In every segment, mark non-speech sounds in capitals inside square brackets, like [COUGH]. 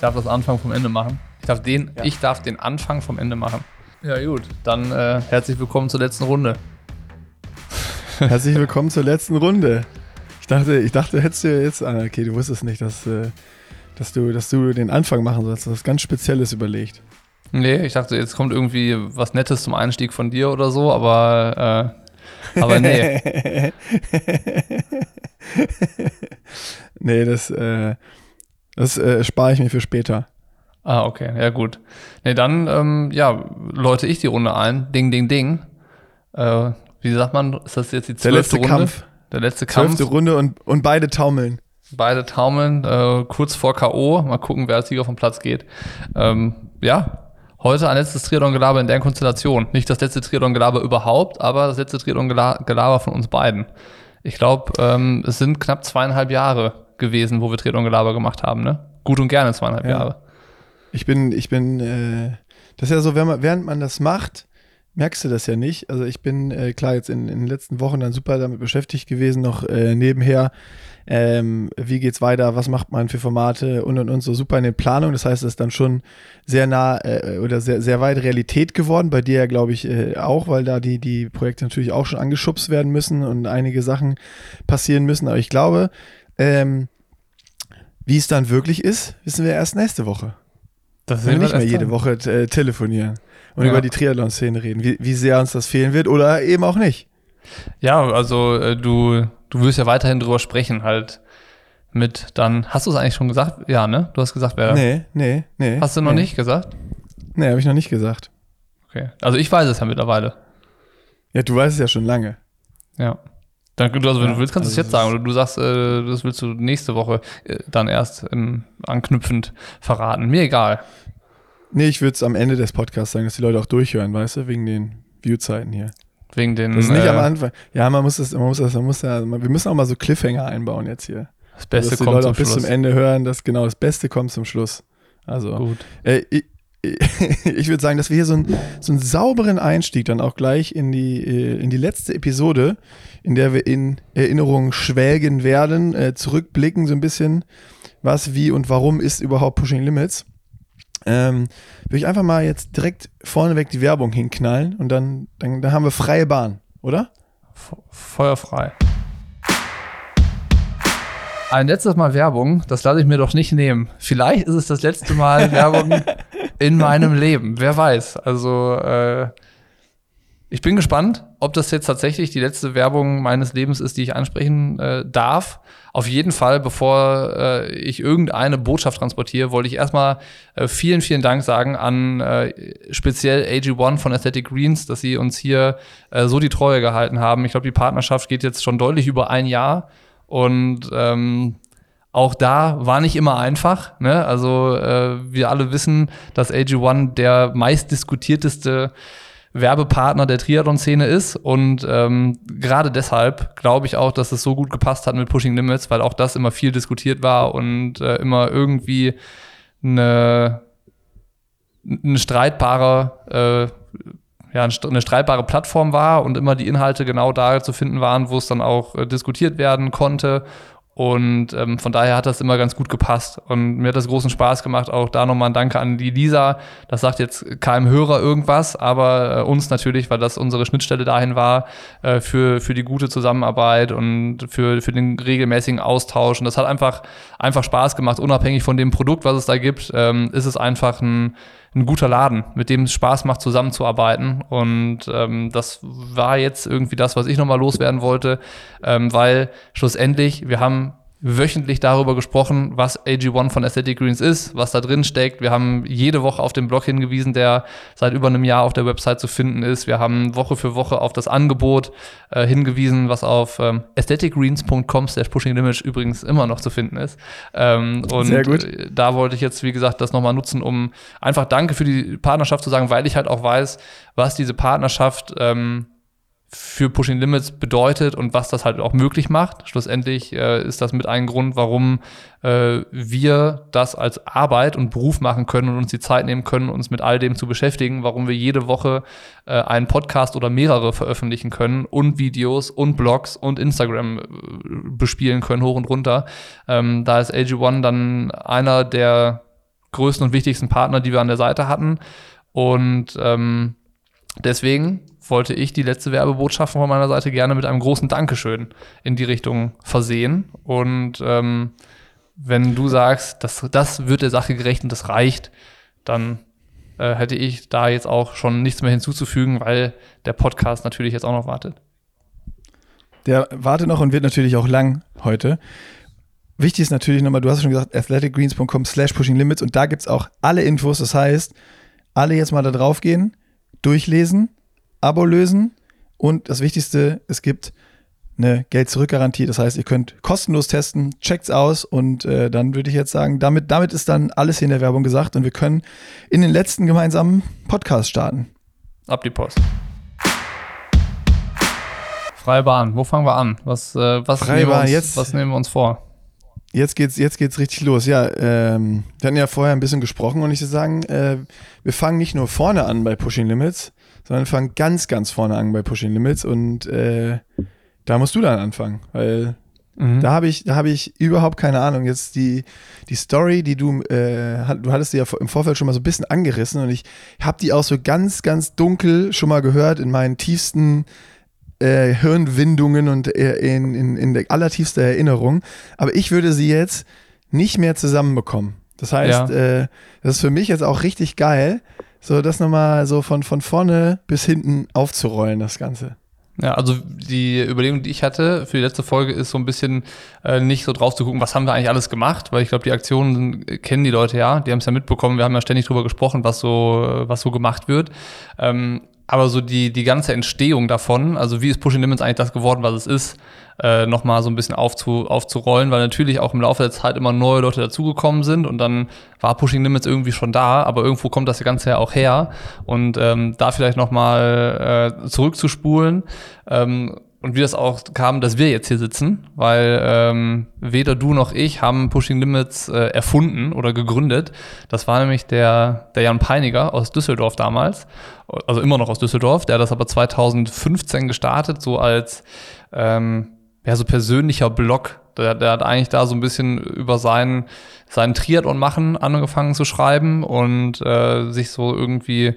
Ich darf das Anfang vom Ende machen. Ich darf den, ja. ich darf den Anfang vom Ende machen. Ja, gut. Dann äh, herzlich willkommen zur letzten Runde. Herzlich willkommen zur letzten Runde. Ich dachte, ich dachte, hättest du jetzt. Ah, okay, du wusstest nicht, dass, äh, dass, du, dass du den Anfang machen sollst. Du hast was ganz Spezielles überlegt. Nee, ich dachte, jetzt kommt irgendwie was Nettes zum Einstieg von dir oder so, aber, äh, aber nee. [LAUGHS] nee, das, äh, das äh, spare ich mir für später. Ah, okay, ja gut. Nee, dann, ähm, ja, läute ich die Runde ein. Ding, ding, ding. Äh, wie sagt man, ist das jetzt die zwölfte Runde? Kampf. Der letzte Kampf. Zwölfte Runde und, und beide taumeln. Beide taumeln, äh, kurz vor K.O. Mal gucken, wer als Sieger vom Platz geht. Ähm, ja, Heute ein letztes Triathlon-Gelaber in der Konstellation. Nicht das letzte Triathlon-Gelaber überhaupt, aber das letzte Triathlon-Gelaber von uns beiden. Ich glaube, ähm, es sind knapp zweieinhalb Jahre gewesen, wo wir Triathlon-Gelaber gemacht haben, ne? Gut und gerne zweieinhalb ja. Jahre. Ich bin, ich bin, äh, das ist ja so, man, während man das macht, merkst du das ja nicht. Also ich bin äh, klar jetzt in, in den letzten Wochen dann super damit beschäftigt gewesen, noch äh, nebenher ähm, wie geht's weiter, was macht man für Formate und und und so super in den Planungen. Das heißt, es ist dann schon sehr nah äh, oder sehr, sehr weit Realität geworden. Bei dir ja, glaube ich, äh, auch, weil da die, die Projekte natürlich auch schon angeschubst werden müssen und einige Sachen passieren müssen. Aber ich glaube, ähm, wie es dann wirklich ist, wissen wir erst nächste Woche. Das Wenn wir nicht mehr jede Woche äh, telefonieren und ja. über die Triathlon-Szene reden, wie, wie sehr uns das fehlen wird oder eben auch nicht. Ja, also äh, du du wirst ja weiterhin drüber sprechen, halt mit dann. Hast du es eigentlich schon gesagt? Ja, ne? Du hast gesagt, wer. Nee, nee, nee. Hast du noch nee. nicht gesagt? Nee, habe ich noch nicht gesagt. Okay. Also ich weiß es ja mittlerweile. Ja, du weißt es ja schon lange. Ja. Dann, also wenn ja, du willst, kannst du also es jetzt sagen. Oder du sagst, äh, das willst du nächste Woche äh, dann erst im, anknüpfend verraten. Mir egal. Nee, ich würde es am Ende des Podcasts sagen, dass die Leute auch durchhören, weißt du, wegen den Viewzeiten hier. Wegen den. Das ist nicht äh, am Anfang. Ja, man muss das, man muss das, man muss ja, wir müssen auch mal so Cliffhanger einbauen jetzt hier. Das Beste dass kommt Leute zum bis Schluss. zum Ende hören, dass genau das Beste kommt zum Schluss. Also, Gut. Äh, [LAUGHS] ich, ich würde sagen, dass wir hier so, ein, so einen sauberen Einstieg dann auch gleich in die, äh, in die letzte Episode, in der wir in Erinnerungen schwelgen werden, äh, zurückblicken so ein bisschen, was, wie und warum ist überhaupt Pushing Limits. Ähm, würde ich einfach mal jetzt direkt vorneweg die Werbung hinknallen und dann, dann, dann haben wir freie Bahn, oder? Feuerfrei. Ein letztes Mal Werbung, das lasse ich mir doch nicht nehmen. Vielleicht ist es das letzte Mal [LAUGHS] Werbung in meinem Leben. Wer weiß. Also äh, ich bin gespannt, ob das jetzt tatsächlich die letzte Werbung meines Lebens ist, die ich ansprechen äh, darf. Auf jeden Fall, bevor äh, ich irgendeine Botschaft transportiere, wollte ich erstmal äh, vielen, vielen Dank sagen an äh, speziell AG1 von Aesthetic Greens, dass sie uns hier äh, so die Treue gehalten haben. Ich glaube, die Partnerschaft geht jetzt schon deutlich über ein Jahr und ähm, auch da war nicht immer einfach. Ne? Also äh, wir alle wissen, dass AG1 der meistdiskutierteste Werbepartner der Triathlon-Szene ist. Und ähm, gerade deshalb glaube ich auch, dass es so gut gepasst hat mit Pushing Limits, weil auch das immer viel diskutiert war und äh, immer irgendwie eine, eine streitbare äh, ja, eine streitbare Plattform war und immer die Inhalte genau da zu finden waren, wo es dann auch äh, diskutiert werden konnte und ähm, von daher hat das immer ganz gut gepasst. Und mir hat das großen Spaß gemacht. Auch da nochmal ein Danke an die Lisa. Das sagt jetzt keinem Hörer irgendwas, aber äh, uns natürlich, weil das unsere Schnittstelle dahin war, äh, für, für die gute Zusammenarbeit und für, für den regelmäßigen Austausch. Und das hat einfach, einfach Spaß gemacht, unabhängig von dem Produkt, was es da gibt, ähm, ist es einfach ein, ein guter Laden, mit dem es Spaß macht, zusammenzuarbeiten. Und ähm, das war jetzt irgendwie das, was ich nochmal loswerden wollte, ähm, weil schlussendlich, wir haben wöchentlich darüber gesprochen, was AG1 von Aesthetic Greens ist, was da drin steckt. Wir haben jede Woche auf den Blog hingewiesen, der seit über einem Jahr auf der Website zu finden ist. Wir haben Woche für Woche auf das Angebot äh, hingewiesen, was auf ähm, aestheticgreens.com slash pushinglimage übrigens immer noch zu finden ist. Ähm, und Sehr gut. Äh, da wollte ich jetzt, wie gesagt, das nochmal nutzen, um einfach Danke für die Partnerschaft zu sagen, weil ich halt auch weiß, was diese Partnerschaft ähm, für Pushing Limits bedeutet und was das halt auch möglich macht. Schlussendlich äh, ist das mit einem Grund, warum äh, wir das als Arbeit und Beruf machen können und uns die Zeit nehmen können, uns mit all dem zu beschäftigen, warum wir jede Woche äh, einen Podcast oder mehrere veröffentlichen können und Videos und Blogs und Instagram äh, bespielen können, hoch und runter. Ähm, da ist AG1 dann einer der größten und wichtigsten Partner, die wir an der Seite hatten. Und ähm, deswegen wollte ich die letzte Werbebotschaft von meiner Seite gerne mit einem großen Dankeschön in die Richtung versehen. Und ähm, wenn du sagst, dass das wird der Sache gerecht und das reicht, dann äh, hätte ich da jetzt auch schon nichts mehr hinzuzufügen, weil der Podcast natürlich jetzt auch noch wartet. Der wartet noch und wird natürlich auch lang heute. Wichtig ist natürlich nochmal, du hast schon gesagt, athleticgreens.com slash pushing limits und da gibt es auch alle Infos. Das heißt, alle jetzt mal da drauf gehen, durchlesen, Abo lösen und das Wichtigste, es gibt eine Geld-Zurück-Garantie. Das heißt, ihr könnt kostenlos testen, checkt's aus und äh, dann würde ich jetzt sagen, damit, damit ist dann alles hier in der Werbung gesagt und wir können in den letzten gemeinsamen Podcast starten. Ab die Post. Freie Bahn, wo fangen wir an? Was, äh, was, Freie nehmen, wir uns, jetzt- was nehmen wir uns vor? Jetzt geht's, jetzt geht's richtig los. Ja, ähm, wir hatten ja vorher ein bisschen gesprochen und ich würde sagen, äh, wir fangen nicht nur vorne an bei Pushing Limits, sondern fangen ganz, ganz vorne an bei Pushing Limits und äh, da musst du dann anfangen, weil Mhm. Da habe ich, da habe ich überhaupt keine Ahnung. Jetzt die, die Story, die du, äh, hat- du hattest die ja im Vorfeld schon mal so ein bisschen angerissen und ich habe die auch so ganz, ganz dunkel schon mal gehört in meinen tiefsten äh, Hirnwindungen und äh, in, in, in der allertiefster Erinnerung. Aber ich würde sie jetzt nicht mehr zusammenbekommen. Das heißt, äh, das ist für mich jetzt auch richtig geil, so das nochmal so von, von vorne bis hinten aufzurollen, das Ganze. Ja, also die Überlegung, die ich hatte für die letzte Folge, ist so ein bisschen äh, nicht so drauf zu gucken, was haben wir eigentlich alles gemacht, weil ich glaube, die Aktionen kennen die Leute ja, die haben es ja mitbekommen, wir haben ja ständig drüber gesprochen, was so, äh, was so gemacht wird. Ähm, aber so die, die ganze Entstehung davon, also wie ist Pushing Limits eigentlich das geworden, was es ist, äh, nochmal so ein bisschen aufzu, aufzurollen, weil natürlich auch im Laufe der Zeit immer neue Leute dazugekommen sind und dann war Pushing Limits irgendwie schon da, aber irgendwo kommt das Ganze ja auch her. Und ähm, da vielleicht nochmal äh, zurückzuspulen ähm, und wie das auch kam, dass wir jetzt hier sitzen, weil ähm, weder du noch ich haben Pushing Limits äh, erfunden oder gegründet. Das war nämlich der, der Jan Peiniger aus Düsseldorf damals, also immer noch aus Düsseldorf, der hat das aber 2015 gestartet, so als ähm, ja, so persönlicher Blog. Der, der hat eigentlich da so ein bisschen über seinen, seinen Triathlon machen angefangen zu schreiben und äh, sich so irgendwie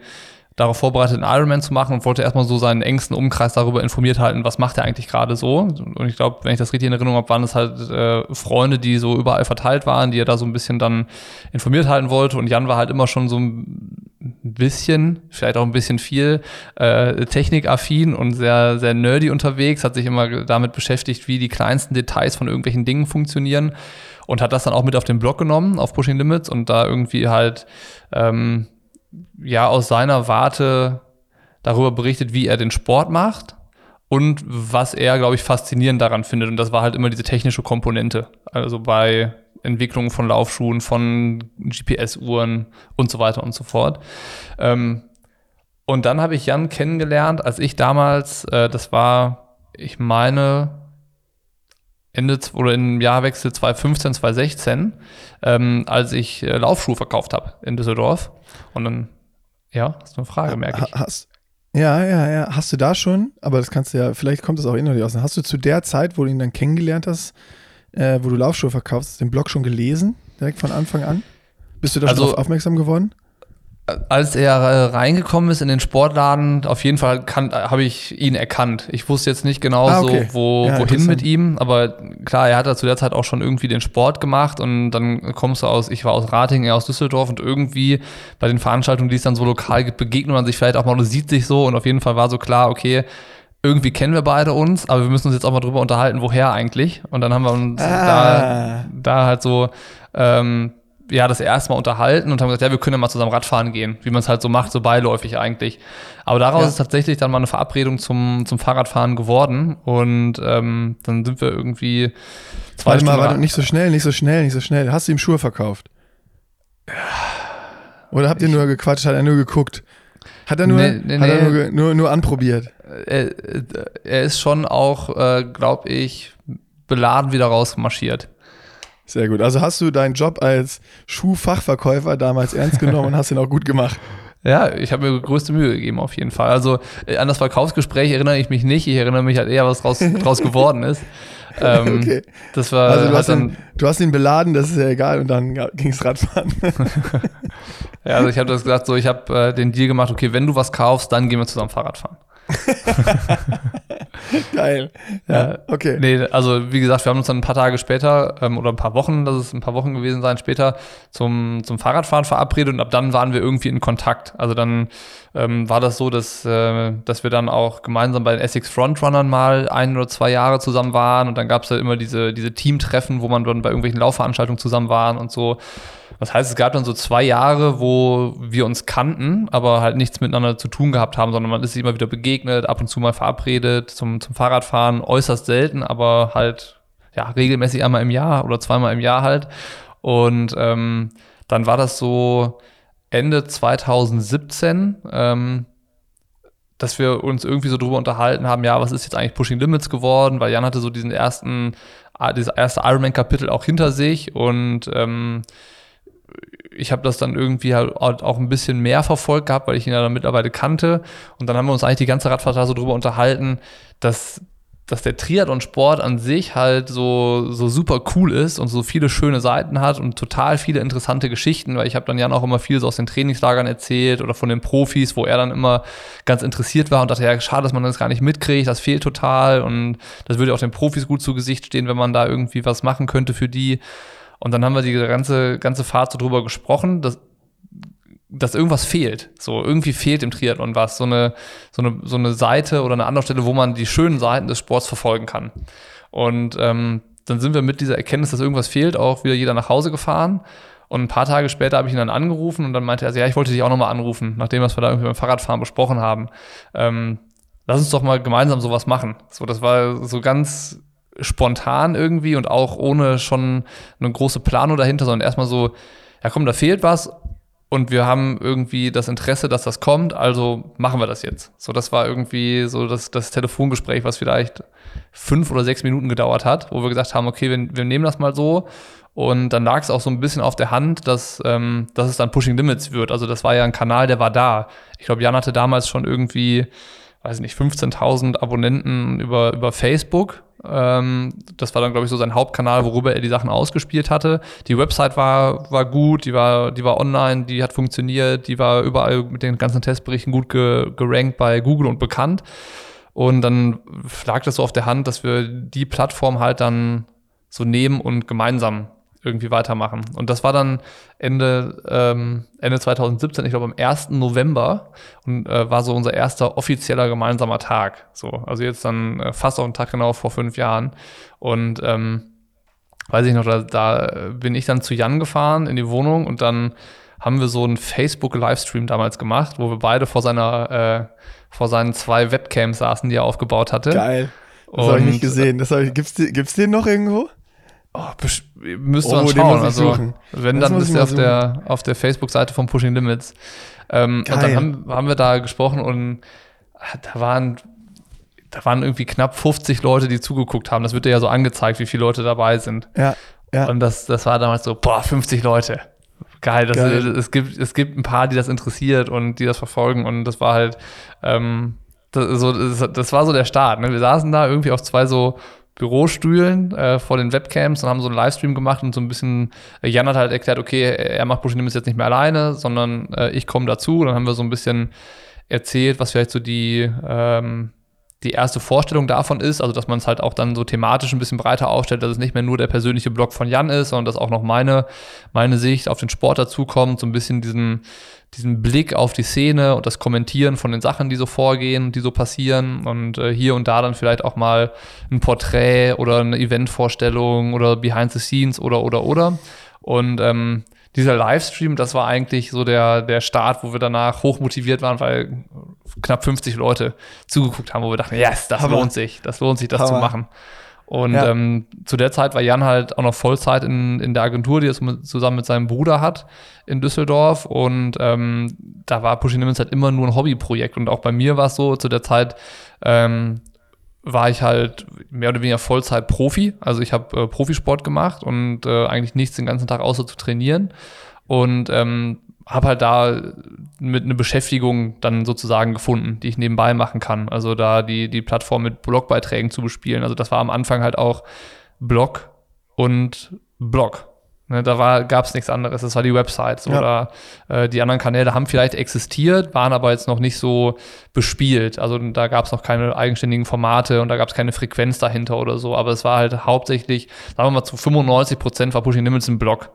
darauf vorbereitet, einen Ironman zu machen und wollte erstmal so seinen engsten Umkreis darüber informiert halten, was macht er eigentlich gerade so. Und ich glaube, wenn ich das richtig in Erinnerung habe, waren es halt äh, Freunde, die so überall verteilt waren, die er da so ein bisschen dann informiert halten wollte. Und Jan war halt immer schon so ein bisschen, vielleicht auch ein bisschen viel äh, technikaffin und sehr, sehr nerdy unterwegs, hat sich immer damit beschäftigt, wie die kleinsten Details von irgendwelchen Dingen funktionieren und hat das dann auch mit auf den Blog genommen, auf Pushing Limits und da irgendwie halt ähm, ja aus seiner Warte darüber berichtet, wie er den Sport macht und was er, glaube ich, faszinierend daran findet. Und das war halt immer diese technische Komponente. Also bei Entwicklung von Laufschuhen, von GPS-Uhren und so weiter und so fort. Ähm, und dann habe ich Jan kennengelernt, als ich damals, äh, das war, ich meine, Ende oder im Jahrwechsel 2015, 2016, ähm, als ich äh, Laufschuhe verkauft habe in Düsseldorf. Und dann, ja, hast du eine Frage, merke ich. Ha- Hast, ja, ja, ja. Hast du da schon, aber das kannst du ja, vielleicht kommt das auch innerlich aus. Hast du zu der Zeit, wo du ihn dann kennengelernt hast, äh, wo du Laufschuhe verkaufst, den Blog schon gelesen? Direkt von Anfang an? Bist du da Also- aufmerksam geworden? Als er äh, reingekommen ist in den Sportladen, auf jeden Fall kann- äh, habe ich ihn erkannt. Ich wusste jetzt nicht genau Ah, okay. so, wo, Ja, wohin mit ihm, aber klar, er hat da zu der Zeit auch schon irgendwie den Sport gemacht und dann kommst du aus, ich war aus Ratingen, er aus Düsseldorf und irgendwie bei den Veranstaltungen, die es dann so lokal gibt, begegnet man sich vielleicht auch mal und sieht sich so und auf jeden Fall war so klar, okay, irgendwie kennen wir beide uns, aber wir müssen uns jetzt auch mal drüber unterhalten, woher eigentlich. Und dann haben wir uns Ah. da, da halt so ähm, ja, das erste Mal unterhalten und haben gesagt, ja, wir können ja mal zusammen Radfahren gehen, wie man es halt so macht, so beiläufig eigentlich. Aber daraus Ja. ist tatsächlich dann mal eine Verabredung zum, zum Fahrradfahren geworden und ähm, dann sind wir irgendwie zwei Warte mal, warte, nicht so schnell, nicht so schnell, nicht so schnell. Hast du ihm Schuhe verkauft? Oder habt ihr nur gequatscht, hat er nur geguckt? Hat er nur, Nee, nee, hat er nur, nur, nur anprobiert? er, er ist schon auch, äh, glaube ich, beladen wieder rausmarschiert. Sehr gut. Also hast du deinen Job als Schuhfachverkäufer damals ernst genommen und hast ihn auch gut gemacht. [LAUGHS] Ja, ich habe mir größte Mühe gegeben, auf jeden Fall. Also äh, an das Verkaufsgespräch erinnere ich mich nicht. Ich erinnere mich halt eher, was draus, [LAUGHS] draus geworden ist. Ähm, okay. Das war also du hast, ihn, du hast ihn beladen, das ist ja egal, und dann ging es Radfahren. [LAUGHS] ja, also ich habe das gesagt, so ich habe äh, den Deal gemacht, okay, wenn du was kaufst, dann gehen wir zusammen Fahrrad fahren. [LAUGHS] Geil. Ja, okay. Nee, also wie gesagt, wir haben uns dann ein paar Tage später ähm, oder ein paar Wochen, das ist ein paar Wochen gewesen sein, später zum, zum Fahrradfahren verabredet und ab dann waren wir irgendwie in Kontakt. Also dann ähm, war das so, dass, äh, dass wir dann auch gemeinsam bei den Essex Frontrunnern mal ein oder zwei Jahre zusammen waren und dann gab es ja immer diese, diese Teamtreffen, wo man dann bei irgendwelchen Laufveranstaltungen zusammen waren und so. Das heißt, es gab dann so zwei Jahre, wo wir uns kannten, aber halt nichts miteinander zu tun gehabt haben, sondern man ist sich immer wieder begegnet, ab und zu mal verabredet zum, zum Fahrradfahren, äußerst selten, aber halt ja regelmäßig einmal im Jahr oder zweimal im Jahr halt. Und ähm, dann war das so Ende 2017, ähm, dass wir uns irgendwie so drüber unterhalten haben, ja, was ist jetzt eigentlich Pushing Limits geworden, weil Jan hatte so diesen ersten, dieses erste Ironman-Kapitel auch hinter sich und ähm, ich habe das dann irgendwie halt auch ein bisschen mehr verfolgt gehabt, weil ich ihn ja dann mittlerweile kannte. Und dann haben wir uns eigentlich die ganze Radfahrt so drüber unterhalten, dass, dass der Triathlon-Sport an sich halt so, so super cool ist und so viele schöne Seiten hat und total viele interessante Geschichten, weil ich habe dann ja auch immer viel so aus den Trainingslagern erzählt oder von den Profis, wo er dann immer ganz interessiert war und dachte, ja, schade, dass man das gar nicht mitkriegt, das fehlt total und das würde auch den Profis gut zu Gesicht stehen, wenn man da irgendwie was machen könnte für die. Und dann haben wir die ganze, ganze Fahrt so drüber gesprochen, dass, dass irgendwas fehlt. So, irgendwie fehlt im Triathlon was. So eine, so eine, so eine Seite oder eine andere Stelle, wo man die schönen Seiten des Sports verfolgen kann. Und ähm, dann sind wir mit dieser Erkenntnis, dass irgendwas fehlt, auch wieder jeder nach Hause gefahren. Und ein paar Tage später habe ich ihn dann angerufen und dann meinte er, also, ja, ich wollte dich auch nochmal anrufen, nachdem was wir da irgendwie beim Fahrradfahren besprochen haben. Ähm, lass uns doch mal gemeinsam sowas machen. So, das war so ganz spontan irgendwie und auch ohne schon eine große Planung dahinter, sondern erstmal so, ja komm, da fehlt was und wir haben irgendwie das Interesse, dass das kommt, also machen wir das jetzt. So, das war irgendwie so das, das Telefongespräch, was vielleicht fünf oder sechs Minuten gedauert hat, wo wir gesagt haben, okay, wir, wir nehmen das mal so. Und dann lag es auch so ein bisschen auf der Hand, dass, ähm, dass es dann Pushing Limits wird. Also das war ja ein Kanal, der war da. Ich glaube, Jan hatte damals schon irgendwie, weiß nicht, 15.000 Abonnenten über, über Facebook ähm, das war dann, glaube ich, so sein Hauptkanal, worüber er die Sachen ausgespielt hatte. Die Website war, war gut, die war, die war online, die hat funktioniert, die war überall mit den ganzen Testberichten gut ge gerankt bei Google und bekannt. Und dann lag das so auf der Hand, dass wir die Plattform halt dann so nehmen und gemeinsam irgendwie weitermachen. Und das war dann Ende, ähm, Ende 2017, ich glaube am 1. November und äh, war so unser erster offizieller gemeinsamer Tag. So, also jetzt dann äh, fast auf den Tag genau vor fünf Jahren. Und ähm, weiß ich noch, da, da bin ich dann zu Jan gefahren in die Wohnung und dann haben wir so einen Facebook-Livestream damals gemacht, wo wir beide vor seiner, äh, vor seinen zwei Webcams saßen, die er aufgebaut hatte. Geil. Das habe ich nicht gesehen. Das ich, gibt's, gibt's den noch irgendwo? Oh, müsste man oh, schauen. also, suchen. wenn, das dann bist du auf der, auf der Facebook-Seite von Pushing Limits. Ähm, und dann haben, haben wir da gesprochen und ah, da waren, da waren irgendwie knapp 50 Leute, die zugeguckt haben. Das wird dir ja so angezeigt, wie viele Leute dabei sind. Ja. ja. Und das, das war damals so, boah, 50 Leute. Geil, das, Geil. Es, gibt, es gibt ein paar, die das interessiert und die das verfolgen. Und das war halt, ähm, das, so, das, das war so der Start. Ne? Wir saßen da irgendwie auf zwei so Bürostühlen äh, vor den Webcams und haben so einen Livestream gemacht und so ein bisschen, äh, Jan hat halt erklärt, okay, er macht Push Limits jetzt nicht mehr alleine, sondern äh, ich komme dazu. Dann haben wir so ein bisschen erzählt, was vielleicht so die, ähm, die erste Vorstellung davon ist, also dass man es halt auch dann so thematisch ein bisschen breiter aufstellt, dass es nicht mehr nur der persönliche Blog von Jan ist, sondern dass auch noch meine, meine Sicht auf den Sport dazukommt, so ein bisschen diesen, diesen Blick auf die Szene und das Kommentieren von den Sachen, die so vorgehen, die so passieren und äh, hier und da dann vielleicht auch mal ein Porträt oder eine Eventvorstellung oder Behind the Scenes oder oder oder. Und ähm, dieser Livestream, das war eigentlich so der, der Start, wo wir danach hochmotiviert waren, weil knapp 50 Leute zugeguckt haben, wo wir dachten, yes, das Hammer. lohnt sich, das lohnt sich, das Hammer. zu machen. Und ja. ähm, zu der Zeit war Jan halt auch noch Vollzeit in, in der Agentur, die er zusammen mit seinem Bruder hat in Düsseldorf. Und ähm, da war Pushing Limits halt immer nur ein Hobbyprojekt. Und auch bei mir war es so, zu der Zeit ähm, war ich halt mehr oder weniger Vollzeit Profi. Also ich habe äh, Profisport gemacht und äh, eigentlich nichts den ganzen Tag außer zu trainieren. Und ähm, habe halt da mit einer Beschäftigung dann sozusagen gefunden, die ich nebenbei machen kann. Also da die, die Plattform mit Blogbeiträgen zu bespielen. Also das war am Anfang halt auch Blog und Blog. Ne, da gab es nichts anderes. Das war die Website. So, ja. Oder äh, die anderen Kanäle haben vielleicht existiert, waren aber jetzt noch nicht so bespielt. Also da gab es noch keine eigenständigen Formate und da gab es keine Frequenz dahinter oder so. Aber es war halt hauptsächlich, sagen wir mal, zu 95 Prozent war Pushing Limits ein Blog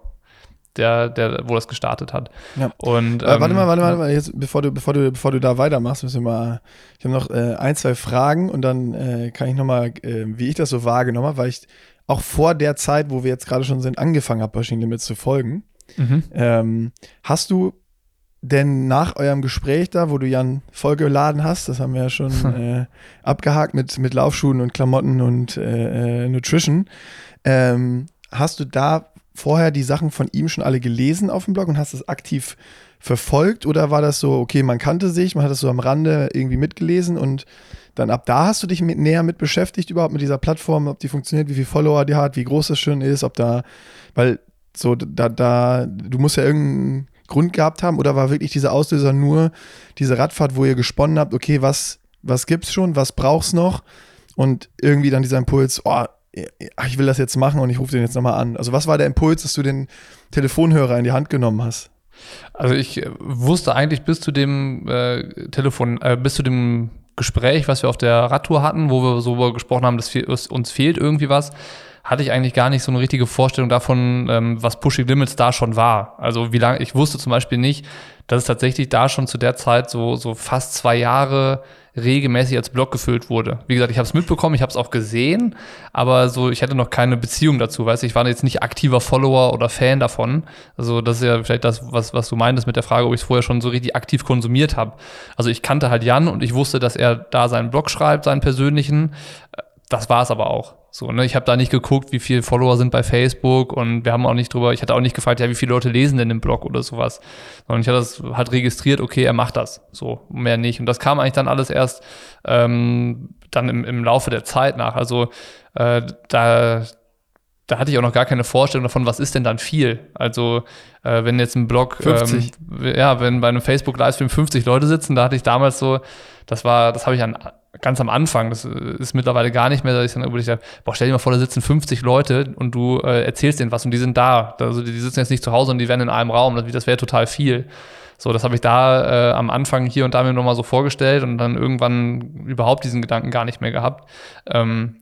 der, der, wo das gestartet hat. Ja. Und, ähm, warte mal, warte mal, warte jetzt, bevor du, bevor du, bevor du da weitermachst, müssen wir mal, ich habe noch äh, ein, zwei Fragen und dann äh, kann ich nochmal, äh, wie ich das so wahrgenommen habe, weil ich auch vor der Zeit, wo wir jetzt gerade schon sind, angefangen habe, Machine Limits zu folgen. Mhm. Ähm, hast du denn nach eurem Gespräch da, wo du Jan vollgeladen hast, das haben wir ja schon [LAUGHS] äh, abgehakt mit, mit Laufschuhen und Klamotten und äh, äh, Nutrition, ähm, hast du da vorher die Sachen von ihm schon alle gelesen auf dem Blog und hast es aktiv verfolgt? Oder war das so, okay, man kannte sich, man hat es so am Rande irgendwie mitgelesen und dann ab da hast du dich mit, näher mit beschäftigt überhaupt mit dieser Plattform, ob die funktioniert, wie viele Follower die hat, wie groß das schon ist, ob da, weil so da, da, du musst ja irgendeinen Grund gehabt haben oder war wirklich dieser Auslöser nur diese Radfahrt, wo ihr gesponnen habt, okay, was, was gibt's schon, was brauchst noch? Und irgendwie dann dieser Impuls, oh, ich will das jetzt machen und ich rufe den jetzt nochmal an. Also was war der Impuls, dass du den Telefonhörer in die Hand genommen hast? Also ich äh, wusste eigentlich bis zu dem äh, Telefon, äh, bis zu dem Gespräch, was wir auf der Radtour hatten, wo wir so gesprochen haben, dass uns fehlt irgendwie was, hatte ich eigentlich gar nicht so eine richtige Vorstellung davon, ähm, was Pushing Limits da schon war. Also wie lange, ich wusste zum Beispiel nicht, dass es tatsächlich da schon zu der Zeit so, so fast zwei Jahre regelmäßig als Blog gefüllt wurde. Wie gesagt, ich habe es mitbekommen, ich habe es auch gesehen, aber so, ich hatte noch keine Beziehung dazu, weißt ich war jetzt nicht aktiver Follower oder Fan davon. Also das ist ja vielleicht das, was, was du meintest mit der Frage, ob ich es vorher schon so richtig aktiv konsumiert habe. Also ich kannte halt Jan und ich wusste, dass er da seinen Blog schreibt, seinen persönlichen. Das war es aber auch. So, ne, ich habe da nicht geguckt, wie viele Follower sind bei Facebook und wir haben auch nicht drüber, ich hatte auch nicht gefragt, ja, wie viele Leute lesen denn den Blog oder sowas. Sondern ich hatte das halt registriert, okay, er macht das. So, mehr nicht. Und das kam eigentlich dann alles erst ähm, dann im, im Laufe der Zeit nach. Also äh, da, da hatte ich auch noch gar keine Vorstellung davon, was ist denn dann viel. Also, äh, wenn jetzt ein Blog, 50. Ähm, ja, wenn bei einem Facebook-Livestream 50 Leute sitzen, da hatte ich damals so, das war, das habe ich an ganz am Anfang, das ist mittlerweile gar nicht mehr, dass ich dann über dich sage, boah, stell dir mal vor, da sitzen 50 Leute und du äh, erzählst denen was und die sind da. Also die sitzen jetzt nicht zu Hause und die werden in einem Raum. Das, das wäre total viel. So, das habe ich da äh, am Anfang hier und da mir nochmal so vorgestellt und dann irgendwann überhaupt diesen Gedanken gar nicht mehr gehabt. Ähm,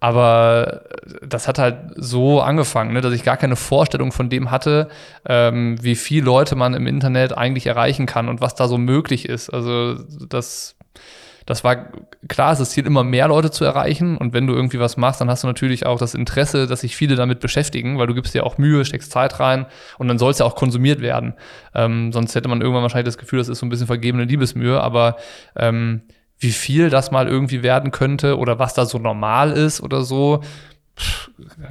aber das hat halt so angefangen, ne, dass ich gar keine Vorstellung von dem hatte, ähm, wie viele Leute man im Internet eigentlich erreichen kann und was da so möglich ist. Also das das war klar, es ist Ziel, immer mehr Leute zu erreichen. Und wenn du irgendwie was machst, dann hast du natürlich auch das Interesse, dass sich viele damit beschäftigen, weil du gibst dir auch Mühe, steckst Zeit rein und dann soll es ja auch konsumiert werden. Ähm, sonst hätte man irgendwann wahrscheinlich das Gefühl, das ist so ein bisschen vergebene Liebesmühe. Aber ähm, wie viel das mal irgendwie werden könnte oder was da so normal ist oder so,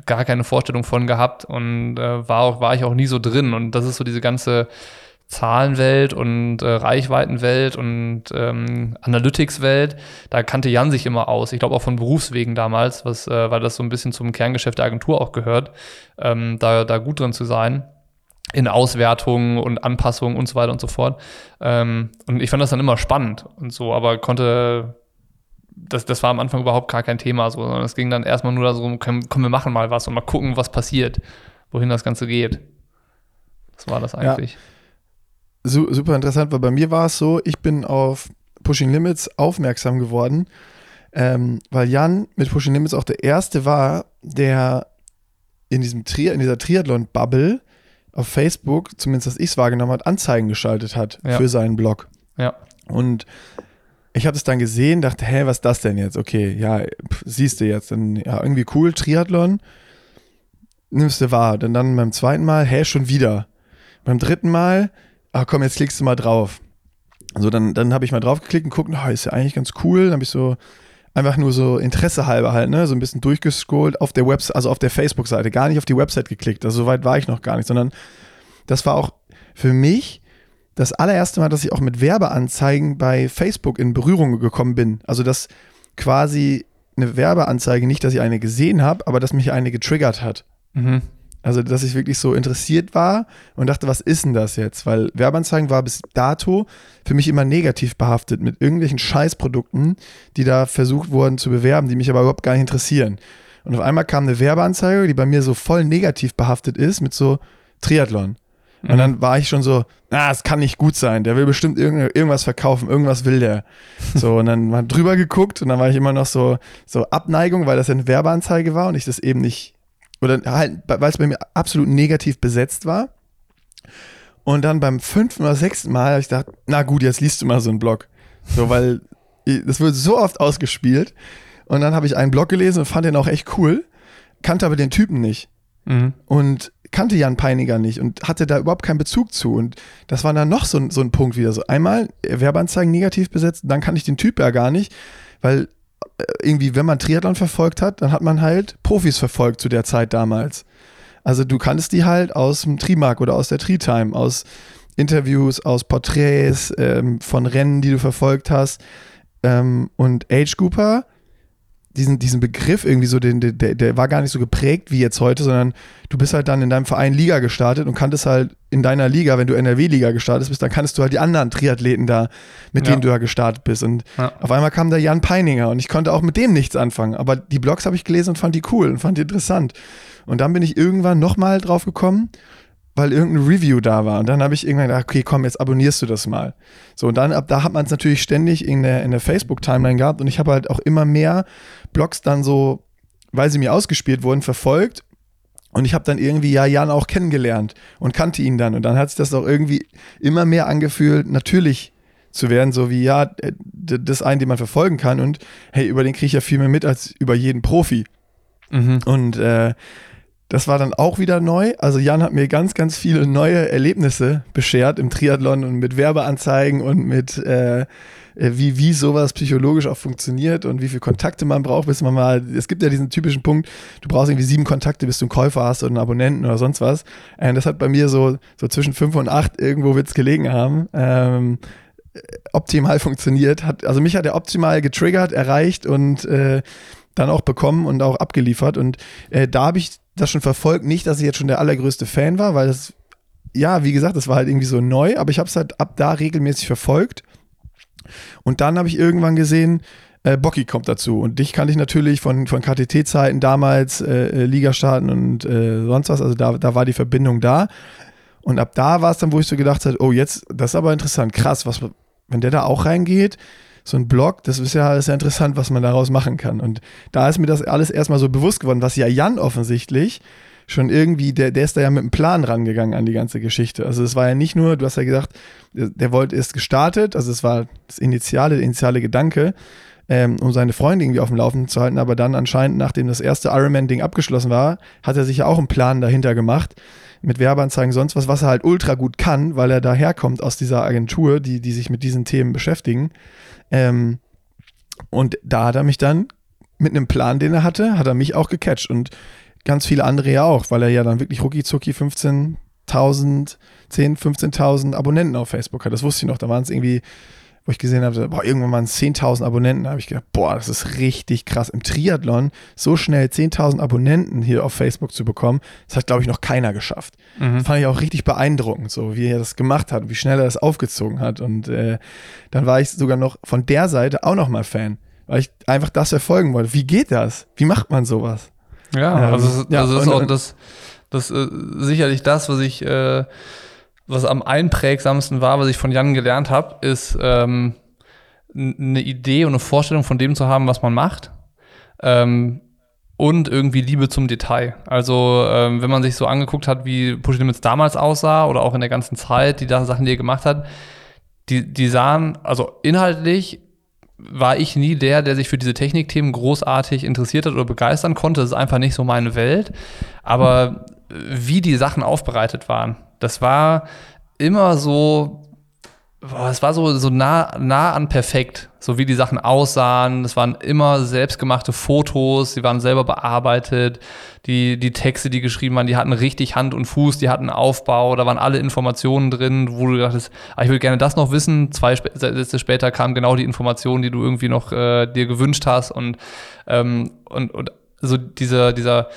gar keine Vorstellung von gehabt und äh, war, auch, war ich auch nie so drin. Und das ist so diese ganze Zahlenwelt und äh, Reichweitenwelt und ähm, Analytics-Welt, da kannte Jan sich immer aus. Ich glaube auch von Berufswegen damals, was, äh, weil das so ein bisschen zum Kerngeschäft der Agentur auch gehört, ähm, da, da gut drin zu sein. In Auswertungen und Anpassungen und so weiter und so fort. Ähm, und ich fand das dann immer spannend und so, aber konnte das, das war am Anfang überhaupt gar kein Thema, so, sondern es ging dann erstmal nur darum, komm, komm, wir machen mal was und mal gucken, was passiert, wohin das Ganze geht. Das war das eigentlich. Ja super interessant, weil bei mir war es so, ich bin auf Pushing Limits aufmerksam geworden, ähm, weil Jan mit Pushing Limits auch der erste war, der in, diesem Tri in dieser Triathlon-Bubble auf Facebook, zumindest dass ich es wahrgenommen habe, Anzeigen geschaltet hat ja. für seinen Blog. Ja. Und ich habe es dann gesehen, dachte, hä, was ist das denn jetzt? Okay, ja, pff, siehst du jetzt. Dann, ja, irgendwie cool, Triathlon. Nimmst du wahr. Dann, dann beim zweiten Mal, hä, schon wieder. Beim dritten Mal, ach komm, jetzt klickst du mal drauf. Also dann, dann habe ich mal drauf geklickt und gucken, oh, ist ja eigentlich ganz cool. Dann habe ich so einfach nur so Interesse halber halt, ne, so ein bisschen durchgescrollt auf der Website, also auf der Facebook-Seite, gar nicht auf die Website geklickt. Also so weit war ich noch gar nicht, sondern das war auch für mich das allererste Mal, dass ich auch mit Werbeanzeigen bei Facebook in Berührung gekommen bin. Also dass quasi eine Werbeanzeige, nicht, dass ich eine gesehen habe, aber dass mich eine getriggert hat. Mhm. Also, dass ich wirklich so interessiert war und dachte, was ist denn das jetzt? Weil Werbeanzeigen war bis dato für mich immer negativ behaftet mit irgendwelchen Scheißprodukten, die da versucht wurden zu bewerben, die mich aber überhaupt gar nicht interessieren. Und auf einmal kam eine Werbeanzeige, die bei mir so voll negativ behaftet ist mit so Triathlon. Und dann war ich schon so, ah, es kann nicht gut sein. Der will bestimmt irgend, irgendwas verkaufen, irgendwas will der. So, und dann mal drüber geguckt und dann war ich immer noch so, so Abneigung, weil das eine Werbeanzeige war und ich das eben nicht oder halt, weil es bei mir absolut negativ besetzt war. Und dann beim fünften oder sechsten Mal habe ich gedacht, na gut, jetzt liest du mal so einen Blog. So, weil das wird so oft ausgespielt. Und dann habe ich einen Blog gelesen und fand den auch echt cool, kannte aber den Typen nicht. Mhm. Und kannte Jan Peiniger nicht und hatte da überhaupt keinen Bezug zu. Und das war dann noch so, so ein Punkt wieder so. Einmal Werbeanzeigen negativ besetzt, dann kannte ich den Typ ja gar nicht, weil irgendwie, wenn man Triathlon verfolgt hat, dann hat man halt Profis verfolgt zu der Zeit damals. Also du kanntest die halt aus dem Trimark oder aus der Tri-Time, aus Interviews, aus Porträts ähm, von Rennen, die du verfolgt hast. Ähm, und Age Cooper diesen, diesen Begriff irgendwie so, den, der, der war gar nicht so geprägt wie jetzt heute, sondern du bist halt dann in deinem Verein Liga gestartet und kanntest halt in deiner Liga, wenn du NRW-Liga gestartet bist, dann kanntest du halt die anderen Triathleten da, mit ja. denen du da gestartet bist. Und ja. auf einmal kam da Jan Peininger und ich konnte auch mit dem nichts anfangen. Aber die Blogs habe ich gelesen und fand die cool und fand die interessant. Und dann bin ich irgendwann nochmal drauf gekommen weil irgendein Review da war. Und dann habe ich irgendwann gedacht, okay, komm, jetzt abonnierst du das mal. So, und dann ab da hat man es natürlich ständig in der, in der Facebook-Timeline gehabt und ich habe halt auch immer mehr Blogs dann so, weil sie mir ausgespielt wurden, verfolgt. Und ich habe dann irgendwie ja Jan auch kennengelernt und kannte ihn dann. Und dann hat sich das auch irgendwie immer mehr angefühlt, natürlich zu werden, so wie ja, das einen, den man verfolgen kann. Und hey, über den kriege ich ja viel mehr mit als über jeden Profi. Mhm. Und äh, das war dann auch wieder neu. Also Jan hat mir ganz, ganz viele neue Erlebnisse beschert im Triathlon und mit Werbeanzeigen und mit äh, äh, wie, wie sowas psychologisch auch funktioniert und wie viele Kontakte man braucht, bis man mal, es gibt ja diesen typischen Punkt, du brauchst irgendwie sieben Kontakte, bis du einen Käufer hast oder einen Abonnenten oder sonst was. Und das hat bei mir so, so zwischen fünf und acht irgendwo wird es gelegen haben. Ähm, optimal funktioniert. Hat, also mich hat er optimal getriggert, erreicht und äh, dann auch bekommen und auch abgeliefert. Und äh, da habe ich das schon verfolgt. Nicht, dass ich jetzt schon der allergrößte Fan war, weil das, ja, wie gesagt, das war halt irgendwie so neu, aber ich habe es halt ab da regelmäßig verfolgt. Und dann habe ich irgendwann gesehen, äh, Bocky kommt dazu. Und dich kannte ich natürlich von, von KTT-Zeiten damals, äh, äh, Ligastarten und äh, sonst was. Also da, da war die Verbindung da. Und ab da war es dann, wo ich so gedacht habe, oh, jetzt, das ist aber interessant, krass, was, wenn der da auch reingeht, so ein Blog, das ist ja, ist ja interessant, was man daraus machen kann. Und da ist mir das alles erstmal so bewusst geworden, was ja Jan offensichtlich schon irgendwie, der, der ist da ja mit einem Plan rangegangen an die ganze Geschichte. Also es war ja nicht nur, du hast ja gesagt, der, der wollte erst gestartet, also es war das Initiale, der initiale Gedanke, ähm, um seine Freunde irgendwie auf dem Laufenden zu halten, aber dann anscheinend, nachdem das erste Ironman-Ding abgeschlossen war, hat er sich ja auch einen Plan dahinter gemacht, mit Werbeanzeigen, sonst was, was er halt ultra gut kann, weil er daherkommt aus dieser Agentur, die, die sich mit diesen Themen beschäftigen. Ähm, und da hat er mich dann mit einem Plan, den er hatte, hat er mich auch gecatcht und ganz viele andere ja auch, weil er ja dann wirklich rucki zucki 15.000, 10, 15.000 Abonnenten auf Facebook hat. Das wusste ich noch. Da waren es irgendwie wo ich gesehen habe, boah, irgendwann waren es 10.000 Abonnenten, da habe ich gedacht, boah, das ist richtig krass. Im Triathlon so schnell 10.000 Abonnenten hier auf Facebook zu bekommen, das hat, glaube ich, noch keiner geschafft. Mhm. Das fand ich auch richtig beeindruckend, so wie er das gemacht hat, wie schnell er das aufgezogen hat. Und äh, dann war ich sogar noch von der Seite auch noch mal Fan, weil ich einfach das verfolgen wollte. Wie geht das? Wie macht man sowas? Ja, ähm, also, ja, also das ist auch das, das äh, sicherlich das, was ich äh, was am einprägsamsten war, was ich von Jan gelernt habe, ist ähm, eine Idee und eine Vorstellung von dem zu haben, was man macht. Ähm, und irgendwie Liebe zum Detail. Also, ähm, wenn man sich so angeguckt hat, wie Push Limits damals aussah oder auch in der ganzen Zeit, die da Sachen, die er gemacht hat, die, die sahen, also inhaltlich war ich nie der, der sich für diese Technikthemen großartig interessiert hat oder begeistern konnte. Das ist einfach nicht so meine Welt. Aber wie die Sachen aufbereitet waren, das war immer so, boah, es war so, so nah, nah an perfekt, so wie die Sachen aussahen. Es waren immer selbstgemachte Fotos, die waren selber bearbeitet. Die, die Texte, die geschrieben waren, die hatten richtig Hand und Fuß, die hatten Aufbau, da waren alle Informationen drin, wo du dachtest, ah, ich will gerne das noch wissen. Zwei Sätze später kamen genau die Informationen, die du irgendwie noch äh, dir gewünscht hast und, ähm, und, und so dieser, dieser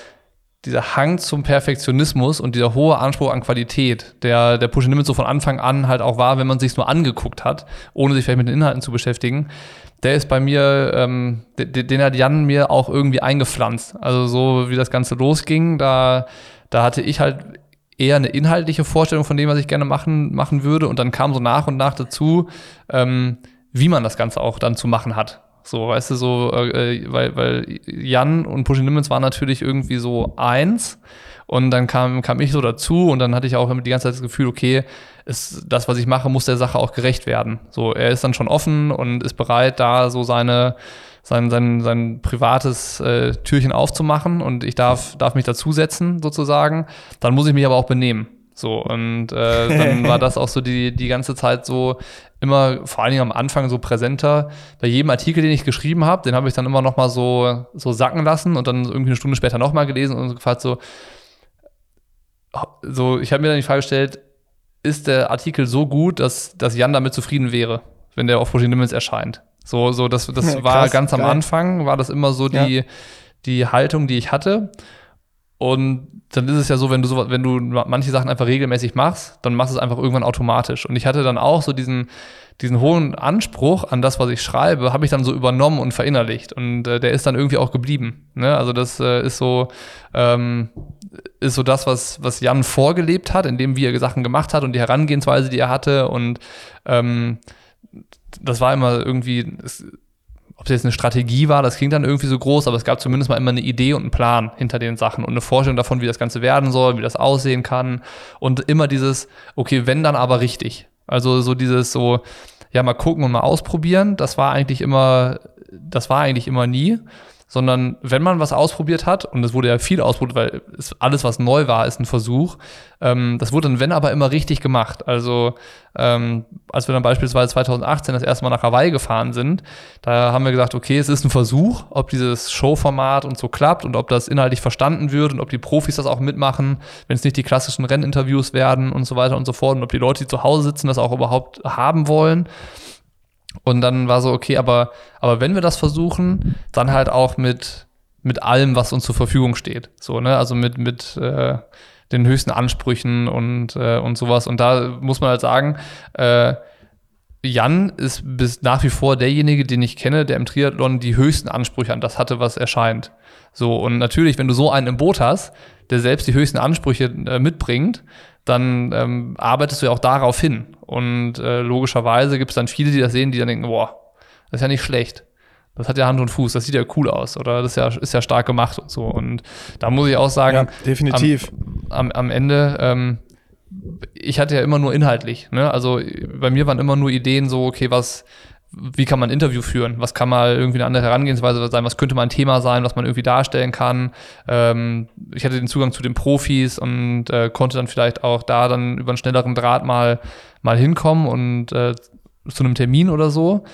dieser Hang zum Perfektionismus und dieser hohe Anspruch an Qualität, der der Push Limits so von Anfang an halt auch war, wenn man sich nur angeguckt hat, ohne sich vielleicht mit den Inhalten zu beschäftigen, der ist bei mir, ähm, den, den hat Jan mir auch irgendwie eingepflanzt. Also so wie das Ganze losging, da, da hatte ich halt eher eine inhaltliche Vorstellung von dem, was ich gerne machen, machen würde. Und dann kam so nach und nach dazu, ähm, wie man das Ganze auch dann zu machen hat. So, weißt du, so, äh, weil, weil Jan und Pushing Limits waren natürlich irgendwie so eins. Und dann kam, kam ich so dazu und dann hatte ich auch die ganze Zeit das Gefühl, okay, ist, das, was ich mache, muss der Sache auch gerecht werden. So, er ist dann schon offen und ist bereit, da so seine, sein, sein, sein privates äh, Türchen aufzumachen und ich darf, darf mich dazusetzen, sozusagen. Dann muss ich mich aber auch benehmen. So, und äh, dann war das auch so die, die ganze Zeit so immer, vor allen Dingen am Anfang so präsenter. Bei jedem Artikel, den ich geschrieben habe, den habe ich dann immer noch mal so, so sacken lassen und dann irgendwie eine Stunde später noch mal gelesen und gefragt so, so, ich habe mir dann die Frage gestellt, ist der Artikel so gut, dass, dass Jan damit zufrieden wäre, wenn der auf Pushing Limits erscheint? So, so, das, das ja, war ganz am geil. Anfang, war das immer so die, ja. die Haltung, die ich hatte. Und dann ist es ja so, wenn du so, wenn du manche Sachen einfach regelmäßig machst, dann machst du es einfach irgendwann automatisch. Und ich hatte dann auch so diesen, diesen hohen Anspruch an das, was ich schreibe, habe ich dann so übernommen und verinnerlicht. Und äh, der ist dann irgendwie auch geblieben. Ne? Also das äh, ist so, ähm, ist so das, was, was Jan vorgelebt hat, indem wie er Sachen gemacht hat und die Herangehensweise, die er hatte. Und ähm, das war immer irgendwie, es, ob es jetzt eine Strategie war, das klingt dann irgendwie so groß, aber es gab zumindest mal immer eine Idee und einen Plan hinter den Sachen und eine Vorstellung davon, wie das Ganze werden soll, wie das aussehen kann. Und immer dieses, okay, wenn dann aber richtig. Also so dieses so, ja, mal gucken und mal ausprobieren, das war eigentlich immer, das war eigentlich immer nie sondern wenn man was ausprobiert hat, und es wurde ja viel ausprobiert, weil es, alles, was neu war, ist ein Versuch, ähm, das wurde dann, wenn aber immer richtig gemacht. Also ähm, als wir dann beispielsweise 2018 das erste Mal nach Hawaii gefahren sind, da haben wir gesagt, okay, es ist ein Versuch, ob dieses Showformat und so klappt und ob das inhaltlich verstanden wird und ob die Profis das auch mitmachen, wenn es nicht die klassischen Renninterviews werden und so weiter und so fort und ob die Leute, die zu Hause sitzen, das auch überhaupt haben wollen. Und dann war so, okay, aber, aber wenn wir das versuchen, dann halt auch mit, mit allem, was uns zur Verfügung steht. So, ne? Also mit, mit äh, den höchsten Ansprüchen und, äh, und sowas. Und da muss man halt sagen, äh, Jan ist bis nach wie vor derjenige, den ich kenne, der im Triathlon die höchsten Ansprüche an das hatte, was erscheint. So, und natürlich, wenn du so einen im Boot hast, der selbst die höchsten Ansprüche äh, mitbringt, dann ähm, arbeitest du ja auch darauf hin. Und äh, logischerweise gibt es dann viele, die das sehen, die dann denken, boah, das ist ja nicht schlecht. Das hat ja Hand und Fuß, das sieht ja cool aus oder das ist ja, ist ja stark gemacht und so. Und da muss ich auch sagen, ja, definitiv. Am, am, am Ende, ähm, ich hatte ja immer nur inhaltlich. Ne? Also bei mir waren immer nur Ideen so, okay, was, wie kann man ein Interview führen? Was kann mal irgendwie eine andere Herangehensweise sein? Was könnte mal ein Thema sein, was man irgendwie darstellen kann? Ähm, ich hatte den Zugang zu den Profis und äh, konnte dann vielleicht auch da dann über einen schnelleren Draht mal, mal hinkommen und äh, zu einem Termin oder so.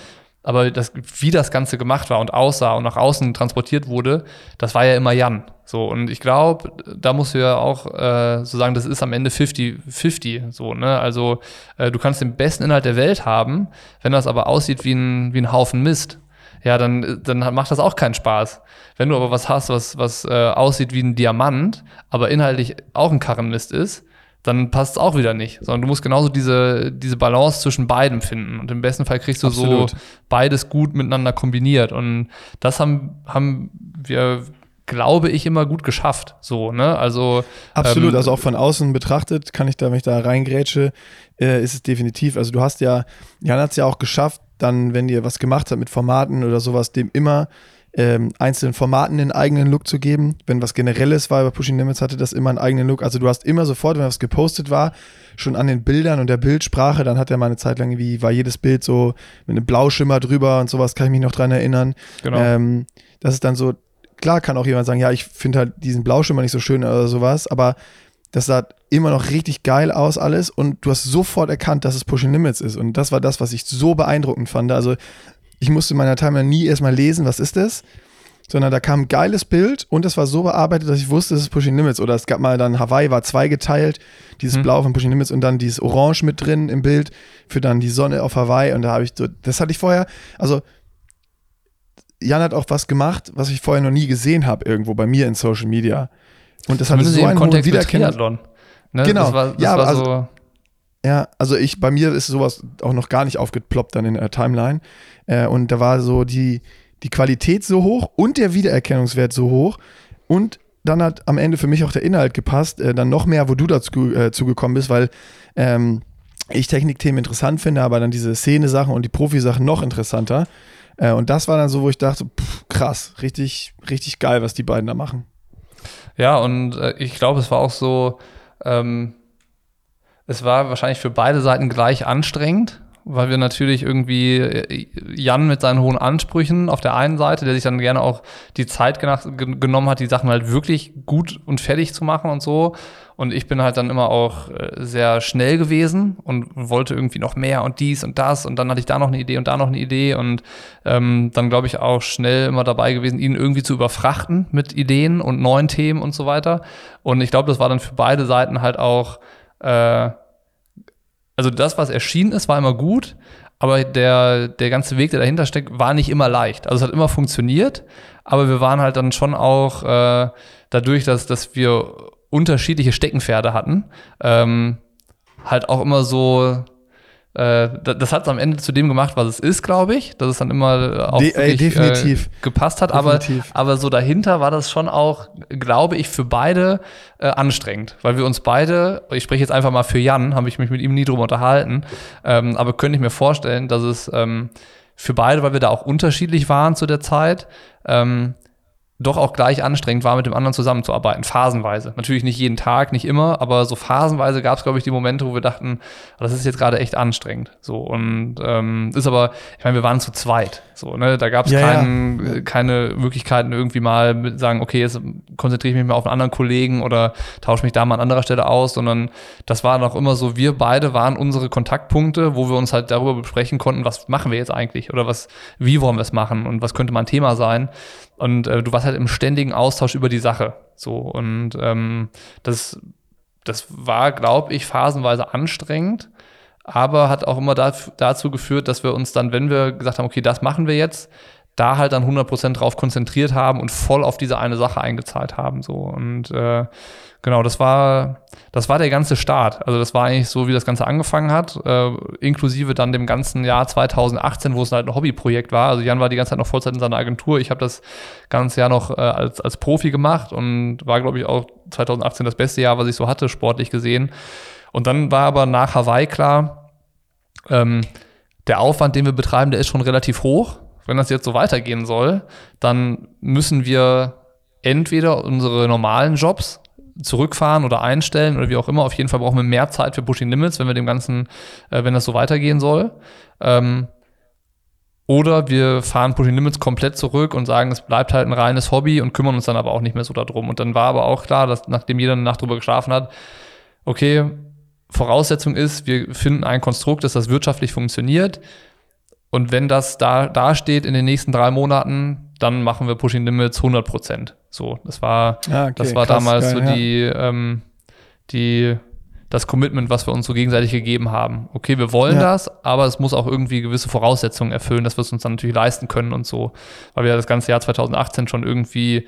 Aber das, wie das Ganze gemacht war und aussah und nach außen transportiert wurde, das war ja immer Jan. So, und ich glaube, da musst du ja auch äh, so sagen, das ist am Ende 50-50. So, ne? Also äh, du kannst den besten Inhalt der Welt haben, wenn das aber aussieht wie ein, wie ein Haufen Mist. Ja, dann, dann macht das auch keinen Spaß. Wenn du aber was hast, was, was äh, aussieht wie ein Diamant, aber inhaltlich auch ein Karrenmist ist, dann passt es auch wieder nicht. Sondern du musst genauso diese, diese Balance zwischen beiden finden. Und im besten Fall kriegst du Absolut. so beides gut miteinander kombiniert. Und das haben, haben wir, glaube ich, immer gut geschafft. So, ne? Also. Absolut, ähm, also auch von außen betrachtet, kann ich da, wenn ich da reingrätsche, äh, ist es definitiv. Also du hast ja, Jan hat es ja auch geschafft, dann, wenn ihr was gemacht habt mit Formaten oder sowas, dem immer ähm, einzelnen Formaten einen eigenen Look zu geben. Wenn was Generelles war, bei Pushing Limits hatte das immer einen eigenen Look. Also du hast immer sofort, wenn was gepostet war, schon an den Bildern und der Bildsprache, dann hat er mal eine Zeit lang wie war jedes Bild so mit einem Blauschimmer drüber und sowas, kann ich mich noch dran erinnern. Genau. Ähm, das ist dann so, klar kann auch jemand sagen, ja, ich finde halt diesen Blauschimmer nicht so schön oder sowas, aber das sah immer noch richtig geil aus alles und du hast sofort erkannt, dass es Pushing Limits ist und das war das, was ich so beeindruckend fand. Also ich musste in meiner Timeline nie erstmal lesen, was ist das, sondern da kam ein geiles Bild und es war so bearbeitet, dass ich wusste, es ist Pushing Limits. Oder es gab mal dann Hawaii war zweigeteilt, dieses mhm. Blau von Pushing Limits und dann dieses Orange mit drin im Bild für dann die Sonne auf Hawaii. Und da habe ich so, das hatte ich vorher, also Jan hat auch was gemacht, was ich vorher noch nie gesehen habe irgendwo bei mir in Social Media. Und das hatte so einen hohen Wiedererkennungs... Ne? Genau. Das war, das ja, also, so, Ja, also ich, bei mir ist sowas auch noch gar nicht aufgeploppt dann in der Timeline. Äh, und da war so die, die Qualität so hoch und der Wiedererkennungswert so hoch. Und dann hat am Ende für mich auch der Inhalt gepasst. Äh, dann noch mehr, wo du dazu äh, zugekommen bist, weil ähm, ich Technikthemen interessant finde, aber dann diese Szene-Sachen und die Profi-Sachen noch interessanter. Äh, und das war dann so, wo ich dachte, pff, krass, richtig, richtig geil, was die beiden da machen. Ja, und äh, ich glaube, es war auch so, ähm, es war wahrscheinlich für beide Seiten gleich anstrengend, weil wir natürlich irgendwie äh, Jan mit seinen hohen Ansprüchen auf der einen Seite, der sich dann gerne auch die Zeit genommen hat, die Sachen halt wirklich gut und fertig zu machen und so. Und ich bin halt dann immer auch äh, sehr schnell gewesen und wollte irgendwie noch mehr und dies und das. Und dann hatte ich da noch eine Idee und da noch eine Idee. Und ähm, dann glaube ich auch schnell immer dabei gewesen, ihn irgendwie zu überfrachten mit Ideen und neuen Themen und so weiter. Und ich glaube, das war dann für beide Seiten halt auch, äh, also das, was erschienen ist, war immer gut. Aber der, der ganze Weg, der dahinter steckt, war nicht immer leicht. Also es hat immer funktioniert, aber wir waren halt dann schon auch äh, dadurch, dass, dass wir unterschiedliche Steckenpferde hatten, ähm, halt auch immer so, das hat es am Ende zu dem gemacht, was es ist, glaube ich, dass es dann immer auch De ey, wirklich, definitiv. Äh, gepasst hat, Definitiv. aber aber so dahinter war das schon auch, glaube ich, für beide äh, anstrengend, weil wir uns beide, ich spreche jetzt einfach mal für Jan, habe ich mich mit ihm nie drüber unterhalten, ähm, aber könnte ich mir vorstellen, dass es ähm, für beide, weil wir da auch unterschiedlich waren zu der Zeit, ähm, doch auch gleich anstrengend war, mit dem anderen zusammenzuarbeiten, phasenweise. Natürlich nicht jeden Tag, nicht immer, aber so phasenweise gab es, glaube ich, die Momente, wo wir dachten, ah, das ist jetzt gerade echt anstrengend. So und ähm, ist aber, ich meine, wir waren zu zweit. So, ne, da gab es Ja, keinen, äh, keine Möglichkeiten, irgendwie mal mit sagen, okay, jetzt konzentriere ich mich mal auf einen anderen Kollegen oder tausche mich da mal an anderer Stelle aus, sondern das war noch immer so, wir beide waren unsere Kontaktpunkte, wo wir uns halt darüber besprechen konnten, was machen wir jetzt eigentlich oder was, wie wollen wir es machen und was könnte mal ein Thema sein. Und äh, du warst halt im ständigen Austausch über die Sache. So, und ähm, das, das war, glaube ich, phasenweise anstrengend, aber hat auch immer daf- dazu geführt, dass wir uns dann, wenn wir gesagt haben, okay, das machen wir jetzt, da halt dann 100% drauf konzentriert haben und voll auf diese eine Sache eingezahlt haben. So. Und äh, genau, das war, das war der ganze Start. Also das war eigentlich so, wie das Ganze angefangen hat, äh, inklusive dann dem ganzen Jahr 2018, wo es halt ein Hobbyprojekt war. Also Jan war die ganze Zeit noch Vollzeit in seiner Agentur. Ich habe das ganze Jahr noch äh, als, als Profi gemacht und war, glaube ich, auch 2018 das beste Jahr, was ich so hatte, sportlich gesehen. Und dann war aber nach Hawaii klar, ähm, der Aufwand, den wir betreiben, der ist schon relativ hoch. Wenn das jetzt so weitergehen soll, dann müssen wir entweder unsere normalen Jobs zurückfahren oder einstellen oder wie auch immer. Auf jeden Fall brauchen wir mehr Zeit für Pushing Limits, wenn wir dem Ganzen, äh, wenn das so weitergehen soll. Ähm, oder wir fahren Pushing Limits komplett zurück und sagen, es bleibt halt ein reines Hobby und kümmern uns dann aber auch nicht mehr so darum. Und dann war aber auch klar, dass nachdem jeder eine Nacht drüber geschlafen hat, okay, Voraussetzung ist, wir finden ein Konstrukt, dass das wirtschaftlich funktioniert. Und wenn das da, da steht in den nächsten drei Monaten, dann machen wir Pushing Limits 100 Prozent. So, das war, Ah, okay, das war krass, damals geil, so ja. die, ähm, die, das Commitment, was wir uns so gegenseitig gegeben haben. Okay, wir wollen Ja. das, aber es muss auch irgendwie gewisse Voraussetzungen erfüllen, dass wir es uns dann natürlich leisten können und so. Weil wir ja das ganze Jahr 2018 schon irgendwie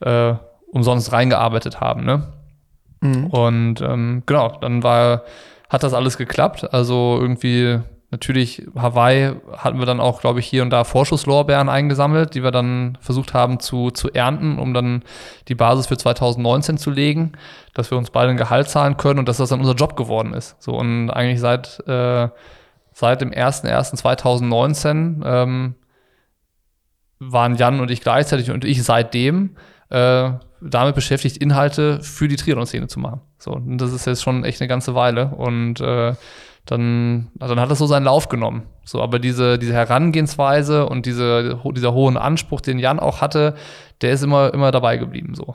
äh, umsonst reingearbeitet haben, ne? Mhm. Und ähm, genau, dann war, hat das alles geklappt. Also irgendwie, natürlich, Hawaii hatten wir dann auch, glaube ich, hier und da Vorschusslorbeeren eingesammelt, die wir dann versucht haben zu, zu ernten, um dann die Basis für 2019 zu legen, dass wir uns beide ein Gehalt zahlen können und dass das dann unser Job geworden ist. So und eigentlich seit, äh, seit dem 01.01.2019 ähm, waren Jan und ich gleichzeitig und ich seitdem äh, damit beschäftigt, Inhalte für die Triathlon-Szene zu machen. So, und das ist jetzt schon echt eine ganze Weile. Und äh, dann, dann hat das so seinen Lauf genommen. So, aber diese, diese Herangehensweise und diese, dieser hohen Anspruch, den Jan auch hatte, der ist immer, immer dabei geblieben. So.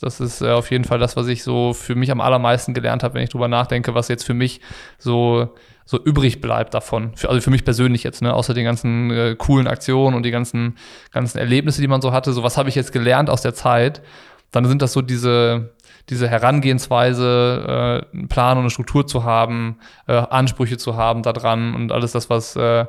Das ist äh, auf jeden Fall das, was ich so für mich am allermeisten gelernt habe, wenn ich drüber nachdenke, was jetzt für mich so, so übrig bleibt davon. Für, also für mich persönlich jetzt, ne, außer den ganzen äh, coolen Aktionen und die ganzen, ganzen Erlebnisse, die man so hatte. So, was habe ich jetzt gelernt aus der Zeit? Dann sind das so diese, diese Herangehensweise, äh, einen Plan und eine Struktur zu haben, äh, Ansprüche zu haben daran und alles das, was, äh,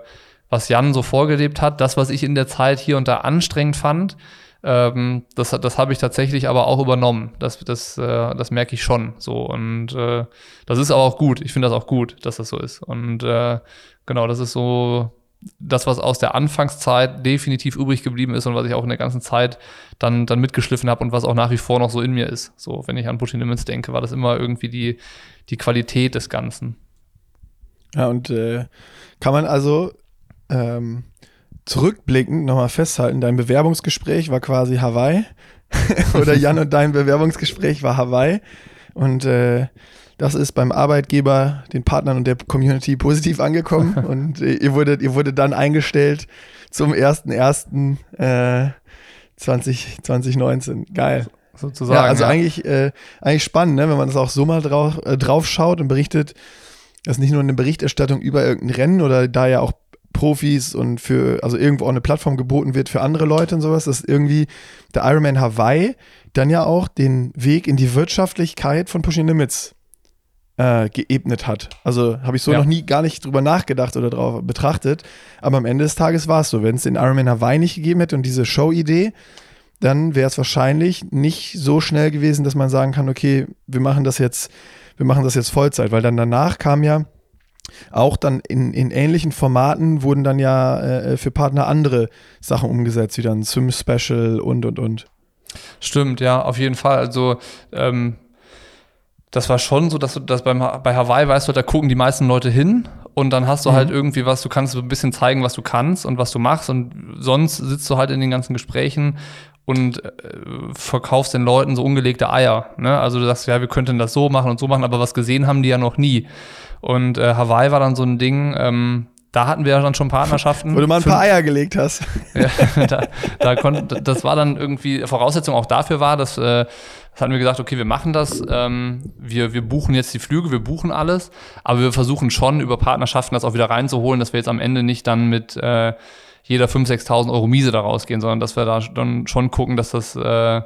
was Jan so vorgelebt hat. Das, was ich in der Zeit hier und da anstrengend fand, Ähm, das das habe ich tatsächlich aber auch übernommen. Das, das, äh, das merke ich schon so. Und äh, das ist aber auch gut. Ich finde das auch gut, dass das so ist. Und äh, genau, das ist so das, was aus der Anfangszeit definitiv übrig geblieben ist und was ich auch in der ganzen Zeit dann, dann mitgeschliffen habe und was auch nach wie vor noch so in mir ist. So, wenn ich an Pushing Limits denke, war das immer irgendwie die, die Qualität des Ganzen. Ja, und äh, kann man also ähm, zurückblickend nochmal festhalten, dein Bewerbungsgespräch war quasi Hawaii. [LAUGHS] Oder Jan und dein Bewerbungsgespräch war Hawaii. Und äh, das ist beim Arbeitgeber, den Partnern und der Community positiv angekommen. [LAUGHS] und äh, ihr, wurdet, ihr wurdet dann eingestellt zum 1.1. Äh, 20, 2019. Geil. Sozusagen. Ja, also ja. Eigentlich, äh, eigentlich spannend, ne? wenn man das auch so mal drauf, äh, drauf schaut und berichtet. Das ist nicht nur eine Berichterstattung über irgendein Rennen oder da ja auch Profis und für, also irgendwo auch eine Plattform geboten wird für andere Leute und sowas, dass irgendwie der Ironman Hawaii dann ja auch den Weg in die Wirtschaftlichkeit von Pushing Limits äh, geebnet hat. Also habe ich so ja. noch nie gar nicht drüber nachgedacht oder drauf betrachtet. Aber am Ende des Tages war es so. Wenn es den Ironman Hawaii nicht gegeben hätte und diese Show-Idee, dann wäre es wahrscheinlich nicht so schnell gewesen, dass man sagen kann, okay, wir machen das jetzt, wir machen das jetzt Vollzeit, weil dann danach kam ja auch dann in, in ähnlichen Formaten wurden dann ja äh, für Partner andere Sachen umgesetzt, wie dann Swim Special und und und. Stimmt, ja, auf jeden Fall. Also ähm, das war schon so, dass du das beim, bei Hawaii weißt du, da gucken die meisten Leute hin und dann hast du mhm. halt irgendwie was, du kannst so ein bisschen zeigen, was du kannst und was du machst und sonst sitzt du halt in den ganzen Gesprächen und äh, verkaufst den Leuten so ungelegte Eier. Ne? Also du sagst, ja, wir könnten das so machen und so machen, aber was gesehen haben die ja noch nie. Und äh, Hawaii war dann so ein Ding, ähm, da hatten wir ja dann schon Partnerschaften. Wo du mal ein paar Eier gelegt hast. [LAUGHS] ja, da, da konnt, das war dann irgendwie, Voraussetzung auch dafür war, dass, äh, das hatten wir gesagt, okay, wir machen das, ähm, wir, wir buchen jetzt die Flüge, wir buchen alles, aber wir versuchen schon über Partnerschaften das auch wieder reinzuholen, dass wir jetzt am Ende nicht dann mit äh, jeder 5.000, 6.000 Euro Miese da rausgehen, sondern dass wir da dann schon gucken, dass das, äh,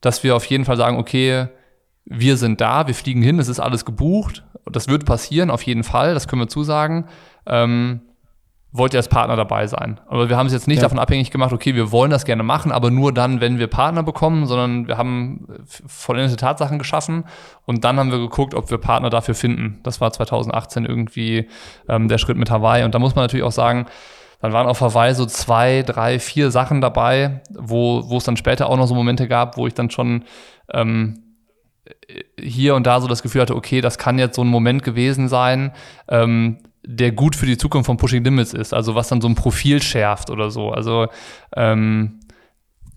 dass wir auf jeden Fall sagen, okay, wir sind da, wir fliegen hin, es ist alles gebucht. Das wird passieren, auf jeden Fall, das können wir zusagen. Ähm, wollt ihr als Partner dabei sein. Aber wir haben es jetzt nicht ja. davon abhängig gemacht, okay, wir wollen das gerne machen, aber nur dann, wenn wir Partner bekommen, sondern wir haben vollendete Tatsachen geschaffen und dann haben wir geguckt, ob wir Partner dafür finden. Das war 2018 irgendwie ähm, der Schritt mit Hawaii. Und da muss man natürlich auch sagen, dann waren auf Hawaii so zwei, drei, vier Sachen dabei, wo, wo es dann später auch noch so Momente gab, wo ich dann schon ähm, hier und da so das Gefühl hatte, okay, das kann jetzt so ein Moment gewesen sein, ähm, der gut für die Zukunft von Pushing Limits ist, also was dann so ein Profil schärft oder so. Also ähm,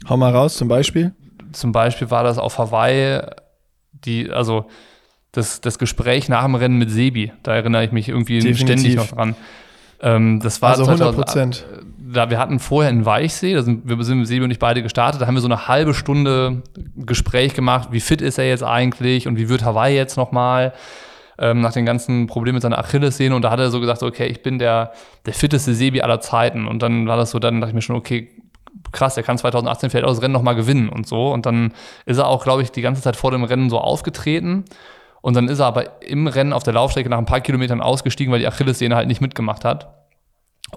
Hau mal raus, zum Beispiel. Zum Beispiel war das auf Hawaii, die, also das, das Gespräch nach dem Rennen mit Sebi, da erinnere ich mich irgendwie Definitiv. ständig noch dran. Ähm, das war also 100 Prozent. Da wir hatten vorher in Weichsee, da sind wir sind Sebi und ich beide gestartet, da haben wir so eine halbe Stunde Gespräch gemacht, wie fit ist er jetzt eigentlich und wie wird Hawaii jetzt nochmal ähm, nach den ganzen Problemen mit seiner Achillessehne und da hat er so gesagt, okay, ich bin der, der fitteste Sebi aller Zeiten und dann war das so, dann dachte ich mir schon, okay, krass, er kann 2018 vielleicht auch das Rennen nochmal gewinnen und so und dann ist er auch, glaube ich, die ganze Zeit vor dem Rennen so aufgetreten und dann ist er aber im Rennen auf der Laufstrecke nach ein paar Kilometern ausgestiegen, weil die Achillessehne halt nicht mitgemacht hat.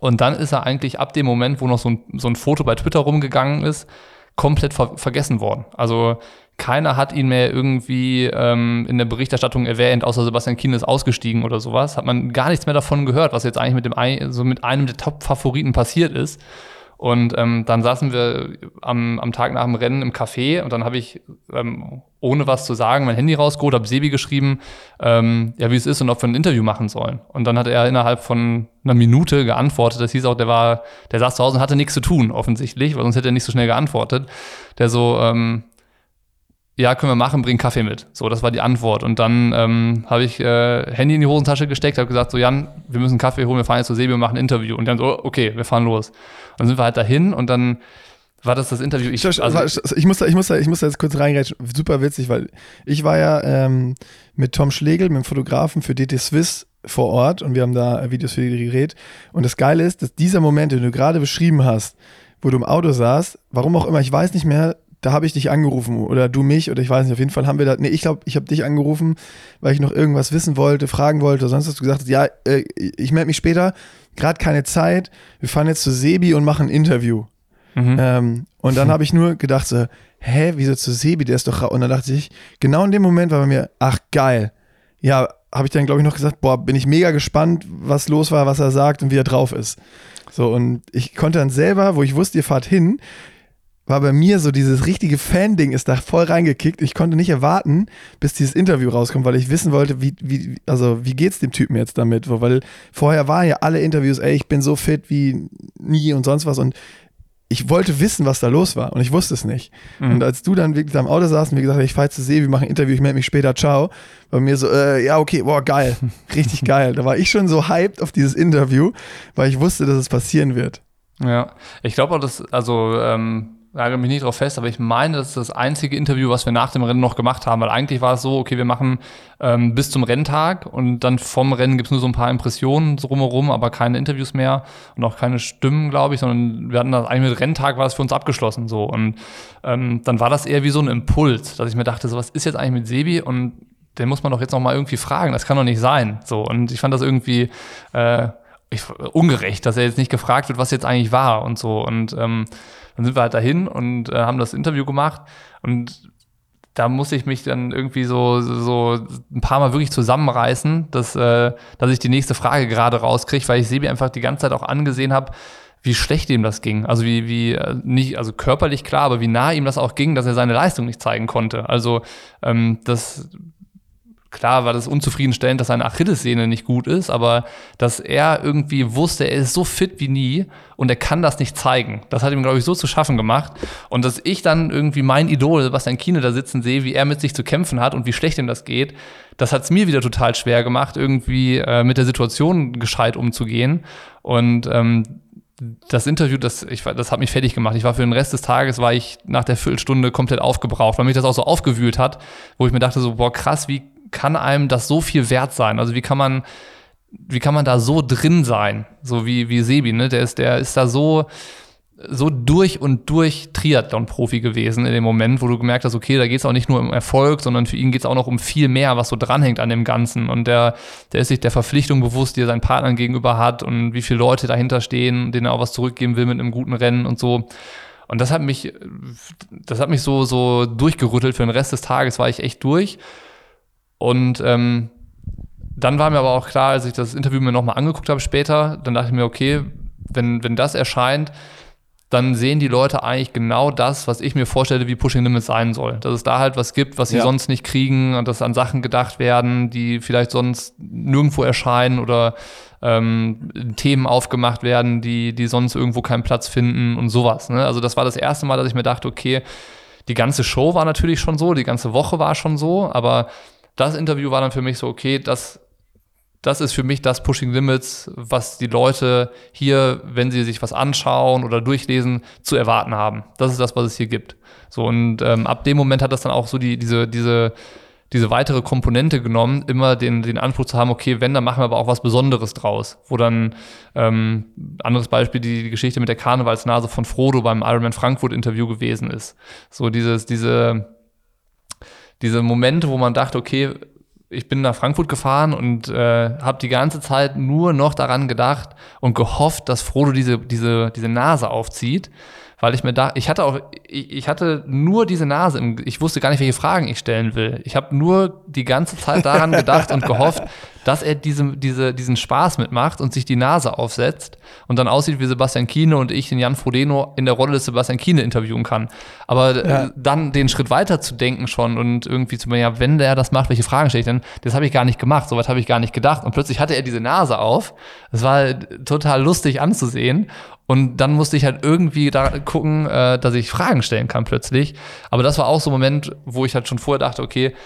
Und dann ist er eigentlich ab dem Moment, wo noch so ein, so ein Foto bei Twitter rumgegangen ist, komplett ver vergessen worden. Also keiner hat ihn mehr irgendwie ähm, in der Berichterstattung erwähnt, außer Sebastian Kienle ist ausgestiegen oder sowas. Hat man gar nichts mehr davon gehört, was jetzt eigentlich mit, dem, so mit einem der Top-Favoriten passiert ist. Und ähm, dann saßen wir am, am Tag nach dem Rennen im Café und dann habe ich, ähm, ohne was zu sagen, mein Handy rausgeholt, habe Sebi geschrieben, ähm, ja, wie es ist und ob wir ein Interview machen sollen. Und dann hat er innerhalb von einer Minute geantwortet. Das hieß auch, der war, der saß zu Hause und hatte nichts zu tun, offensichtlich, weil sonst hätte er nicht so schnell geantwortet. Der so, ähm, ja, können wir machen, bring Kaffee mit. So, das war die Antwort. Und dann ähm, habe ich äh, Handy in die Hosentasche gesteckt, habe gesagt, so Jan, wir müssen Kaffee holen, wir fahren jetzt zur Sebi und machen ein Interview. Und dann so, okay, wir fahren los. Und dann sind wir halt dahin und dann war das das Interview. Ich, also, ich, muss, da, ich, muss, da, ich muss da jetzt kurz reingreifen. Super witzig, weil ich war ja ähm, mit Tom Schlegel, mit dem Fotografen für DT Swiss vor Ort und wir haben da Videos für die gedreht. Und das Geile ist, dass dieser Moment, den du gerade beschrieben hast, wo du im Auto saßt, warum auch immer, ich weiß nicht mehr, da habe ich dich angerufen oder du mich oder ich weiß nicht, auf jeden Fall haben wir da, nee, ich glaube, ich habe dich angerufen, weil ich noch irgendwas wissen wollte, fragen wollte, sonst hast du gesagt, ja, äh, ich melde mich später, gerade keine Zeit, wir fahren jetzt zu Sebi und machen ein Interview. Mhm. Ähm, und dann [LAUGHS] habe ich nur gedacht so, hä, wieso zu Sebi, der ist doch Und dann dachte ich, genau in dem Moment war bei mir, ach geil. Ja, habe ich dann glaube ich noch gesagt, boah, bin ich mega gespannt, was los war, was er sagt und wie er drauf ist. So, und ich konnte dann selber, wo ich wusste, ihr fahrt hin, war bei mir so dieses richtige Fan-Ding ist da voll reingekickt. Ich konnte nicht erwarten, bis dieses Interview rauskommt, weil ich wissen wollte, wie, wie, also wie geht's dem Typen jetzt damit? Weil vorher waren ja alle Interviews, ey, ich bin so fit wie nie und sonst was und ich wollte wissen, was da los war und ich wusste es nicht. Mhm. Und als du dann wirklich am Auto saßt und mir gesagt hast, ich fahre zu See, wir machen ein Interview, ich melde mich später, ciao, bei mir so, äh, ja, okay, boah, geil, [LAUGHS] richtig geil. Da war ich schon so hyped auf dieses Interview, weil ich wusste, dass es passieren wird. Ja, ich glaube auch, dass, also, ähm, nagel mich nicht drauf fest, aber ich meine, das ist das einzige Interview, was wir nach dem Rennen noch gemacht haben, weil eigentlich war es so, okay, wir machen ähm, bis zum Renntag und dann vom Rennen gibt's nur so ein paar Impressionen so rumherum, aber keine Interviews mehr und auch keine Stimmen, glaube ich, sondern wir hatten das eigentlich mit Renntag war das für uns abgeschlossen so. Und ähm, dann war das eher wie so ein Impuls, dass ich mir dachte, so was ist jetzt eigentlich mit Sebi und den muss man doch jetzt noch mal irgendwie fragen, das kann doch nicht sein, so. Und ich fand das irgendwie äh, ich, ungerecht, dass er jetzt nicht gefragt wird, was jetzt eigentlich war und so. Und ähm, dann sind wir halt dahin und äh, haben das Interview gemacht und da muss ich mich dann irgendwie so, so ein paar Mal wirklich zusammenreißen, dass, äh, dass ich die nächste Frage gerade rauskriege, weil ich Sebi einfach die ganze Zeit auch angesehen habe, wie schlecht ihm das ging. Also wie, wie äh, nicht, also körperlich klar, aber wie nah ihm das auch ging, dass er seine Leistung nicht zeigen konnte. Also ähm, das klar war das unzufriedenstellend, dass seine Achillessehne nicht gut ist, aber dass er irgendwie wusste, er ist so fit wie nie und er kann das nicht zeigen. Das hat ihm, glaube ich, so zu schaffen gemacht. Und dass ich dann irgendwie mein Idol, Sebastian Kiene, da sitzen sehe, wie er mit sich zu kämpfen hat und wie schlecht ihm das geht, das hat es mir wieder total schwer gemacht, irgendwie äh, mit der Situation gescheit umzugehen. Und ähm, das Interview, das, ich, das hat mich fertig gemacht. Ich war für den Rest des Tages, war ich nach der Viertelstunde komplett aufgebraucht, weil mich das auch so aufgewühlt hat, wo ich mir dachte so, boah, krass, wie kann einem das so viel wert sein? Also wie kann man, wie kann man da so drin sein? So wie, wie Sebi, ne? Der ist, der ist da so, so durch und durch Triathlon-Profi gewesen in dem Moment, wo du gemerkt hast, okay, da geht es auch nicht nur um Erfolg, sondern für ihn geht es auch noch um viel mehr, was so dranhängt an dem Ganzen. Und der, der ist sich der Verpflichtung bewusst, die er seinen Partnern gegenüber hat und wie viele Leute dahinter stehen, denen er auch was zurückgeben will mit einem guten Rennen und so. Und das hat mich, das hat mich so, so durchgerüttelt. Für den Rest des Tages war ich echt durch. Und ähm, dann war mir aber auch klar, als ich das Interview mir nochmal angeguckt habe später, dann dachte ich mir, okay, wenn, wenn das erscheint, dann sehen die Leute eigentlich genau das, was ich mir vorstelle, wie Pushing Limits sein soll. Dass es da halt was gibt, was sie ja. sonst nicht kriegen und dass an Sachen gedacht werden, die vielleicht sonst nirgendwo erscheinen oder ähm, Themen aufgemacht werden, die, die sonst irgendwo keinen Platz finden und sowas. Ne? Also das war das erste Mal, dass ich mir dachte, okay, die ganze Show war natürlich schon so, die ganze Woche war schon so, aber das Interview war dann für mich so, okay, das, das ist für mich das Pushing Limits, was die Leute hier, wenn sie sich was anschauen oder durchlesen, zu erwarten haben. Das ist das, was es hier gibt. So, und ähm, ab dem Moment hat das dann auch so die, diese, diese, diese weitere Komponente genommen, immer den, den Anspruch zu haben, okay, wenn, dann machen wir aber auch was Besonderes draus. Wo dann, ähm, anderes Beispiel, die, die Geschichte mit der Karnevalsnase von Frodo beim Ironman Frankfurt Interview gewesen ist. So dieses, diese, diese Momente, wo man dachte, okay, ich bin nach Frankfurt gefahren und äh, habe die ganze Zeit nur noch daran gedacht und gehofft, dass Frodo diese, diese, diese Nase aufzieht weil ich mir da, ich hatte auch, ich, ich hatte nur diese Nase, im, ich wusste gar nicht, welche Fragen ich stellen will. Ich habe nur die ganze Zeit daran gedacht und gehofft, [LAUGHS] dass er diese, diese, diesen Spaß mitmacht und sich die Nase aufsetzt und dann aussieht wie Sebastian Kiene und ich den Jan Frodeno in der Rolle des Sebastian Kiene interviewen kann. Aber äh, ja. dann den Schritt weiter zu denken schon und irgendwie zu mir, ja, wenn der das macht, welche Fragen stelle ich denn? Das habe ich gar nicht gemacht, soweit habe ich gar nicht gedacht. Und plötzlich hatte er diese Nase auf. Das war total lustig anzusehen. Und dann musste ich halt irgendwie da gucken, äh, dass ich Fragen stellen kann plötzlich. Aber das war auch so ein Moment, wo ich halt schon vorher dachte, okay,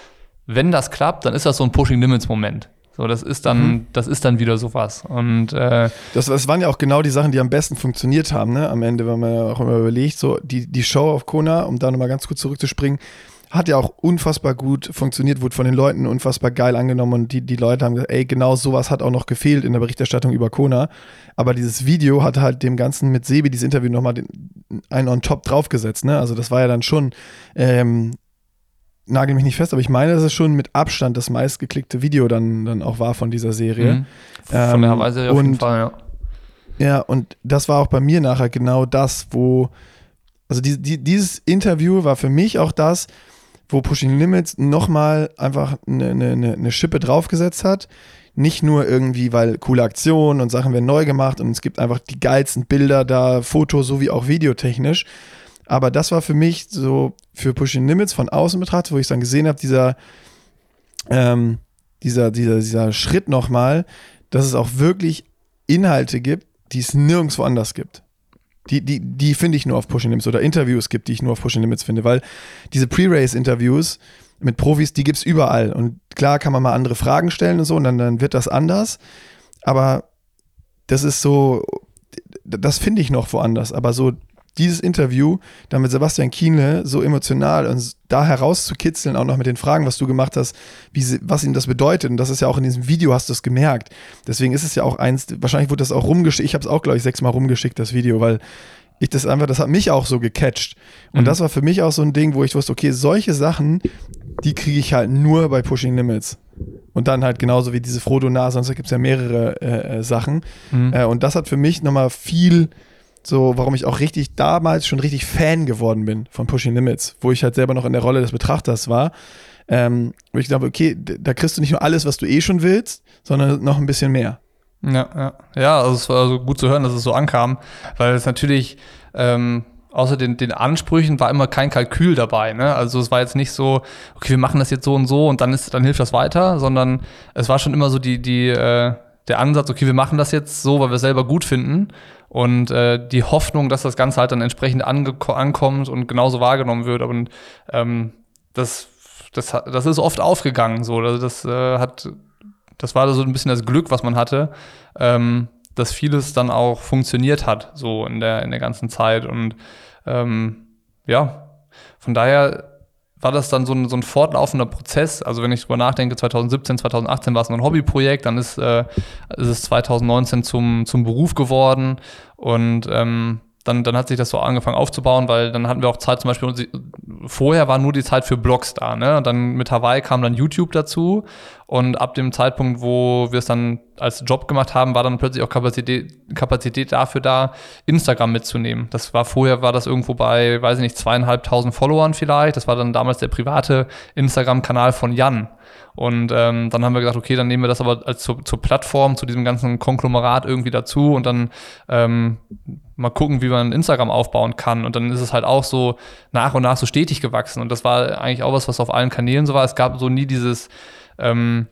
wenn das klappt, dann ist das so ein Pushing Limits Moment. So, das ist dann, mhm. das ist dann wieder sowas. Und äh, das, das waren ja auch genau die Sachen, die am besten funktioniert haben, ne? Am Ende, wenn man ja auch immer überlegt, so die, die Show auf Kona, um da nochmal ganz kurz zurückzuspringen, hat ja auch unfassbar gut funktioniert, wurde von den Leuten unfassbar geil angenommen und die, die Leute haben gesagt, ey, genau sowas hat auch noch gefehlt in der Berichterstattung über Kona. Aber dieses Video hat halt dem Ganzen mit Sebi, dieses Interview nochmal einen on top draufgesetzt, ne? Also das war ja dann schon, ähm, nagel mich nicht fest, aber ich meine, dass es schon mit Abstand das meistgeklickte Video dann, dann auch war von dieser Serie. Mhm. Von der ähm, Weise auf jeden Fall, ja. Ja, und das war auch bei mir nachher genau das, wo Also die, die, dieses Interview war für mich auch das, wo Pushing Limits nochmal einfach eine, eine, eine Schippe draufgesetzt hat. Nicht nur irgendwie, weil coole Aktionen und Sachen werden neu gemacht und es gibt einfach die geilsten Bilder da, Foto sowie auch videotechnisch. Aber das war für mich so für Pushing Limits von außen betrachtet, wo ich dann gesehen habe, dieser, ähm, dieser, dieser, dieser Schritt nochmal, dass es auch wirklich Inhalte gibt, die es nirgendwo anders gibt. Die, die, die finde ich nur auf Pushing Limits oder Interviews gibt, die ich nur auf Pushing Limits finde, weil diese Pre-Race-Interviews mit Profis, die gibt es überall. Und klar kann man mal andere Fragen stellen und so, und dann, dann wird das anders. Aber das ist so, das finde ich noch woanders. Aber so dieses Interview, da mit Sebastian Kienle so emotional und da herauszukitzeln, auch noch mit den Fragen, was du gemacht hast, wie, was ihm das bedeutet. Und das ist ja auch in diesem Video, hast du es gemerkt. Deswegen ist es ja auch eins, wahrscheinlich wurde das auch rumgeschickt. Ich habe es auch, glaube ich, sechsmal rumgeschickt, das Video, weil ich das einfach, das hat mich auch so gecatcht. Und mhm. das war für mich auch so ein Ding, wo ich wusste, okay, solche Sachen, die kriege ich halt nur bei Pushing Limits. Und dann halt genauso wie diese Frodo-Nase, sonst gibt es ja mehrere äh, äh, Sachen. Mhm. Äh, und das hat für mich nochmal viel so, warum ich auch richtig damals schon richtig Fan geworden bin von Pushing Limits, wo ich halt selber noch in der Rolle des Betrachters war. Ähm, wo ich glaube, okay, da kriegst du nicht nur alles, was du eh schon willst, sondern noch ein bisschen mehr. Ja, ja. Ja, also es war also gut zu hören, dass es so ankam, weil es natürlich ähm, außer den, den Ansprüchen war immer kein Kalkül dabei. Ne? Also es war jetzt nicht so, okay, wir machen das jetzt so und so und dann ist, dann hilft das weiter, sondern es war schon immer so die, die, äh, der Ansatz, okay, wir machen das jetzt so, weil wir es selber gut finden und äh, die Hoffnung, dass das Ganze halt dann entsprechend ankommt und genauso wahrgenommen wird. Und ähm, das, das, das ist oft aufgegangen. So, also das äh, hat, das war so ein bisschen das Glück, was man hatte, ähm, dass vieles dann auch funktioniert hat, so in der in der ganzen Zeit. Und ähm, ja, von daher war das dann so ein, so ein fortlaufender Prozess. Also wenn ich drüber nachdenke, 2017, 2018 war es noch ein Hobbyprojekt, dann ist, äh, ist es 2019 zum, zum Beruf geworden und ähm, dann, dann hat sich das so angefangen aufzubauen, weil dann hatten wir auch Zeit, zum Beispiel, vorher war nur die Zeit für Blogs da, ne? Und dann mit Hawaii kam dann YouTube dazu. Und ab dem Zeitpunkt, wo wir es dann als Job gemacht haben, war dann plötzlich auch Kapazität, Kapazität dafür da, Instagram mitzunehmen. Das war vorher, war das irgendwo bei, weiß ich nicht, zweieinhalbtausend Followern vielleicht. Das war dann damals der private Instagram-Kanal von Jan. Und ähm, dann haben wir gesagt, okay, dann nehmen wir das aber als zur, zur Plattform, zu diesem ganzen Konglomerat irgendwie dazu und dann ähm, mal gucken, wie man Instagram aufbauen kann. Und dann ist es halt auch so nach und nach so stetig gewachsen. Und das war eigentlich auch was, was auf allen Kanälen so war. Es gab so nie dieses, ähm,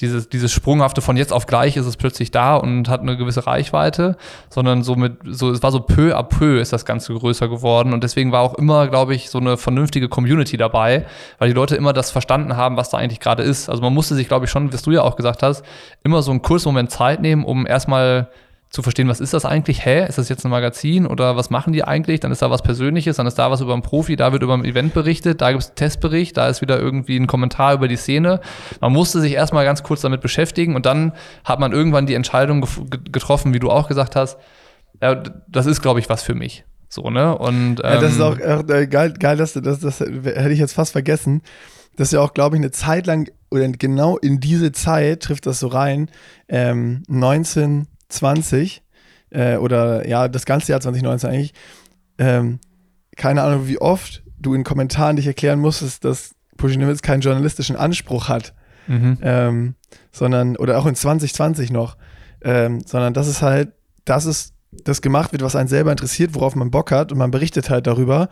dieses, dieses Sprunghafte von jetzt auf gleich ist es plötzlich da und hat eine gewisse Reichweite, sondern so mit, so, es war so peu à peu ist das Ganze größer geworden und deswegen war auch immer, glaube ich, so eine vernünftige Community dabei, weil die Leute immer das verstanden haben, was da eigentlich gerade ist. Also man musste sich, glaube ich, schon, was du ja auch gesagt hast, immer so einen kurzen Moment Zeit nehmen, um erstmal zu verstehen, was ist das eigentlich? Hä, ist das jetzt ein Magazin oder was machen die eigentlich? Dann ist da was Persönliches, dann ist da was über einen Profi, da wird über ein Event berichtet, da gibt es einen Testbericht, da ist wieder irgendwie ein Kommentar über die Szene. Man musste sich erstmal ganz kurz damit beschäftigen und dann hat man irgendwann die Entscheidung getroffen, wie du auch gesagt hast, ja, das ist, glaube ich, was für mich. So, ne? Und, ähm, ja, das ist ähm, auch äh, geil, geil, dass du das, das hätte ich jetzt fast vergessen. Das ist ja auch, glaube ich, eine Zeit lang, oder genau in diese Zeit trifft das so rein, ähm, 19 20 äh, oder ja, das ganze Jahr 2019 eigentlich, ähm, keine Ahnung, wie oft du in Kommentaren dich erklären musstest, dass Pushing Limits keinen journalistischen Anspruch hat, mhm. ähm, sondern, oder auch in 2020 noch, ähm, sondern das ist halt, dass es das gemacht wird, was einen selber interessiert, worauf man Bock hat und man berichtet halt darüber.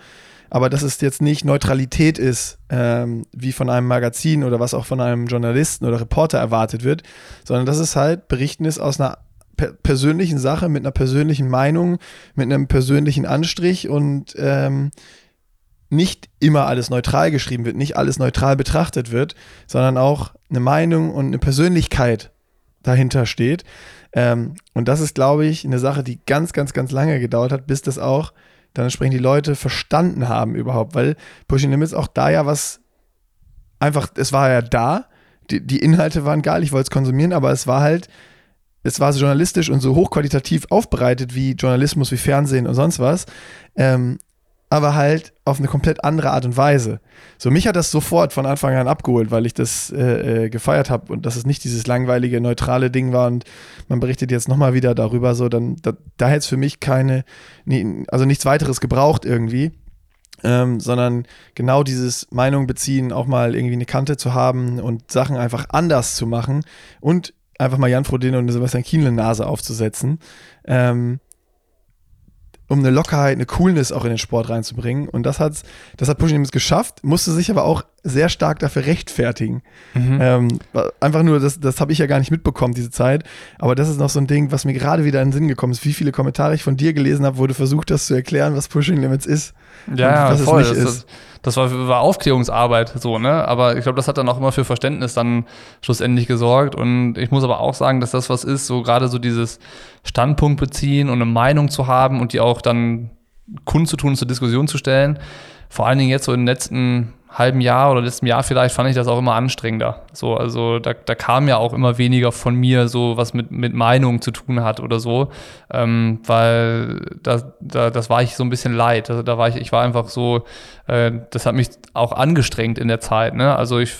Aber dass es jetzt nicht Neutralität ist, ähm, wie von einem Magazin oder was auch von einem Journalisten oder Reporter erwartet wird, sondern dass es halt Berichten ist aus einer per persönlichen Sache, mit einer persönlichen Meinung, mit einem persönlichen Anstrich und ähm, nicht immer alles neutral geschrieben wird, nicht alles neutral betrachtet wird, sondern auch eine Meinung und eine Persönlichkeit dahinter steht. Ähm, und das ist, glaube ich, eine Sache, die ganz, ganz, ganz lange gedauert hat, bis das auch dann entsprechend die Leute verstanden haben überhaupt, weil Pushing Limits auch da ja was einfach, es war ja da, die, die Inhalte waren geil, ich wollte es konsumieren, aber es war halt es war so journalistisch und so hochqualitativ aufbereitet wie Journalismus, wie Fernsehen und sonst was. Ähm, aber halt auf eine komplett andere Art und Weise. So, mich hat das sofort von Anfang an abgeholt, weil ich das äh, äh, gefeiert habe und dass es nicht dieses langweilige, neutrale Ding war und man berichtet jetzt nochmal wieder darüber, so, dann, da, da hätte es für mich keine, nie, also nichts weiteres gebraucht irgendwie. ähm, sondern genau dieses Meinung beziehen, auch mal irgendwie eine Kante zu haben und Sachen einfach anders zu machen und einfach mal Jan Frodeno und Sebastian Kienle Nase aufzusetzen. Ähm, um eine Lockerheit, eine Coolness auch in den Sport reinzubringen. Und das, hat's, das hat Pushing Limits geschafft, musste sich aber auch sehr stark dafür rechtfertigen. Mhm. Ähm, einfach nur, das, das habe ich ja gar nicht mitbekommen, diese Zeit. Aber das ist noch so ein Ding, was mir gerade wieder in den Sinn gekommen ist. Wie viele Kommentare ich von dir gelesen habe, wo du versucht hast zu erklären, was Pushing Limits ist. Ja, ja voll. Das, das, das, war, war Aufklärungsarbeit so, ne? Aber ich glaube, das hat dann auch immer für Verständnis dann schlussendlich gesorgt. Und ich muss aber auch sagen, dass das was ist, so gerade so dieses Standpunkt beziehen und eine Meinung zu haben und die auch dann kundzutun und zur Diskussion zu stellen. Vor allen Dingen jetzt so in den letzten halben Jahr oder letzten Jahr vielleicht fand ich das auch immer anstrengender. So, also da, da kam ja auch immer weniger von mir so, was mit, mit Meinung zu tun hat oder so, ähm, weil da, da, das war ich so ein bisschen leid. Also da war ich, ich war einfach so, äh, das hat mich auch angestrengt in der Zeit. Ne? Also ich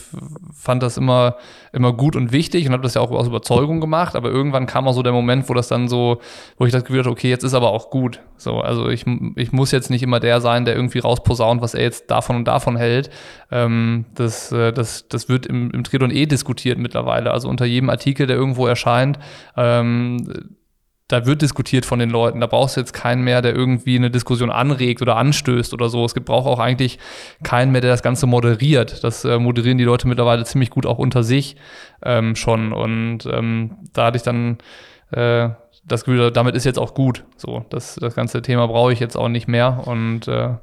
fand das immer, immer gut und wichtig und habe das ja auch aus Überzeugung gemacht, aber irgendwann kam auch so der Moment, wo das dann so, wo ich das Gefühl hatte, okay, jetzt ist aber auch gut. So, also ich, ich muss jetzt nicht immer der sein, der irgendwie rausposaunt, was er jetzt davon und davon hält. Ähm, das, äh, das, das wird im, im Triathlon eh diskutiert mittlerweile. Also unter jedem Artikel, der irgendwo erscheint, ähm, da wird diskutiert von den Leuten. Da brauchst du jetzt keinen mehr, der irgendwie eine Diskussion anregt oder anstößt oder so. Es braucht auch eigentlich keinen mehr, der das Ganze moderiert. Das äh, moderieren die Leute mittlerweile ziemlich gut auch unter sich ähm, schon. Und ähm, da hatte ich dann äh, das Gefühl, damit ist jetzt auch gut. So, das, das ganze Thema brauche ich jetzt auch nicht mehr. Und äh,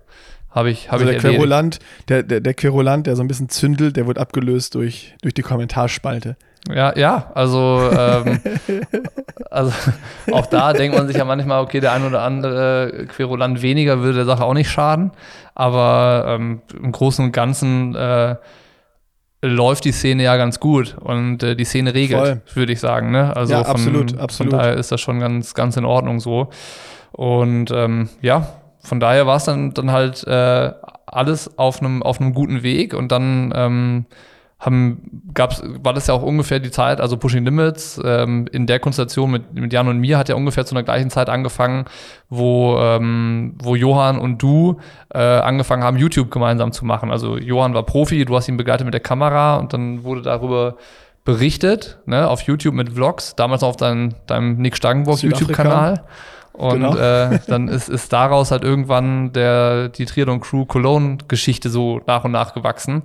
habe ich, hab also ich der Querulant, der, der, der Querulant, der so ein bisschen zündelt, der wird abgelöst durch, durch die Kommentarspalte. Ja, ja, also, ähm, [LAUGHS] also auch da denkt man sich ja manchmal, okay, der ein oder andere Querulant weniger würde der Sache auch nicht schaden, aber ähm, im Großen und Ganzen äh, läuft die Szene ja ganz gut und äh, die Szene regelt, würde ich sagen. Ne? Also ja, von, absolut, absolut. Von daher ist das schon ganz, ganz in Ordnung so. Und ähm, ja, von daher war es dann, dann halt äh, alles auf einem auf einem guten Weg und dann ähm, haben, gab's, war das ja auch ungefähr die Zeit, also Pushing Limits ähm, in der Konstellation mit, mit Jan und mir hat ja ungefähr zu einer gleichen Zeit angefangen, wo, ähm, wo Johann und du äh, angefangen haben, YouTube gemeinsam zu machen. Also Johann war Profi, du hast ihn begleitet mit der Kamera und dann wurde darüber berichtet, ne, auf YouTube mit Vlogs, damals auf dein, deinem Nick Stangenburg YouTube-Kanal. Und genau. äh, dann ist, ist daraus halt irgendwann der, die Triathlon Crew Cologne-Geschichte so nach und nach gewachsen.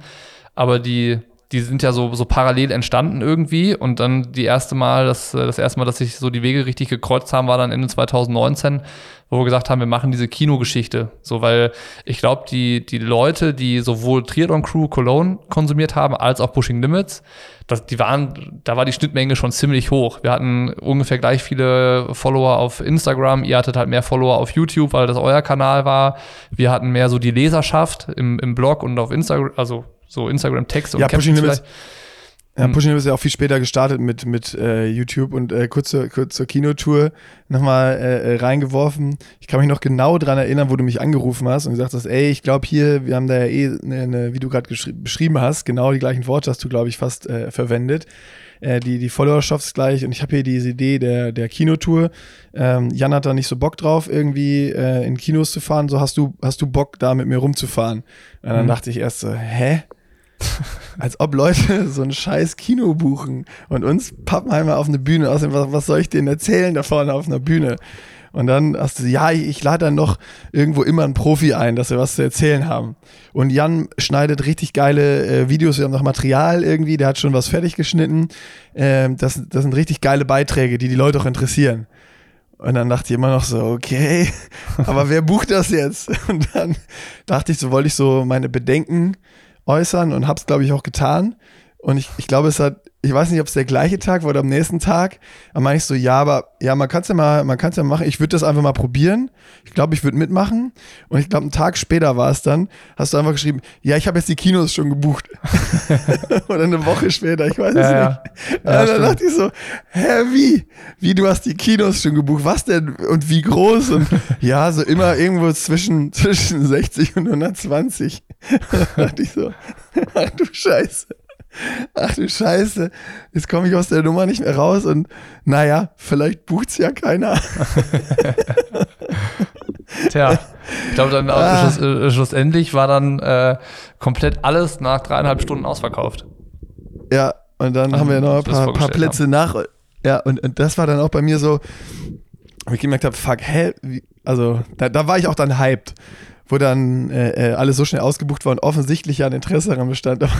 Aber die die sind ja so, so parallel entstanden irgendwie. Und dann die erste Mal, das, das erste Mal, dass sich so die Wege richtig gekreuzt haben, war dann Ende 2019, wo wir gesagt haben, wir machen diese Kinogeschichte. So, weil ich glaube, die, die Leute, die sowohl Triathlon Crew Cologne konsumiert haben, als auch Pushing Limits, das, die waren, da war die Schnittmenge schon ziemlich hoch. Wir hatten ungefähr gleich viele Follower auf Instagram. Ihr hattet halt mehr Follower auf YouTube, weil das euer Kanal war. Wir hatten mehr so die Leserschaft im, im Blog und auf Instagram, also so Instagram-Text und ja, Pushing Limits. Ja, hm. Pushing Limits ist ja auch viel später gestartet mit, mit äh, YouTube und äh, kurz, zur, kurz zur Kinotour nochmal äh, äh, reingeworfen. Ich kann mich noch genau daran erinnern, wo du mich angerufen hast und gesagt hast, ey, ich glaube hier, wir haben da ja eh, eine, eine, wie du gerade beschrieben hast, genau die gleichen Worte hast du, glaube ich, fast äh, verwendet. Äh, die, die Followerschaft gleich und ich habe hier diese Idee der, der Kinotour. Ähm, Jan hat da nicht so Bock drauf, irgendwie äh, in Kinos zu fahren. So hast du, hast du Bock, da mit mir rumzufahren? Und dann mhm. dachte ich erst so, hä? Als ob Leute [LAUGHS] so ein scheiß Kino buchen und uns Pappenheimer auf eine Bühne. Außerdem, was, was soll ich denen erzählen da vorne auf einer Bühne? Und dann hast du, ja, ich, ich lade dann noch irgendwo immer einen Profi ein, dass wir was zu erzählen haben. Und Jan schneidet richtig geile äh, Videos, wir haben noch Material irgendwie, der hat schon was fertig geschnitten. Ähm, das, das sind richtig geile Beiträge, die die Leute auch interessieren. Und dann dachte ich immer noch so, okay, [LAUGHS] aber wer bucht das jetzt? [LAUGHS] Und dann dachte ich so, wollte ich so meine Bedenken äußern und hab's, glaube ich, auch getan. Und ich, ich glaube, es hat ich weiß nicht, ob es der gleiche Tag war oder am nächsten Tag. Dann meine ich so, ja, aber ja, man kann es ja mal, man kann es ja machen. Ich würde das einfach mal probieren. Ich glaube, ich würde mitmachen. Und ich glaube, einen Tag später war es dann, hast du einfach geschrieben, ja, ich habe jetzt die Kinos schon gebucht. [LAUGHS] oder eine Woche später, ich weiß es ja, nicht. Ja, dann dachte ich so, hä, wie? Wie, du hast die Kinos schon gebucht? Was denn? Und wie groß? Und [LAUGHS] ja, so immer irgendwo zwischen, zwischen 60 und 120. [LAUGHS] dann dachte ich so, ach du Scheiße. Ach du Scheiße, jetzt komme ich aus der Nummer nicht mehr raus und naja, vielleicht bucht es ja keiner. [LAUGHS] Tja, ich glaube dann ah. schluss, äh, schlussendlich war dann äh, komplett alles nach dreieinhalb Stunden ausverkauft. Ja, und dann haben wir noch ein paar, paar Plätze haben. nach. Ja, und, und das war dann auch bei mir so, wo ich gemerkt habe, fuck, hä? Wie, also da, da war ich auch dann hyped wo dann äh, äh, alles so schnell ausgebucht war und offensichtlich ja ein Interesse daran bestand. Aber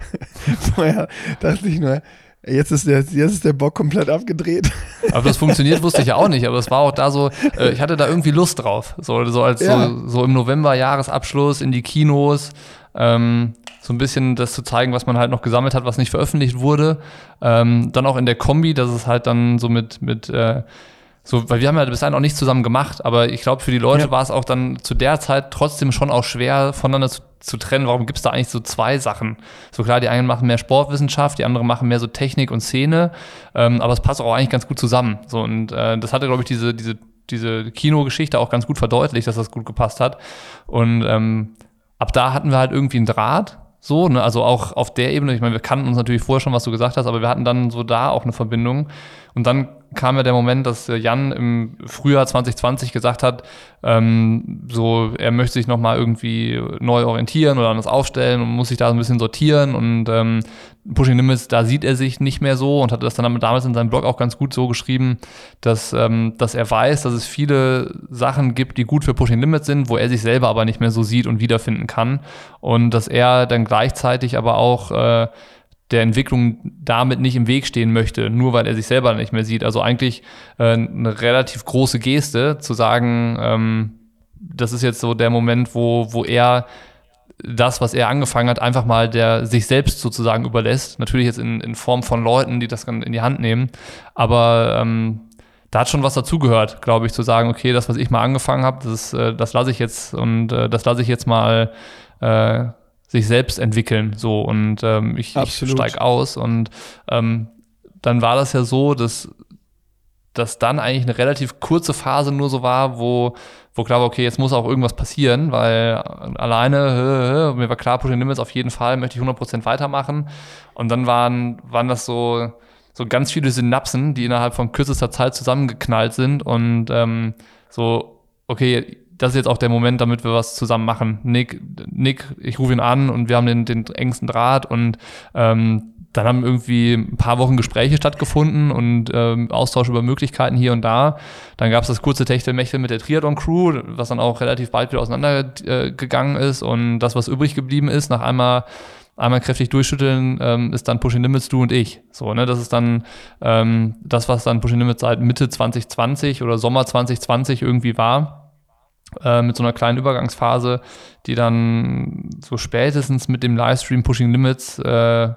[LAUGHS] vorher dachte ich nur, Jetzt ist, der, jetzt ist der Bock komplett abgedreht. Aber das funktioniert, wusste ich ja auch nicht. Aber es war auch da so, äh, ich hatte da irgendwie Lust drauf. So, so als ja. so, so, im November Jahresabschluss in die Kinos. Ähm, so ein bisschen das zu zeigen, was man halt noch gesammelt hat, was nicht veröffentlicht wurde. Ähm, dann auch in der Kombi, dass es halt dann so mit, mit äh, so, weil wir haben ja bis dahin auch nichts zusammen gemacht, aber ich glaube, für die Leute ja. war es auch dann zu der Zeit trotzdem schon auch schwer, voneinander zu, zu trennen. Warum gibt es da eigentlich so zwei Sachen? So klar, die einen machen mehr Sportwissenschaft, die anderen machen mehr so Technik und Szene, ähm, aber es passt auch eigentlich ganz gut zusammen. So, und äh, das hatte, glaube ich, diese, diese, diese Kinogeschichte auch ganz gut verdeutlicht, dass das gut gepasst hat. Und ähm, ab da hatten wir halt irgendwie einen Draht. So, ne, also auch auf der Ebene, ich meine, wir kannten uns natürlich vorher schon, was du gesagt hast, aber wir hatten dann so da auch eine Verbindung. Und dann kam ja der Moment, dass äh, Jan im Frühjahr 2020 gesagt hat, ähm, so er möchte sich nochmal irgendwie neu orientieren oder anders aufstellen und muss sich da so ein bisschen sortieren und ähm, Pushing Limits, da sieht er sich nicht mehr so und hat das dann damals in seinem Blog auch ganz gut so geschrieben, dass, ähm, dass er weiß, dass es viele Sachen gibt, die gut für Pushing Limits sind, wo er sich selber aber nicht mehr so sieht und wiederfinden kann und dass er dann gleichzeitig aber auch äh, der Entwicklung damit nicht im Weg stehen möchte, nur weil er sich selber nicht mehr sieht. Also eigentlich äh, eine relativ große Geste zu sagen, ähm, das ist jetzt so der Moment, wo, wo er das, was er angefangen hat, einfach mal der sich selbst sozusagen überlässt. Natürlich jetzt in, in Form von Leuten, die das in die Hand nehmen. Aber ähm, da hat schon was dazugehört, glaube ich, zu sagen, okay, das, was ich mal angefangen habe, das, äh, das lasse ich jetzt und äh, das lasse ich jetzt mal äh, sich selbst entwickeln. So und ähm, ich, ich steige aus. Und ähm, dann war das ja so, dass dass dann eigentlich eine relativ kurze Phase nur so war, wo, wo klar war, okay, jetzt muss auch irgendwas passieren, weil alleine, mir war klar, Pushing Limits auf jeden Fall, möchte ich 100% weitermachen. Und dann waren, waren das so, so ganz viele Synapsen, die innerhalb von kürzester Zeit zusammengeknallt sind und ähm, so, okay, das ist jetzt auch der Moment, damit wir was zusammen machen. Nick, Nick, ich rufe ihn an und wir haben den, den engsten Draht und ähm, dann haben irgendwie ein paar Wochen Gespräche stattgefunden und ähm, Austausch über Möglichkeiten hier und da. Dann gab es das kurze Techtelmechtel mit der Triathlon-Crew, was dann auch relativ bald wieder auseinandergegangen äh, ist und das, was übrig geblieben ist, nach einmal einmal kräftig durchschütteln, ähm, ist dann Pushing Limits du und ich. So, ne, das ist dann ähm, das, was dann Pushing Limits seit Mitte 2020 oder Sommer 2020 irgendwie war. Äh, mit so einer kleinen Übergangsphase, die dann so spätestens mit dem Livestream Pushing Limits, äh,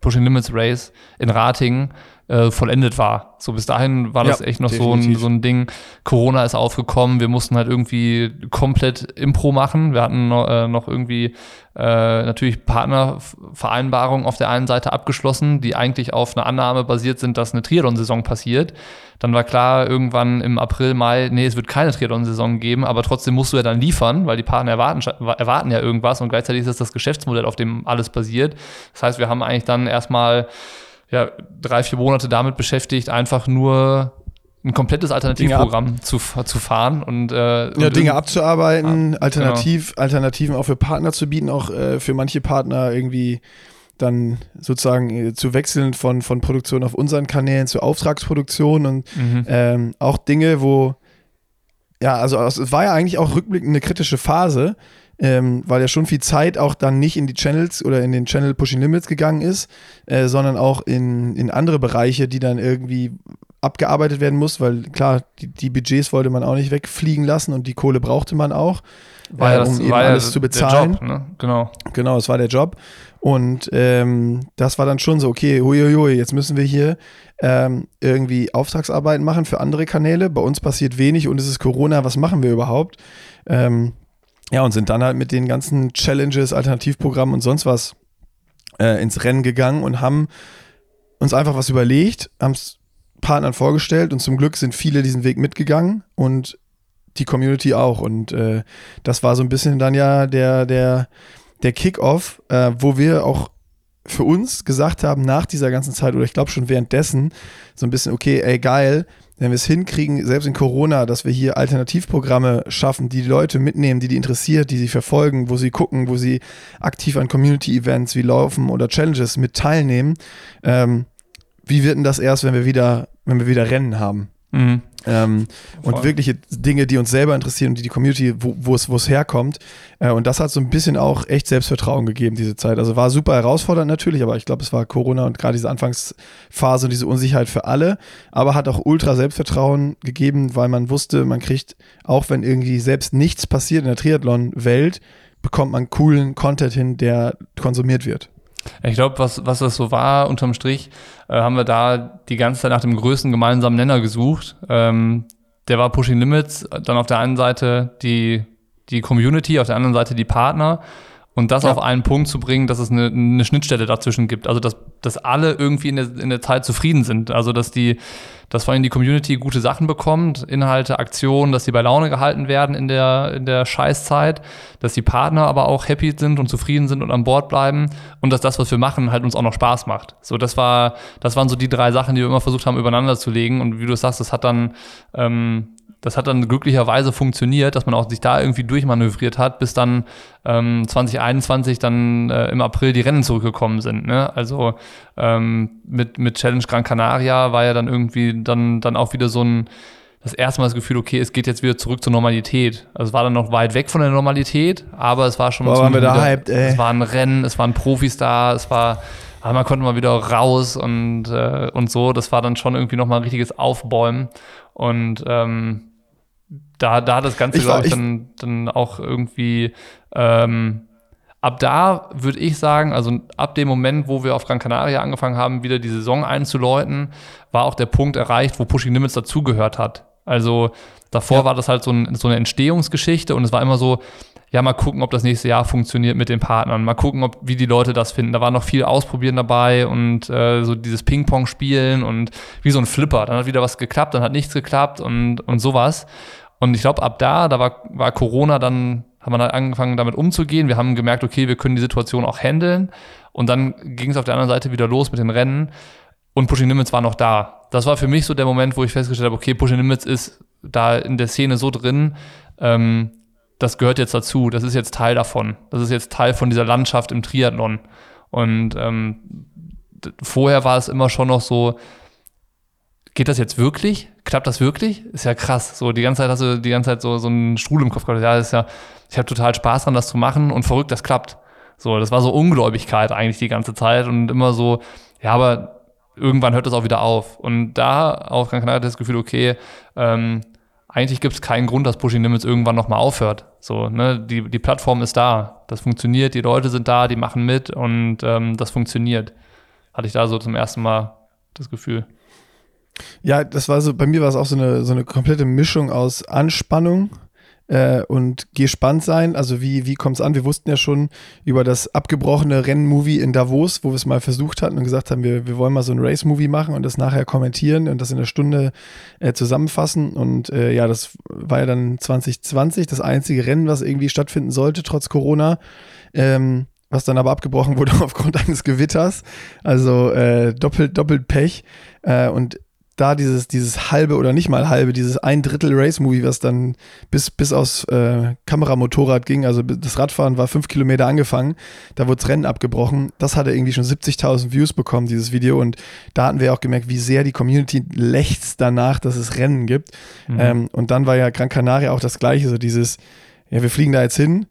Pushing Limits Race in Ratingen äh, vollendet war. So bis dahin war das ja, echt noch so ein, so ein Ding. Corona ist aufgekommen, wir mussten halt irgendwie komplett Impro machen. Wir hatten noch, äh, noch irgendwie äh, natürlich Partnervereinbarungen auf der einen Seite abgeschlossen, die eigentlich auf einer Annahme basiert sind, dass eine Triathlon-Saison passiert. Dann war klar, irgendwann im April, Mai, nee, es wird keine Triathlon-Saison geben, aber trotzdem musst du ja dann liefern, weil die Partner erwarten, erwarten ja irgendwas und gleichzeitig ist das das Geschäftsmodell, auf dem alles basiert. Das heißt, wir haben eigentlich dann erstmal ja, drei, vier Monate damit beschäftigt, einfach nur ein komplettes Alternativprogramm zu, zu fahren und, äh, ja, und Dinge abzuarbeiten, ah, Alternativ, genau. Alternativen auch für Partner zu bieten, auch äh, für manche Partner irgendwie dann sozusagen äh, zu wechseln von, von Produktion auf unseren Kanälen zu Auftragsproduktion und mhm. ähm, auch Dinge, wo ja, also es war ja eigentlich auch rückblickend eine kritische Phase, ähm, weil ja schon viel Zeit auch dann nicht in die Channels oder in den Channel Pushing Limits gegangen ist, äh, sondern auch in, in andere Bereiche, die dann irgendwie abgearbeitet werden muss, weil klar, die, die, Budgets wollte man auch nicht wegfliegen lassen und die Kohle brauchte man auch, weil äh, um das, eben alles ja zu bezahlen. Job, ne? Genau. Genau, es war der Job. Und ähm, das war dann schon so, okay, huiuiui, jetzt müssen wir hier ähm, irgendwie Auftragsarbeiten machen für andere Kanäle. Bei uns passiert wenig und es ist Corona, was machen wir überhaupt? Ähm, ja, und sind dann halt mit den ganzen Challenges, Alternativprogrammen und sonst was äh, ins Rennen gegangen und haben uns einfach was überlegt, haben es Partnern vorgestellt und zum Glück sind viele diesen Weg mitgegangen und die Community auch. Und äh, das war so ein bisschen dann ja der, der, der Kickoff, äh, wo wir auch für uns gesagt haben, nach dieser ganzen Zeit, oder ich glaube schon währenddessen, so ein bisschen, okay, ey, geil, wenn wir es hinkriegen, selbst in Corona, dass wir hier Alternativprogramme schaffen, die die Leute mitnehmen, die die interessiert, die sie verfolgen, wo sie gucken, wo sie aktiv an Community-Events wie Laufen oder Challenges mit teilnehmen, ähm, wie wird denn das erst, wenn wir wieder, wenn wir wieder Rennen haben? Mhm. Ähm, und wirkliche Dinge, die uns selber interessieren und die die Community, wo, wo, es, wo es herkommt. Äh, und das hat so ein bisschen auch echt Selbstvertrauen gegeben, diese Zeit. Also war super herausfordernd natürlich, aber ich glaube, es war Corona und gerade diese Anfangsphase und diese Unsicherheit für alle, aber hat auch ultra Selbstvertrauen gegeben, weil man wusste, man kriegt, auch wenn irgendwie selbst nichts passiert in der Triathlon-Welt, bekommt man coolen Content hin, der konsumiert wird. Ich glaube, was, was das so war, unterm Strich, äh, haben wir da die ganze Zeit nach dem größten gemeinsamen Nenner gesucht. Ähm, der war Pushing Limits, dann auf der einen Seite die, die Community, auf der anderen Seite die Partner und das ja. auf einen Punkt zu bringen, dass es eine, eine Schnittstelle dazwischen gibt. Also dass, dass alle irgendwie in der, in der Zeit zufrieden sind. Also dass die, dass vor allem die Community gute Sachen bekommt, Inhalte, Aktionen, dass sie bei Laune gehalten werden in der, in der Scheißzeit, dass die Partner aber auch happy sind und zufrieden sind und an Bord bleiben und dass das, was wir machen, halt uns auch noch Spaß macht. So, das war, das waren so die drei Sachen, die wir immer versucht haben, übereinander zu legen. Und wie du sagst, das hat dann ähm, das hat dann glücklicherweise funktioniert, dass man auch sich da irgendwie durchmanövriert hat, bis dann ähm, 2021 dann äh, im April die Rennen zurückgekommen sind. Ne? Also ähm, mit, mit Challenge Gran Canaria war ja dann irgendwie dann, dann auch wieder so ein das erste Mal das Gefühl, okay, es geht jetzt wieder zurück zur Normalität. Also es war dann noch weit weg von der Normalität, aber es war schon Boah, waren wir da hyped, ey. Es waren Rennen, es waren Profis da, es war, aber man konnte mal wieder raus und, äh, und so. Das war dann schon irgendwie nochmal ein richtiges Aufbäumen. Und ähm, da, da hat das Ganze, glaube ich, dann, dann auch irgendwie ähm, ab da würde ich sagen, also ab dem Moment, wo wir auf Gran Canaria angefangen haben, wieder die Saison einzuläuten, war auch der Punkt erreicht, wo Pushing Limits dazugehört hat. Also davor ja. war das halt so, ein, so, eine Entstehungsgeschichte und es war immer so, ja, mal gucken, ob das nächste Jahr funktioniert mit den Partnern, mal gucken, ob, wie die Leute das finden. Da war noch viel Ausprobieren dabei und äh, so dieses Ping-Pong spielen und wie so ein Flipper. Dann hat wieder was geklappt, dann hat nichts geklappt und, und sowas. Und ich glaube, ab da, da war, war Corona dann, haben wir dann angefangen, damit umzugehen. Wir haben gemerkt, okay, wir können die Situation auch handeln. Und dann ging es auf der anderen Seite wieder los mit den Rennen. Und Pushing Limits war noch da. Das war für mich so der Moment, wo ich festgestellt habe, okay, Pushing Limits ist da in der Szene so drin, ähm, das gehört jetzt dazu. Das ist jetzt Teil davon. Das ist jetzt Teil von dieser Landschaft im Triathlon. Und ähm, vorher war es immer schon noch so, geht das jetzt wirklich? Klappt das wirklich? Ist ja krass. So, die ganze Zeit hast du die ganze Zeit so, so einen Strudel im Kopf gehabt. Ja, ist ja, ich habe total Spaß dran, das zu machen und verrückt, das klappt. So, das war so Ungläubigkeit eigentlich die ganze Zeit und immer so, ja, aber irgendwann hört das auch wieder auf. Und da auf Gran Canaria das Gefühl, okay, ähm, eigentlich gibt es keinen Grund, dass Pushing Limits irgendwann nochmal aufhört. So, ne, die, die Plattform ist da, das funktioniert, die Leute sind da, die machen mit und ähm, das funktioniert. Hatte ich da so zum ersten Mal das Gefühl. Ja, das war so, bei mir war es auch so eine, so eine komplette Mischung aus Anspannung äh, und gespannt sein. Also wie, wie kommt es an? Wir wussten ja schon über das abgebrochene Rennmovie in Davos, wo wir es mal versucht hatten und gesagt haben, wir, wir wollen mal so ein Race-Movie machen und das nachher kommentieren und das in einer Stunde äh, zusammenfassen. Und äh, ja, das war ja dann 2020 das einzige Rennen, was irgendwie stattfinden sollte, trotz Corona. Ähm, was dann aber abgebrochen [LAUGHS] wurde aufgrund eines Gewitters. Also äh, doppelt, doppelt Pech. Äh, und da dieses, dieses halbe oder nicht mal halbe, dieses ein Drittel Race-Movie, was dann bis, bis aus äh, Kameramotorrad ging, also das Radfahren war fünf Kilometer angefangen, da wurde das Rennen abgebrochen. Das hatte irgendwie schon 70.000 Views bekommen, dieses Video. Und da hatten wir auch gemerkt, wie sehr die Community lechzt danach, dass es Rennen gibt. Mhm. Ähm, und dann war ja Gran Canaria auch das Gleiche, so dieses, ja, wir fliegen da jetzt hin,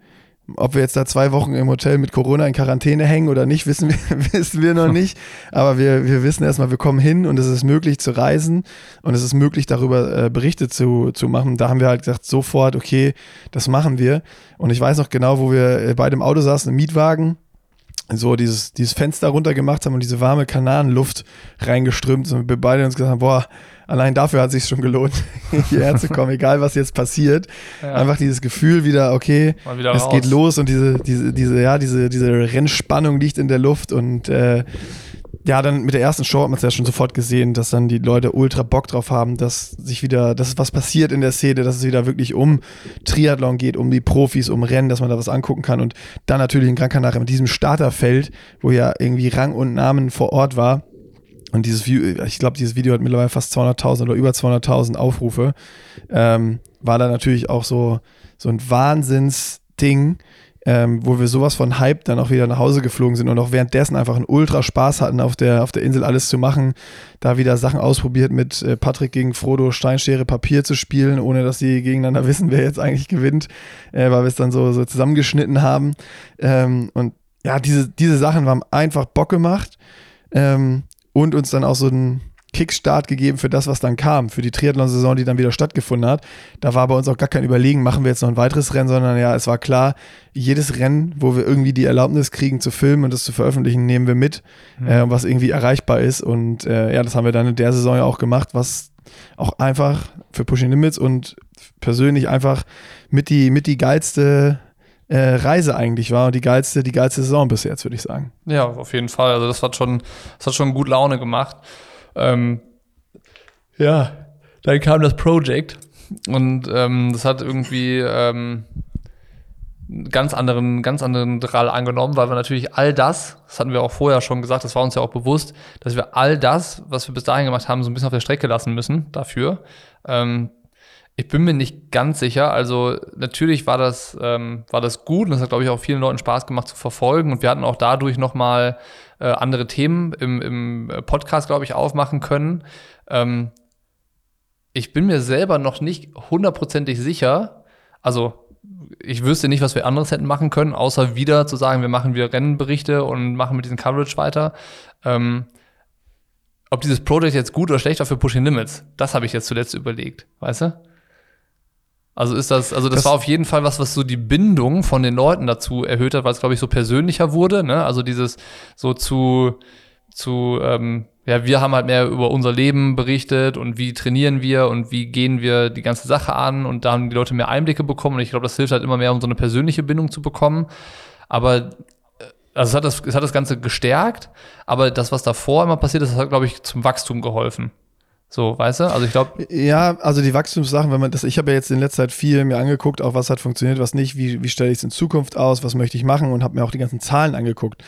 ob wir jetzt da zwei Wochen im Hotel mit Corona in Quarantäne hängen oder nicht, wissen wir, [LAUGHS] wissen wir noch nicht. Aber wir, wir wissen erstmal, wir kommen hin und es ist möglich zu reisen und es ist möglich, darüber äh, Berichte zu, zu machen. Da haben wir halt gesagt, sofort, okay, das machen wir. Und ich weiß noch genau, wo wir äh, beide im Auto saßen, im Mietwagen, so dieses, dieses Fenster runter gemacht haben und diese warme Kananenluft reingeströmt und wir beide uns gesagt haben, boah, allein dafür hat es sich schon gelohnt, [LAUGHS] hierher zu kommen, egal was jetzt passiert. Ja. Einfach dieses Gefühl wieder, okay, wieder es raus. geht los und diese, diese, diese, ja, diese, diese Rennspannung liegt in der Luft und äh, ja, dann mit der ersten Show hat man es ja schon sofort gesehen, dass dann die Leute ultra Bock drauf haben, dass sich wieder, dass was passiert in der Szene, dass es wieder wirklich um Triathlon geht, um die Profis, um Rennen, dass man da was angucken kann und dann natürlich in Gran Canaria mit diesem Starterfeld, wo ja irgendwie Rang und Namen vor Ort war, Und dieses View, ich glaube, dieses Video hat mittlerweile fast 200.000 oder über 200.000 Aufrufe. Ähm, war da natürlich auch so, so ein Wahnsinnsding, ähm, wo wir sowas von Hype dann auch wieder nach Hause geflogen sind und auch währenddessen einfach einen ultra Spaß hatten, auf der, auf der Insel alles zu machen. Da wieder Sachen ausprobiert mit äh, Patrick gegen Frodo Steinschere Papier zu spielen, ohne dass sie gegeneinander [LAUGHS] wissen, wer jetzt eigentlich gewinnt, äh, weil wir es dann so, so zusammengeschnitten haben. Ähm, und ja, diese, diese Sachen haben einfach Bock gemacht ähm, und uns dann auch so ein Kickstart gegeben für das, was dann kam, für die Triathlon-Saison, die dann wieder stattgefunden hat. Da war bei uns auch gar kein Überlegen, machen wir jetzt noch ein weiteres Rennen, sondern ja, es war klar, jedes Rennen, wo wir irgendwie die Erlaubnis kriegen zu filmen und das zu veröffentlichen, nehmen wir mit, mhm. äh, was irgendwie erreichbar ist. Und äh, ja, das haben wir dann in der Saison ja auch gemacht, was auch einfach für Pushing Limits und persönlich einfach mit die, mit die geilste äh, Reise eigentlich war und die geilste, die geilste Saison bis jetzt, würde ich sagen. Ja, auf jeden Fall. Also das hat schon, das hat schon gut Laune gemacht. Ähm, ja, dann kam das Project und ähm, das hat irgendwie ähm, ganz anderen, ganz anderen Drall angenommen, weil wir natürlich all das, das hatten wir auch vorher schon gesagt, das war uns ja auch bewusst, dass wir all das, was wir bis dahin gemacht haben, so ein bisschen auf der Strecke lassen müssen dafür. Ähm, ich bin mir nicht ganz sicher. Also natürlich war das, ähm, war das gut und das hat, glaube ich, auch vielen Leuten Spaß gemacht zu verfolgen. Und wir hatten auch dadurch nochmal äh, andere Themen im, im Podcast, glaube ich, aufmachen können. Ähm, ich bin mir selber noch nicht hundertprozentig sicher. Also ich wüsste nicht, was wir anderes hätten machen können, außer wieder zu sagen, wir machen wieder Rennenberichte und machen mit diesem Coverage weiter. Ähm, ob dieses Projekt jetzt gut oder schlecht war für Pushing Limits, das habe ich jetzt zuletzt überlegt, weißt du? Also ist das, also das, das, war auf jeden Fall was, was so die Bindung von den Leuten dazu erhöht hat, weil es, glaube ich, so persönlicher wurde. Ne? Also dieses so zu, zu, ähm, ja, wir haben halt mehr über unser Leben berichtet und wie trainieren wir und wie gehen wir die ganze Sache an und da haben die Leute mehr Einblicke bekommen und ich glaube, das hilft halt immer mehr, um so eine persönliche Bindung zu bekommen. Aber äh, also es hat das, es hat das Ganze gestärkt, aber das, was davor immer passiert ist, das hat, glaube ich, zum Wachstum geholfen. So, weißt du? Also ich glaube. Ja, also die Wachstumssachen, wenn man das, ich habe ja jetzt in letzter Zeit viel mir angeguckt, auch was hat funktioniert, was nicht, wie, wie stelle ich es in Zukunft aus, was möchte ich machen und habe mir auch die ganzen Zahlen angeguckt.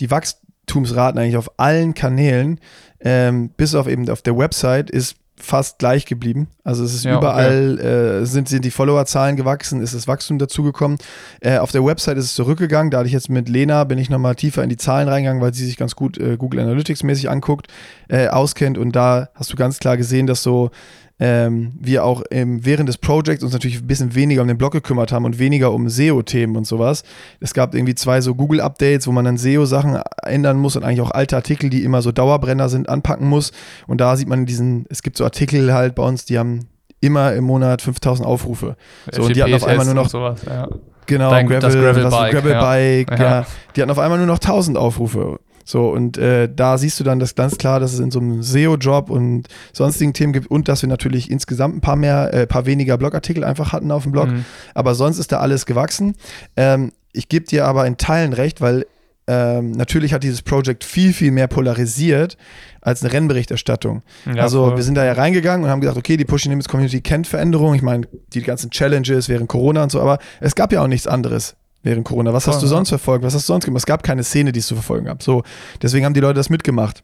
Die Wachstumsraten eigentlich auf allen Kanälen, ähm, bis auf eben auf der Website, ist fast gleich geblieben. Also es ist ja, überall, okay. äh, sind, sind die Followerzahlen gewachsen, ist das Wachstum dazugekommen. Äh, auf der Website ist es zurückgegangen. Da hatte ich jetzt mit Lena, bin ich nochmal tiefer in die Zahlen reingegangen, weil sie sich ganz gut äh, Google Analytics mäßig anguckt, äh, auskennt. Und da hast du ganz klar gesehen, dass so ähm, wir auch ähm, während des Projects uns natürlich ein bisschen weniger um den Blog gekümmert haben und weniger um SEO-Themen und sowas. Es gab irgendwie zwei so Google-Updates, wo man dann SEO-Sachen ändern muss und eigentlich auch alte Artikel, die immer so Dauerbrenner sind, anpacken muss. Und da sieht man diesen, es gibt so Artikel halt bei uns, die haben immer im Monat 5000 Aufrufe. So, und die hatten auf einmal nur noch. Sowas, ja. Genau, Dein, Gravel, das Gravel-Bike. Gravel ja. ja. ja. Die hatten auf einmal nur noch 1000 Aufrufe. So, und äh, da siehst du dann das ganz klar, dass es in so einem SEO-Job und sonstigen Themen gibt und dass wir natürlich insgesamt ein paar mehr, äh, paar weniger Blogartikel einfach hatten auf dem Blog. Mhm. Aber sonst ist da alles gewachsen. Ähm, ich gebe dir aber in Teilen recht, weil ähm, natürlich hat dieses Projekt viel, viel mehr polarisiert als eine Rennberichterstattung. Ja, also voll. wir sind da ja reingegangen und haben gesagt, okay, die Pushing Limits Community kennt Veränderungen. Ich meine, die ganzen Challenges während Corona und so, aber es gab ja auch nichts anderes während Corona. Was hast du sonst verfolgt? Was hast du sonst gemacht? Es gab keine Szene, die es zu verfolgen gab. So, deswegen haben die Leute das mitgemacht.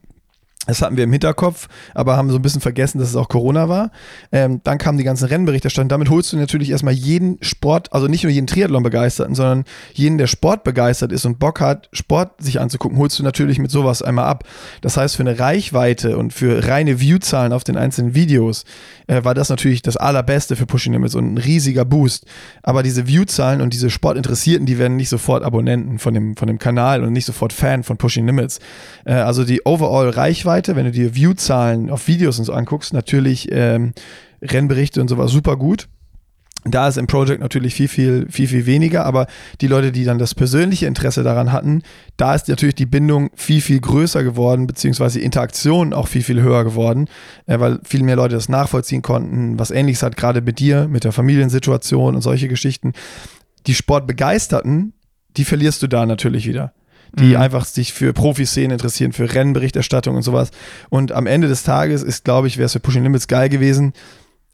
Das hatten wir im Hinterkopf, aber haben so ein bisschen vergessen, dass es auch Corona war. Ähm, dann kamen die ganzen Rennberichterstattungen. Damit holst du natürlich erstmal jeden Sport, also nicht nur jeden Triathlon-Begeisterten, sondern jeden, der Sport begeistert ist und Bock hat, Sport sich anzugucken, holst du natürlich mit sowas einmal ab. Das heißt, für eine Reichweite und für reine Viewzahlen auf den einzelnen Videos äh, war das natürlich das Allerbeste für Pushing Limits und ein riesiger Boost. Aber diese Viewzahlen und diese Sportinteressierten, die werden nicht sofort Abonnenten von dem, von dem Kanal und nicht sofort Fan von Pushing Limits. Äh, also die Overall-Reichweite Reichweite, wenn du dir View-Zahlen auf Videos und so anguckst, natürlich ähm, Rennberichte und sowas super gut. Da ist im Project natürlich viel, viel, viel, viel weniger, aber die Leute, die dann das persönliche Interesse daran hatten, da ist natürlich die Bindung viel, viel größer geworden, beziehungsweise die Interaktion auch viel, viel höher geworden, äh, weil viel mehr Leute das nachvollziehen konnten, was ähnliches hat, gerade mit dir, mit der Familiensituation und solche Geschichten. Die Sportbegeisterten, die verlierst du da natürlich wieder die mhm. einfach sich für Profiszenen interessieren, für Rennberichterstattung und sowas. Und am Ende des Tages ist, glaube ich, wäre es für Pushing Limits geil gewesen,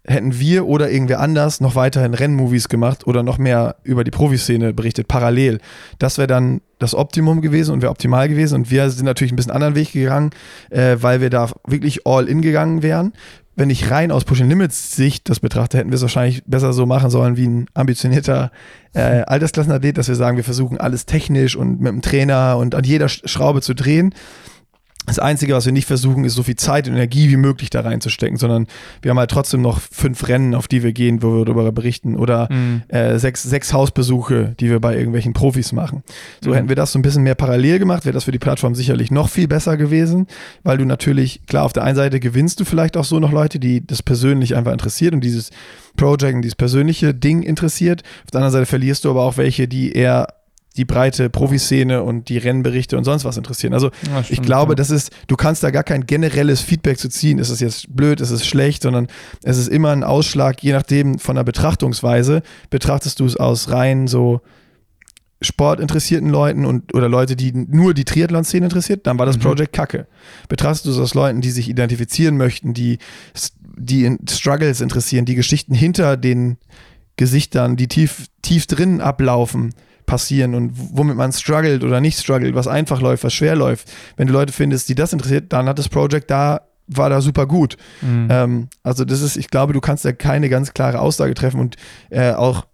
hätten wir oder irgendwer anders noch weiterhin Rennmovies gemacht oder noch mehr über die Profiszene berichtet, parallel. Das wäre dann das Optimum gewesen und wäre optimal gewesen. Und wir sind natürlich ein bisschen anderen Weg gegangen, äh, weil wir da wirklich all in gegangen wären. Wenn ich rein aus Pushing Limits Sicht das betrachte, hätten wir es wahrscheinlich besser so machen sollen wie ein ambitionierter äh, [LAUGHS] Altersklassenathlet, dass wir sagen, wir versuchen alles technisch und mit dem Trainer und an jeder Schraube zu drehen. Das Einzige, was wir nicht versuchen, ist so viel Zeit und Energie wie möglich da reinzustecken, sondern wir haben halt trotzdem noch fünf Rennen, auf die wir gehen, wo wir darüber berichten oder mhm. äh, sechs, sechs Hausbesuche, die wir bei irgendwelchen Profis machen. So mhm. hätten wir das so ein bisschen mehr parallel gemacht, wäre das für die Plattform sicherlich noch viel besser gewesen, weil du natürlich, klar, auf der einen Seite gewinnst du vielleicht auch so noch Leute, die das persönlich einfach interessiert und dieses Project und dieses persönliche Ding interessiert. Auf der anderen Seite verlierst du aber auch welche, die eher die breite Profiszene und die Rennberichte und sonst was interessieren. Also ja, stimmt, ich glaube, ja. das ist, du kannst da gar kein generelles Feedback zu ziehen. Ist es jetzt blöd, ist es schlecht, sondern es ist immer ein Ausschlag, je nachdem von der Betrachtungsweise, betrachtest du es aus rein so sportinteressierten Leuten und oder Leute, die nur die Triathlon-Szene interessiert, dann war das mhm. Project Kacke. Betrachtest du es aus Leuten, die sich identifizieren möchten, die die in Struggles interessieren, die Geschichten hinter den Gesichtern, die tief, tief drin ablaufen, passieren und womit man struggelt oder nicht struggelt, was einfach läuft, was schwer läuft. Wenn du Leute findest, die das interessiert, dann hat das Projekt da war da super gut. Mhm. Ähm, also das ist, ich glaube, du kannst da keine ganz klare Aussage treffen und äh, auch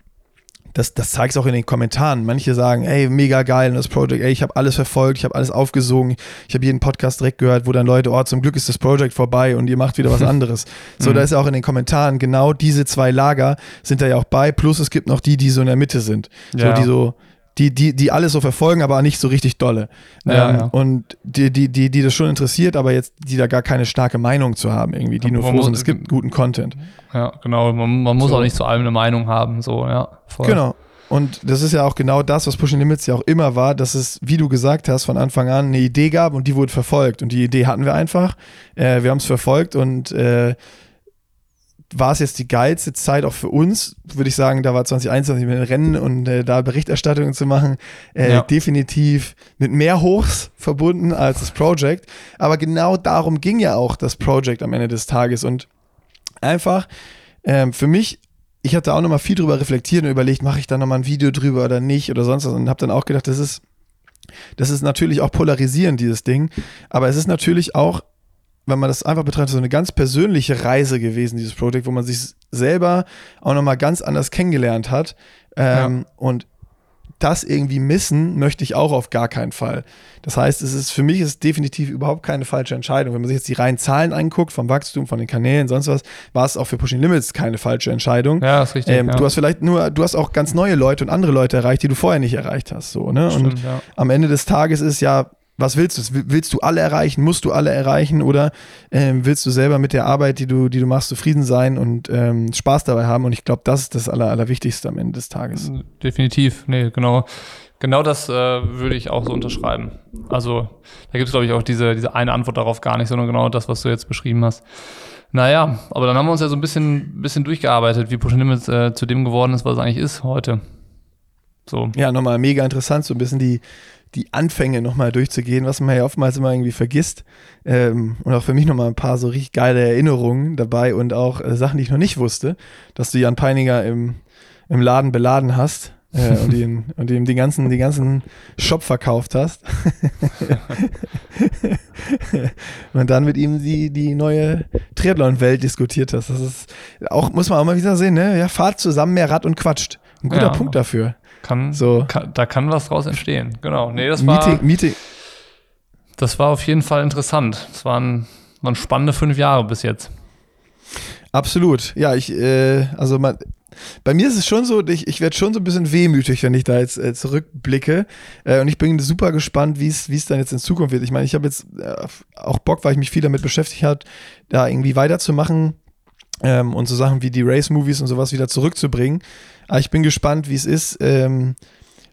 das, das zeigt auch in den Kommentaren. Manche sagen, ey, mega geil, das Project, ey, ich habe alles verfolgt, ich habe alles aufgesogen, ich habe jeden Podcast direkt gehört, wo dann Leute, oh, zum Glück ist das Project vorbei und ihr macht wieder was [LAUGHS] anderes. so, mhm. da ist ja auch in den Kommentaren genau diese zwei Lager sind da ja auch bei, plus es gibt noch die, die so in der Mitte sind. Ja. So, die so, die, die, die alles so verfolgen, aber nicht so richtig dolle. Ja, ähm, ja. Und die, die, die, die das schon interessiert, aber jetzt, die da gar keine starke Meinung zu haben, irgendwie, die nur froh sind, es gibt guten Content. Ja, genau. Man, man muss so. auch nicht zu allem eine Meinung haben, so, ja. Voll. Genau. Und das ist ja auch genau das, was Pushing Limits ja auch immer war, dass es, wie du gesagt hast, von Anfang an eine Idee gab und die wurde verfolgt. Und die Idee hatten wir einfach. Äh, wir haben es verfolgt und äh, war es jetzt die geilste Zeit auch für uns, würde ich sagen, da war 2021 mit den Rennen und äh, da Berichterstattungen zu machen, äh, ja. definitiv mit mehr Hochs verbunden als das Project. Aber genau darum ging ja auch das Project am Ende des Tages und einfach ähm, für mich ich hatte auch nochmal viel drüber reflektiert und überlegt, mache ich da nochmal ein Video drüber oder nicht oder sonst was und habe dann auch gedacht, das ist, das ist natürlich auch polarisierend, dieses Ding, aber es ist natürlich auch wenn man das einfach betrachtet, so eine ganz persönliche Reise gewesen, dieses Projekt, wo man sich selber auch nochmal ganz anders kennengelernt hat. Ähm, ja. Und das irgendwie missen möchte ich auch auf gar keinen Fall. Das heißt, es ist für mich ist definitiv überhaupt keine falsche Entscheidung. Wenn man sich jetzt die reinen Zahlen anguckt, vom Wachstum, von den Kanälen, sonst was, war es auch für Pushing Limits keine falsche Entscheidung. Ja, ist richtig. Ähm, ja. Du hast vielleicht nur, du hast auch ganz neue Leute und andere Leute erreicht, die du vorher nicht erreicht hast. So, ne? Stimmt, und ja. am Ende des Tages ist ja was willst du? Willst du alle erreichen? Musst du alle erreichen? Oder ähm, willst du selber mit der Arbeit, die du, die du machst, zufrieden sein und ähm, Spaß dabei haben? Und ich glaube, das ist das Aller, Allerwichtigste am Ende des Tages. Definitiv. Nee, genau. Genau das äh, würde ich auch so unterschreiben. Also, da gibt es, glaube ich, auch diese, diese eine Antwort darauf gar nicht, sondern genau das, was du jetzt beschrieben hast. Naja, aber dann haben wir uns ja so ein bisschen, bisschen durchgearbeitet, wie Push Limits äh, zu dem geworden ist, was es eigentlich ist heute. So. Ja, nochmal mega interessant, so ein bisschen die, die Anfänge nochmal durchzugehen, was man ja oftmals immer irgendwie vergisst. Ähm, und auch für mich nochmal ein paar so richtig geile Erinnerungen dabei und auch äh, Sachen, die ich noch nicht wusste, dass du Jan Peininger im, im Laden beladen hast. Äh, [LAUGHS] und, ihn, und ihm den ganzen, den ganzen Shop verkauft hast. [LAUGHS] und dann mit ihm die, die neue Triathlon-Welt diskutiert hast. Das ist auch, muss man auch mal wieder sehen, ne? Ja, fahrt zusammen mehr Rad und quatscht. Ein guter ja. Punkt dafür. Kann, so. Kann, da kann was draus entstehen. Genau. Nee, das war, Meeting, Meeting. Das war auf jeden Fall interessant. Es waren, waren spannende fünf Jahre bis jetzt. Absolut. Ja, ich, äh, also man, bei mir ist es schon so, ich, ich werde schon so ein bisschen wehmütig, wenn ich da jetzt äh, zurückblicke. Äh, und ich bin super gespannt, wie es dann jetzt in Zukunft wird. Ich meine, ich habe jetzt äh, auch Bock, weil ich mich viel damit beschäftigt habe, da irgendwie weiterzumachen ähm, und so Sachen wie die Race-Movies und sowas wieder zurückzubringen. Aber ich bin gespannt, wie es ist, ähm,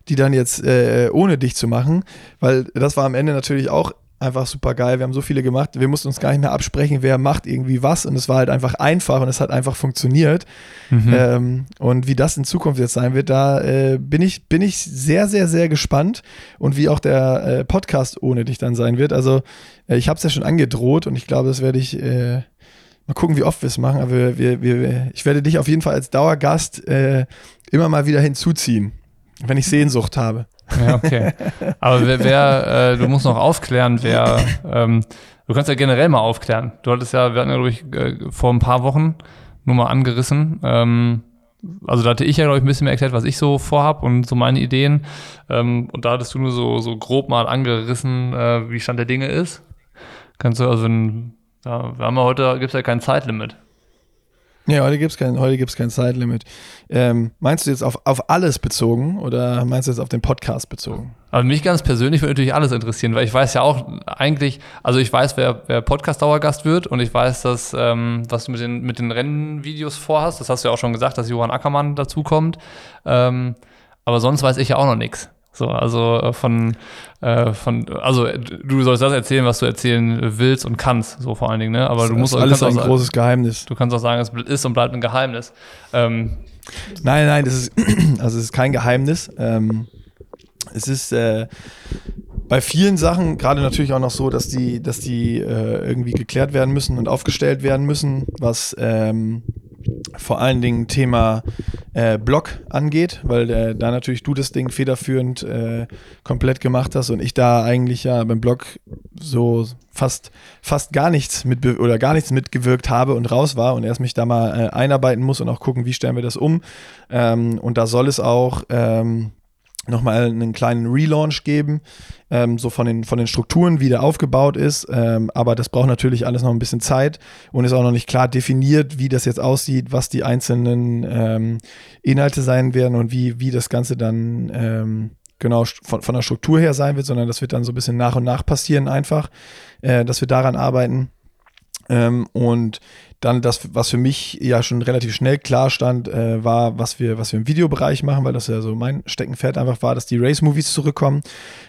die dann jetzt äh, ohne dich zu machen, weil das war am Ende natürlich auch einfach super geil. Wir haben so viele gemacht, wir mussten uns gar nicht mehr absprechen, wer macht irgendwie was und es war halt einfach einfach und es hat einfach funktioniert. Mhm. Ähm, und wie das in Zukunft jetzt sein wird, da äh, bin, ich, bin ich sehr, sehr, sehr gespannt und wie auch der äh, Podcast ohne dich dann sein wird. Also äh, ich habe es ja schon angedroht und ich glaube, das werde ich äh, Mal gucken, wie oft wir es machen, aber wir, wir, wir, ich werde dich auf jeden Fall als Dauergast äh, immer mal wieder hinzuziehen, wenn ich Sehnsucht habe. Ja, okay. Aber wer, wer äh, du musst noch aufklären, wer, ähm, du kannst ja generell mal aufklären. Du hattest ja, wir hatten ja, glaube ich, äh, vor ein paar Wochen nur mal angerissen. Ähm, also da hatte ich ja, glaube ich, ein bisschen mehr erklärt, was ich so vorhab und so meine Ideen. Ähm, und da hattest du nur so, so grob mal angerissen, äh, wie Stand der Dinge ist. Kannst du, also wenn, ja, wir haben ja heute, gibt es ja kein Zeitlimit. Nee, heute gibt es kein, kein Zeitlimit. Ähm, meinst du jetzt auf, auf alles bezogen oder meinst du jetzt auf den Podcast bezogen? Also mich ganz persönlich würde natürlich alles interessieren, weil ich weiß ja auch eigentlich, also ich weiß, wer, wer Podcast-Dauergast wird und ich weiß, dass, ähm, was du mit den, mit den Rennvideos vorhast. Das hast du ja auch schon gesagt, dass Johann Ackermann dazukommt. Ähm, aber sonst weiß ich ja auch noch nichts. So, also äh, von, äh, von, also du sollst das erzählen, was du erzählen willst und kannst, so vor allen Dingen, ne? Aber du musst ist alles ein auch, großes Geheimnis. Du kannst auch sagen, es ist und bleibt ein Geheimnis. Ähm, nein, nein, das ist, [CLEARS THROAT] also es ist kein Geheimnis. Ähm, es ist äh, bei vielen Sachen gerade natürlich auch noch so, dass die, dass die äh, irgendwie geklärt werden müssen und aufgestellt werden müssen, was ähm, vor allen Dingen Thema äh, Blog angeht, weil äh, da natürlich du das Ding federführend äh, komplett gemacht hast und ich da eigentlich ja beim Blog so fast fast gar nichts mit oder gar nichts mitgewirkt habe und raus war und erst mich da mal äh, einarbeiten muss und auch gucken, wie stellen wir das um. Ähm, und da soll es auch ähm, nochmal einen kleinen Relaunch geben, ähm, so von den, von den Strukturen, wie der aufgebaut ist. Ähm, aber das braucht natürlich alles noch ein bisschen Zeit und ist auch noch nicht klar definiert, wie das jetzt aussieht, was die einzelnen ähm, Inhalte sein werden und wie, wie das Ganze dann ähm, genau von, von der Struktur her sein wird, sondern das wird dann so ein bisschen nach und nach passieren einfach, äh, dass wir daran arbeiten. Ähm, und dann das, was für mich ja schon relativ schnell klar stand, äh, war, was wir, was wir im Videobereich machen, weil das ja so mein Steckenpferd einfach war, dass die Race-Movies zurückkommen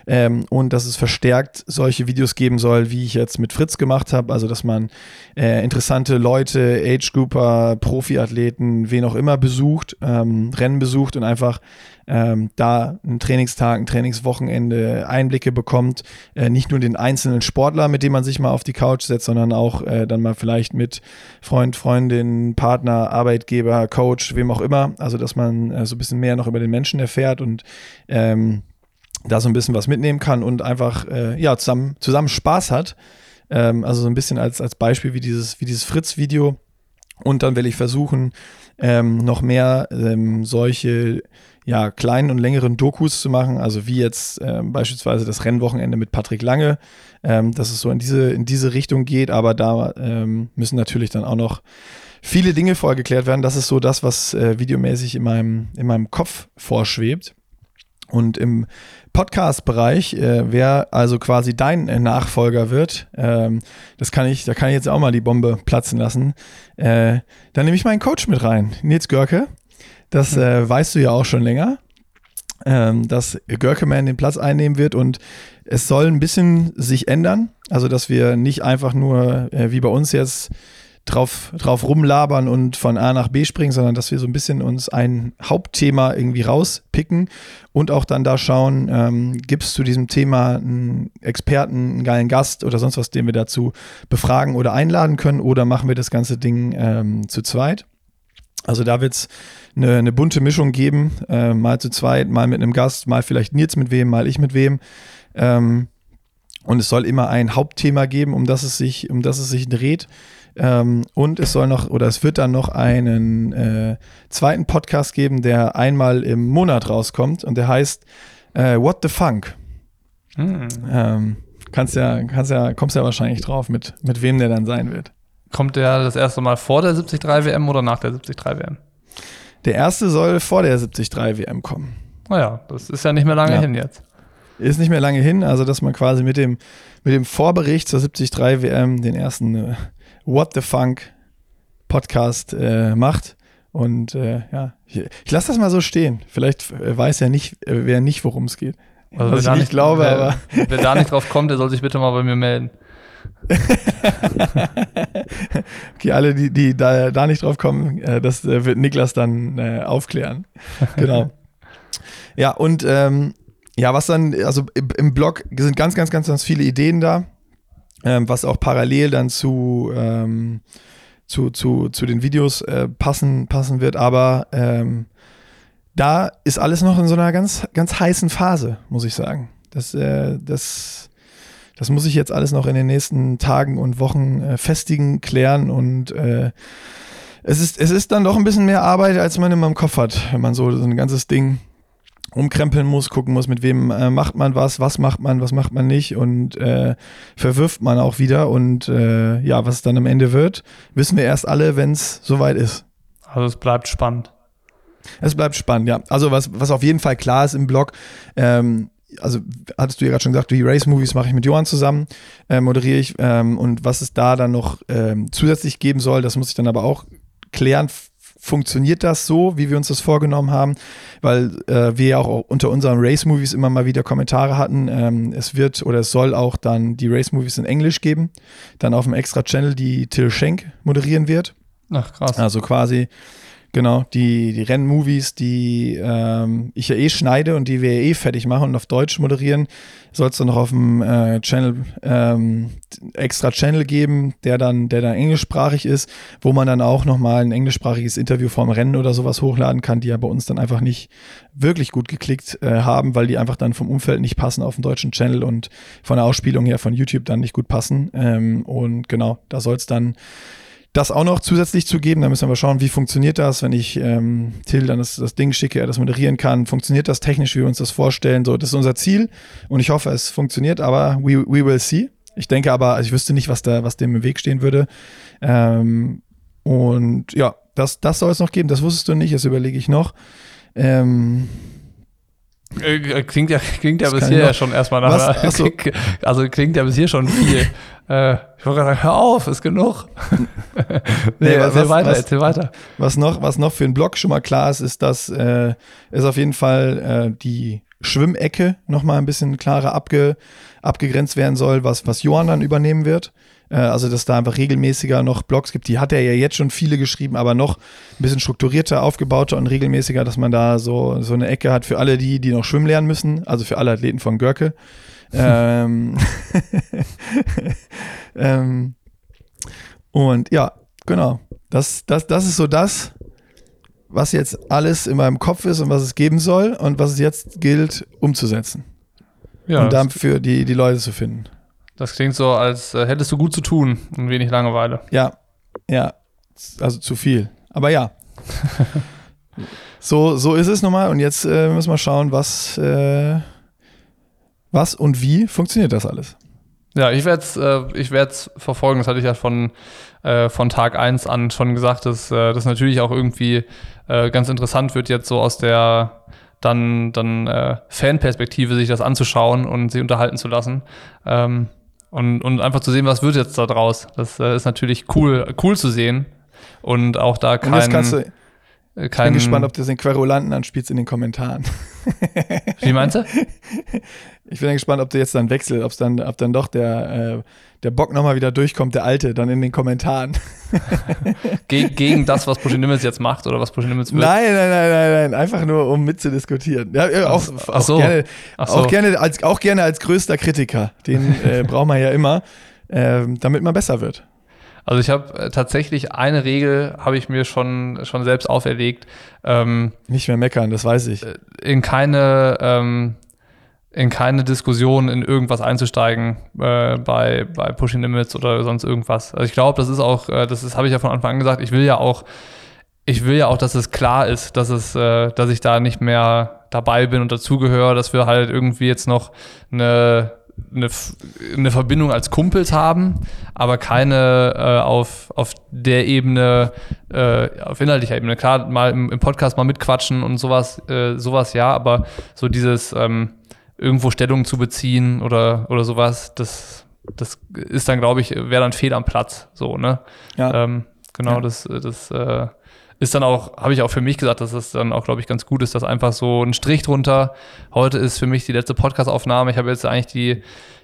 ähm, und dass es verstärkt solche Videos geben soll, wie ich jetzt mit Fritz gemacht habe. Also, dass man äh, interessante Leute, Age-Grouper, Profiathleten, wen auch immer besucht, ähm, Rennen besucht und einfach ähm, da einen Trainingstag, ein Trainingswochenende Einblicke bekommt. Äh, nicht nur den einzelnen Sportler, mit dem man sich mal auf die Couch setzt, sondern auch äh, dann mal vielleicht mit Freund, Freundin, Partner, Arbeitgeber, Coach, wem auch immer. Also, dass man äh, so ein bisschen mehr noch über den Menschen erfährt und ähm, da so ein bisschen was mitnehmen kann und einfach äh, ja, zusammen, zusammen Spaß hat. Ähm, also so ein bisschen als, als Beispiel wie dieses, wie dieses Fritz-Video. Und dann will ich versuchen, ähm, noch mehr ähm, solche ja, kleinen und längeren Dokus zu machen, also wie jetzt ähm, beispielsweise das Rennwochenende mit Patrick Lange, ähm, dass es so in diese, in diese Richtung geht, aber da ähm, müssen natürlich dann auch noch viele Dinge vorher geklärt werden. Das ist so das, was äh, videomäßig in meinem, in meinem Kopf vorschwebt. Und im Podcast-Bereich, äh, wer also quasi dein äh, Nachfolger wird, ähm, das kann ich, da kann ich jetzt auch mal die Bombe platzen lassen. Äh, dann nehme ich meinen Coach mit rein, Nils Görke. Das äh, weißt du ja auch schon länger, ähm, dass Görkeman den Platz einnehmen wird und es soll ein bisschen sich ändern. Also, dass wir nicht einfach nur äh, wie bei uns jetzt drauf, drauf rumlabern und von A nach B springen, sondern dass wir so ein bisschen uns ein Hauptthema irgendwie rauspicken und auch dann da schauen, ähm, gibt es zu diesem Thema einen Experten, einen geilen Gast oder sonst was, den wir dazu befragen oder einladen können oder machen wir das ganze Ding ähm, zu zweit. Also da wird es eine, eine, bunte Mischung geben, äh, mal zu zweit, mal mit einem Gast, mal vielleicht Nils mit wem, mal ich mit wem. Ähm, und es soll immer ein Hauptthema geben, um das es sich, um das es sich dreht. Ähm, und es soll noch, oder es wird dann noch einen äh, zweiten Podcast geben, der einmal im Monat rauskommt und der heißt äh, What the Funk. Mhm. Ähm, kannst ja, kannst ja, kommst ja wahrscheinlich drauf, mit, mit wem der dann sein wird. Kommt der das erste Mal vor der 73 WM oder nach der 73 WM? Der erste soll vor der 73 WM kommen. Naja, das ist ja nicht mehr lange ja. hin jetzt. Ist nicht mehr lange hin, also dass man quasi mit dem, mit dem Vorbericht zur 73 WM den ersten äh, What the Funk Podcast äh, macht. Und äh, ja, ich, ich lasse das mal so stehen. Vielleicht äh, weiß ja nicht, äh, wer nicht, worum es geht. Also Was ich nicht glaube, wer, aber. Wer da nicht drauf kommt, der soll sich bitte mal bei mir melden. [LAUGHS] okay, alle, die, die da, da nicht drauf kommen, äh, das äh, wird Niklas dann äh, aufklären. [LAUGHS] Genau. ja, und ähm, ja, was dann, also im Blog sind ganz, ganz, ganz, ganz viele Ideen da, ähm, was auch parallel dann zu, ähm, zu, zu, zu den Videos äh, passen, passen wird. Aber ähm, da ist alles noch in so einer ganz, ganz heißen Phase, muss ich sagen. Das, äh, das, das muss ich jetzt alles noch in den nächsten Tagen und Wochen äh, festigen, klären und äh, es ist, es ist dann doch ein bisschen mehr Arbeit, als man immer im Kopf hat, wenn man so, so ein ganzes Ding umkrempeln muss, gucken muss, mit wem äh, macht man was, was macht man, was macht man nicht und äh, verwirft man auch wieder und äh, ja, was es dann am Ende wird, wissen wir erst alle, wenn es soweit ist. Also es bleibt spannend. Es bleibt spannend, ja. Also was, was auf jeden Fall klar ist im Blog, ähm, also hattest du ja gerade schon gesagt, die Race-Movies mache ich mit Johann zusammen, äh, moderiere ich ähm, und was es da dann noch ähm, zusätzlich geben soll, das muss ich dann aber auch klären, funktioniert das so, wie wir uns das vorgenommen haben, weil äh, wir ja auch unter unseren Race-Movies immer mal wieder Kommentare hatten. Ähm, es wird oder es soll auch dann die Race-Movies in Englisch geben, dann auf dem extra Channel, die Till Schenk moderieren wird. Ach krass. Also quasi Genau, die, die Rennmovies, die ähm, ich ja eh schneide und die wir ja eh fertig machen und auf Deutsch moderieren, soll es dann noch auf dem äh, Channel ähm, extra Channel geben, der dann, der dann englischsprachig ist, wo man dann auch nochmal ein englischsprachiges Interview vorm Rennen oder sowas hochladen kann, die ja bei uns dann einfach nicht wirklich gut geklickt äh, haben, weil die einfach dann vom Umfeld nicht passen auf dem deutschen Channel und von der Ausspielung her von YouTube dann nicht gut passen. Ähm, und genau, da soll es dann das auch noch zusätzlich zu geben. Da müssen wir schauen, wie funktioniert das, wenn ich ähm, Till dann das, das Ding schicke, er das moderieren kann. Funktioniert das technisch, wie wir uns das vorstellen? So, das ist unser Ziel und ich hoffe, es funktioniert, aber we, we will see. Ich denke aber, also ich wüsste nicht, was da, was dem im Weg stehen würde. Ähm, und ja, das, das soll es noch geben. Das wusstest du nicht, das überlege ich noch. Ähm, äh, klingt ja, [LAUGHS] klingt ja bisher ja schon erstmal nach. Was? Einer, also klingt ja bis hier schon viel. [LAUGHS] äh, ich wollte gerade sagen, hör auf, ist genug. [LAUGHS] nee, nee erzähl was, weiter, was, erzähl weiter. Was noch, was noch für einen Blog schon mal klar ist, ist, dass äh, es auf jeden Fall äh, die Schwimmecke nochmal ein bisschen klarer abge, abgegrenzt werden soll, was, was Johann dann übernehmen wird. Äh, also, dass da einfach regelmäßiger noch Blogs gibt. Die hat er ja jetzt schon viele geschrieben, aber noch ein bisschen strukturierter, aufgebauter und regelmäßiger, dass man da so, so eine Ecke hat für alle die, die noch schwimmen lernen müssen. Also für alle Athleten von Görke. [LAUGHS] ähm, [LAUGHS] ähm, und ja, genau. Das, das, das ist so das, was jetzt alles in meinem Kopf ist und was es geben soll und was es jetzt gilt umzusetzen. Ja, und dafür die, die Leute zu finden. Das klingt so, als äh, hättest du gut zu tun und wenig Langeweile. Ja, ja, also zu viel. Aber ja. [LAUGHS] so, so ist es nochmal. Und jetzt äh, müssen wir schauen, was, äh, was und wie funktioniert das alles. Ja, ich werde es äh, verfolgen. Das hatte ich ja von, äh, von Tag 1 an schon gesagt, dass äh, das natürlich auch irgendwie äh, ganz interessant wird, jetzt so aus der dann, dann äh, Fanperspektive sich das anzuschauen und sie unterhalten zu lassen. Ähm, und, und einfach zu sehen, was wird jetzt da draus. Das äh, ist natürlich cool, cool zu sehen. Und auch da kein. Und kannst du, ich bin gespannt, ob du den Querulanten anspielst in den Kommentaren. Wie meinst du? [LAUGHS] Ich bin gespannt, ob du jetzt dann wechselst, ob dann, ob dann doch der, äh, der Bock nochmal wieder durchkommt, der alte, dann in den Kommentaren. [LAUGHS] Ge gegen das, was Pushinimitz jetzt macht oder was Pushinimitz wird? Nein, nein, nein, nein, nein, einfach nur, um mitzudiskutieren. Ja, auch, ach, ach so. auch, gerne, ach so. auch, gerne als, auch gerne als größter Kritiker. Den [LAUGHS] äh, braucht man ja immer, äh, damit man besser wird. Also ich habe äh, tatsächlich eine Regel, habe ich mir schon, schon selbst auferlegt. Ähm, Nicht mehr meckern, das weiß ich. Äh, in keine, ähm, in keine Diskussion in irgendwas einzusteigen äh, bei, bei Pushing Limits oder sonst irgendwas. Also ich glaube, das ist auch, äh, das habe ich ja von Anfang an gesagt, ich will ja auch, ich will ja auch, dass es klar ist, dass es, äh, dass ich da nicht mehr dabei bin und dazugehöre, dass wir halt irgendwie jetzt noch eine eine, eine Verbindung als Kumpels haben, aber keine äh, auf, auf der Ebene, äh, auf inhaltlicher Ebene. Klar, mal im, im, Podcast mal mitquatschen und sowas, äh, sowas ja, aber so dieses ähm, irgendwo Stellung zu beziehen oder, oder sowas, das, das ist dann, glaube ich, wäre dann fehl am Platz. So, ne? Ja. Ähm, genau, ja. das, das äh, ist dann auch, habe ich auch für mich gesagt, dass es dann auch, glaube ich, ganz gut ist, dass einfach so ein Strich drunter. Heute ist für mich die letzte Podcast-Aufnahme. Ich habe jetzt eigentlich die,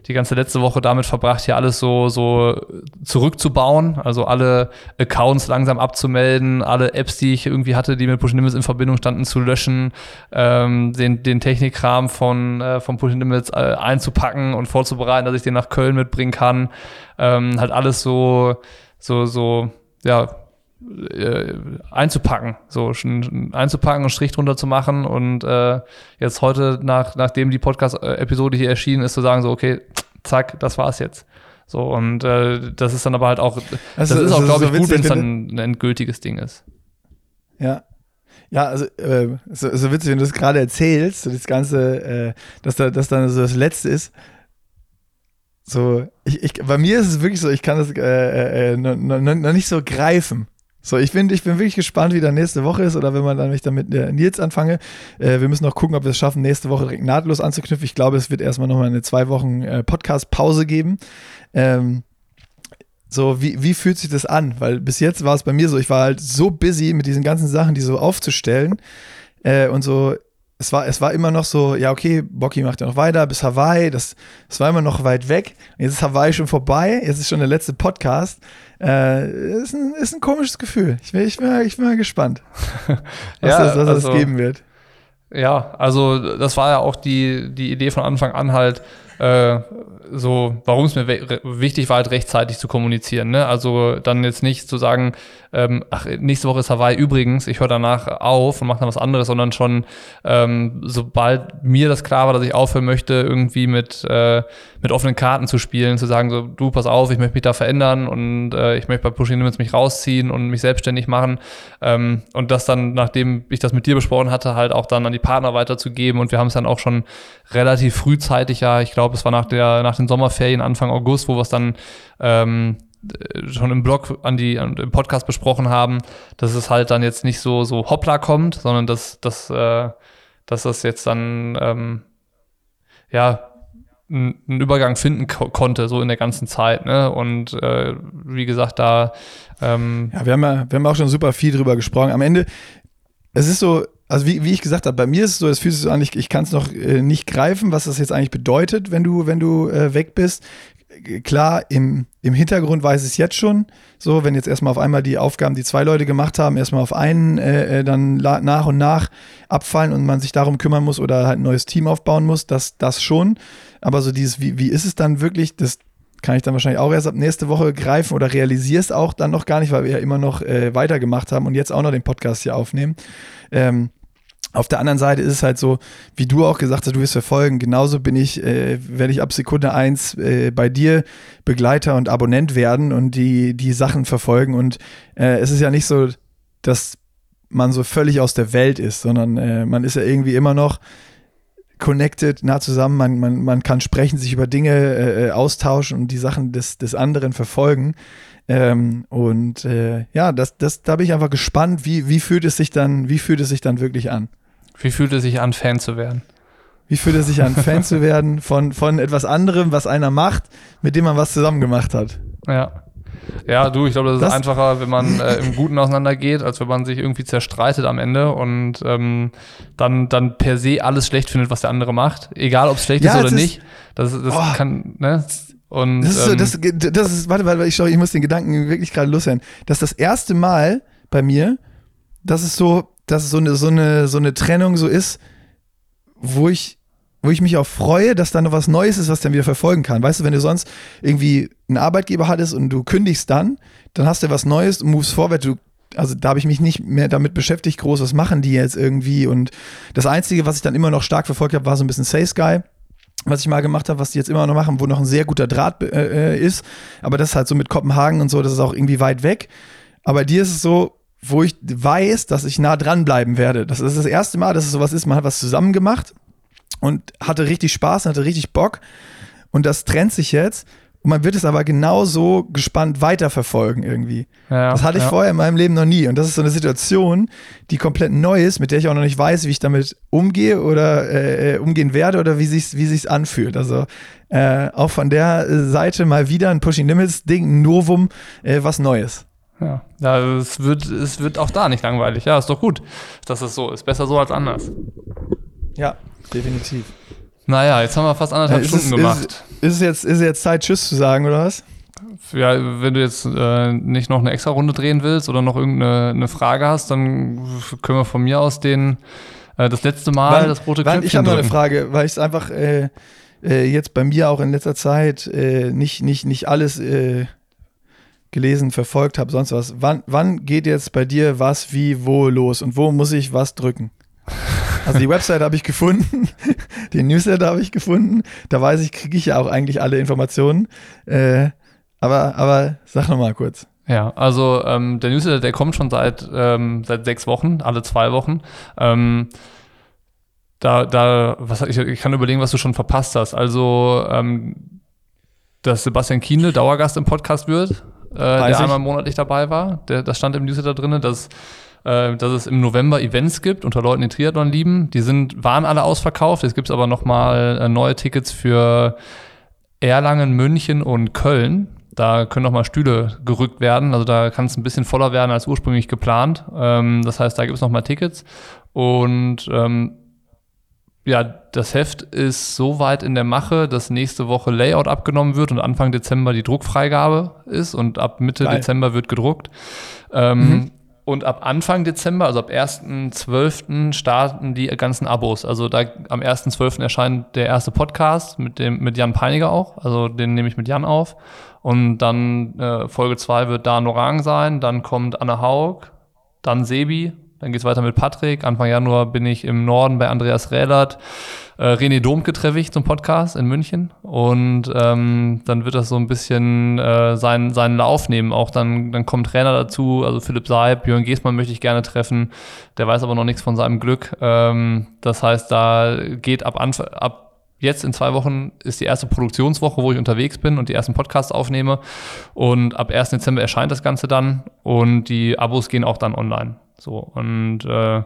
die ganze letzte Woche damit verbracht, hier alles so, so zurückzubauen. Also alle Accounts langsam abzumelden, alle Apps, die ich irgendwie hatte, die mit Push Limits in Verbindung standen, zu löschen, ähm, den, den Technikkram von, äh, von Push Limits äh, einzupacken und vorzubereiten, dass ich den nach Köln mitbringen kann. Ähm, halt alles so, so, so ja, äh, einzupacken, so einzupacken, einen Strich drunter zu machen und äh, jetzt heute, nach, nachdem die Podcast-Episode hier erschienen ist, zu sagen, so, okay, zack, das war's jetzt. So, und äh, das ist dann aber halt auch, das Also, ist auch, ist glaube so ich, gut, wenn es dann ein endgültiges Ding ist. Ja. Ja, also äh, so, so witzig, wenn du das gerade erzählst, so das Ganze, äh, dass da, dass dann so das Letzte ist. So, ich, ich, bei mir ist es wirklich so, ich kann das äh, äh, noch, noch, noch nicht so greifen. So, ich bin, ich bin wirklich gespannt, wie dann nächste Woche ist oder wenn man dann, wenn ich dann mit äh, Nils anfange. Äh, wir müssen noch gucken, ob wir es schaffen, nächste Woche direkt nahtlos anzuknüpfen. Ich glaube, es wird erstmal nochmal eine zwei Wochen äh, Podcast-Pause geben. Ähm, so, wie, wie fühlt sich das an? Weil bis jetzt war es bei mir so, ich war halt so busy mit diesen ganzen Sachen, die so aufzustellen. Äh, und so, es war, es war immer noch so, ja, okay, Bocky macht ja noch weiter bis Hawaii. Das, das war immer noch weit weg. Jetzt ist Hawaii schon vorbei. Jetzt ist schon der letzte Podcast. Äh, ist, ein, ist ein komisches Gefühl. Ich bin, ich bin, ich bin mal gespannt, [LAUGHS] was, Ja, das, was also- das geben wird. Ja, also das war ja auch die, die Idee von Anfang an halt, äh, so, warum es mir wichtig war, halt rechtzeitig zu kommunizieren. Ne? Also dann jetzt nicht zu sagen, ähm, ach, nächste Woche ist Hawaii übrigens, ich höre danach auf und mache dann was anderes, sondern schon, ähm, sobald mir das klar war, dass ich aufhören möchte, irgendwie mit, äh, mit offenen Karten zu spielen, zu sagen, so, du, pass auf, ich möchte mich da verändern und äh, ich möchte bei Pushing Limits mich rausziehen und mich selbstständig machen. Ähm, und das dann, nachdem ich das mit dir besprochen hatte, halt auch dann an die Partner weiterzugeben. Und wir haben es dann auch schon relativ frühzeitig, ja, ich glaube, es war nach, der, nach den Sommerferien, Anfang August, wo wir es dann ähm, äh, schon im Blog an die an, im Podcast besprochen haben, dass es halt dann jetzt nicht so so hoppla kommt, sondern dass dass äh, dass das jetzt dann ähm, ja einen Übergang finden ko konnte so in der ganzen Zeit ne und äh, wie gesagt da ähm, Ja, wir haben ja, wir haben auch schon super viel drüber gesprochen. Am Ende, es ist so, also wie, wie ich gesagt habe, bei mir ist es so, es fühlt sich so an, ich, ich kann es noch äh, nicht greifen, was das jetzt eigentlich bedeutet, wenn du, wenn du äh, weg bist. Klar, im, im Hintergrund weiß ich es jetzt schon. So, wenn jetzt erstmal auf einmal die Aufgaben, die zwei Leute gemacht haben, erstmal auf einen äh, äh, dann nach und nach abfallen und man sich darum kümmern muss oder halt ein neues Team aufbauen muss, das, das schon. Aber so dieses, wie, wie ist es dann wirklich, das kann ich dann wahrscheinlich auch erst ab nächste Woche greifen oder realisiere es auch dann noch gar nicht, weil wir ja immer noch äh, weitergemacht haben und jetzt auch noch den Podcast hier aufnehmen. Ähm, auf der anderen Seite ist es halt so, wie du auch gesagt hast, du wirst verfolgen. Genauso bin ich, äh, werde ich ab Sekunde eins äh, bei dir Begleiter und Abonnent werden und die, die Sachen verfolgen. Und äh, es ist ja nicht so, dass man so völlig aus der Welt ist, sondern äh, man ist ja irgendwie immer noch connected, nah zusammen, man, man, man kann sprechen, sich über Dinge äh, äh, austauschen und die Sachen des, des anderen verfolgen. Ähm, und äh, ja, das, das, da bin ich einfach gespannt, wie, wie fühlt es sich dann, wie fühlt es sich dann wirklich an? Wie fühlt es sich an Fan zu werden Wie fühlt es sich an, Fan zu werden von, von etwas anderem, was einer macht, mit dem man was zusammen gemacht hat? ja ja, du, ich glaube, das, Das- ist einfacher, wenn man äh, im Guten auseinandergeht, als wenn man sich irgendwie zerstreitet am Ende und ähm, dann, dann per se alles schlecht findet, was der andere macht. Egal, ob es schlecht Ja, ist oder nicht. Das, das Oh. kann, ne? Und, Das ist, so, ähm, das, das ist, warte, warte, ich, sorry, ich muss den Gedanken wirklich gerade loswerden. Das ist das erste Mal bei mir, dass es so, dass so eine, so eine, so eine Trennung so ist, wo ich, wo ich mich auch freue, dass da noch was Neues ist, was dann wieder verfolgen kann. Weißt du, wenn du sonst irgendwie einen Arbeitgeber hattest und du kündigst dann, dann hast du was Neues und moves forward, du also da habe ich mich nicht mehr damit beschäftigt, groß, was machen die jetzt irgendwie. Und das Einzige, was ich dann immer noch stark verfolgt habe, war so ein bisschen Say Sky was ich mal gemacht habe, was die jetzt immer noch machen, wo noch ein sehr guter Draht äh, äh, ist. Aber das ist halt so mit Kopenhagen und so, das ist auch irgendwie weit weg. Aber dir ist es so, wo ich weiß, dass ich nah dran bleiben werde. Das ist das erste Mal, dass es sowas ist. Man hat was zusammen gemacht und hatte richtig Spaß, hatte richtig Bock. Und das trennt sich jetzt. Und man wird es aber genauso gespannt weiterverfolgen irgendwie. ja, Das hatte ich ja. vorher in meinem Leben noch nie. Und das ist so eine Situation, die komplett neu ist, mit der ich auch noch nicht weiß, wie ich damit umgehe oder äh, äh, umgehen werde oder wie sich's, wie sich's anfühlt. Also äh, auch von der Seite mal wieder ein Pushing Limits Ding, ein Novum, äh, was Neues. Ja, ja es, wird, es wird auch da nicht langweilig. Ja, ist doch gut, dass es so ist. Besser so als anders. Ja, definitiv. Naja, jetzt haben wir fast anderthalb Äh, ist, Stunden es, gemacht. ist, ist, es jetzt, ist es jetzt Zeit, Tschüss zu sagen, oder was? Ja, wenn du jetzt äh, nicht noch eine extra Runde drehen willst oder noch irgendeine eine Frage hast, dann können wir von mir aus den äh, das letzte Mal Wann- das rote Knöpfchen ich habe noch eine. Frage, weil ich es einfach äh, äh, jetzt bei mir auch in letzter Zeit äh, nicht, nicht, nicht alles äh, gelesen, verfolgt habe, sonst was. Wann, wann geht jetzt bei dir was, wie, wo los und wo muss ich was drücken? Also die Website habe ich gefunden, [LAUGHS] den Newsletter habe ich gefunden. Da weiß ich, kriege ich ja auch eigentlich alle Informationen. Äh, aber, aber sag nochmal kurz. Ja, also ähm, der Newsletter, der kommt schon seit, ähm, seit sechs Wochen, alle zwei Wochen. Ähm, da, da, was, ich, ich kann überlegen, was du schon verpasst hast. Also, ähm, dass Sebastian Kienle Dauergast im Podcast wird, äh, der ich. einmal monatlich dabei war. Der, das stand im Newsletter drin, dass, äh, dass es im November Events gibt unter Leuten, die Triathlon lieben. Die sind, waren alle ausverkauft. Jetzt gibt es aber nochmal äh, neue Tickets für Erlangen, München und Köln. Da können nochmal Stühle gerückt werden. Also da kann es ein bisschen voller werden als ursprünglich geplant. Ähm, das heißt, da gibt es nochmal Tickets. Und ähm, ja, das Heft ist so weit in der Mache, dass nächste Woche Layout abgenommen wird und Anfang Dezember die Druckfreigabe ist und ab Mitte Geil. Dezember wird gedruckt. Ähm, mhm. Und ab Anfang Dezember, also ab 1.12. starten die ganzen Abos. Also da am 1.12. erscheint der erste Podcast mit dem mit Jan Peiniger auch. Also den nehme ich mit Jan auf. Und dann äh, Folge 2 wird Dan Orang sein, dann kommt Anne Haug, dann Sebi, dann geht es weiter mit Patrick. Anfang Januar bin ich im Norden bei Andreas Rählert. Äh, René Domke treffe ich zum Podcast in München. Und ähm, dann wird das so ein bisschen äh, seinen, seinen Lauf nehmen. Auch dann, dann kommen Trainer dazu, also Philipp Seib, Björn Geßmann möchte ich gerne treffen. Der weiß aber noch nichts von seinem Glück. Ähm, das heißt, da geht ab, Anf ab Jetzt in zwei Wochen ist die erste Produktionswoche, wo ich unterwegs bin und die ersten Podcasts aufnehme. Und ab 1. Dezember erscheint das Ganze dann und die Abos gehen auch dann online. So, und äh,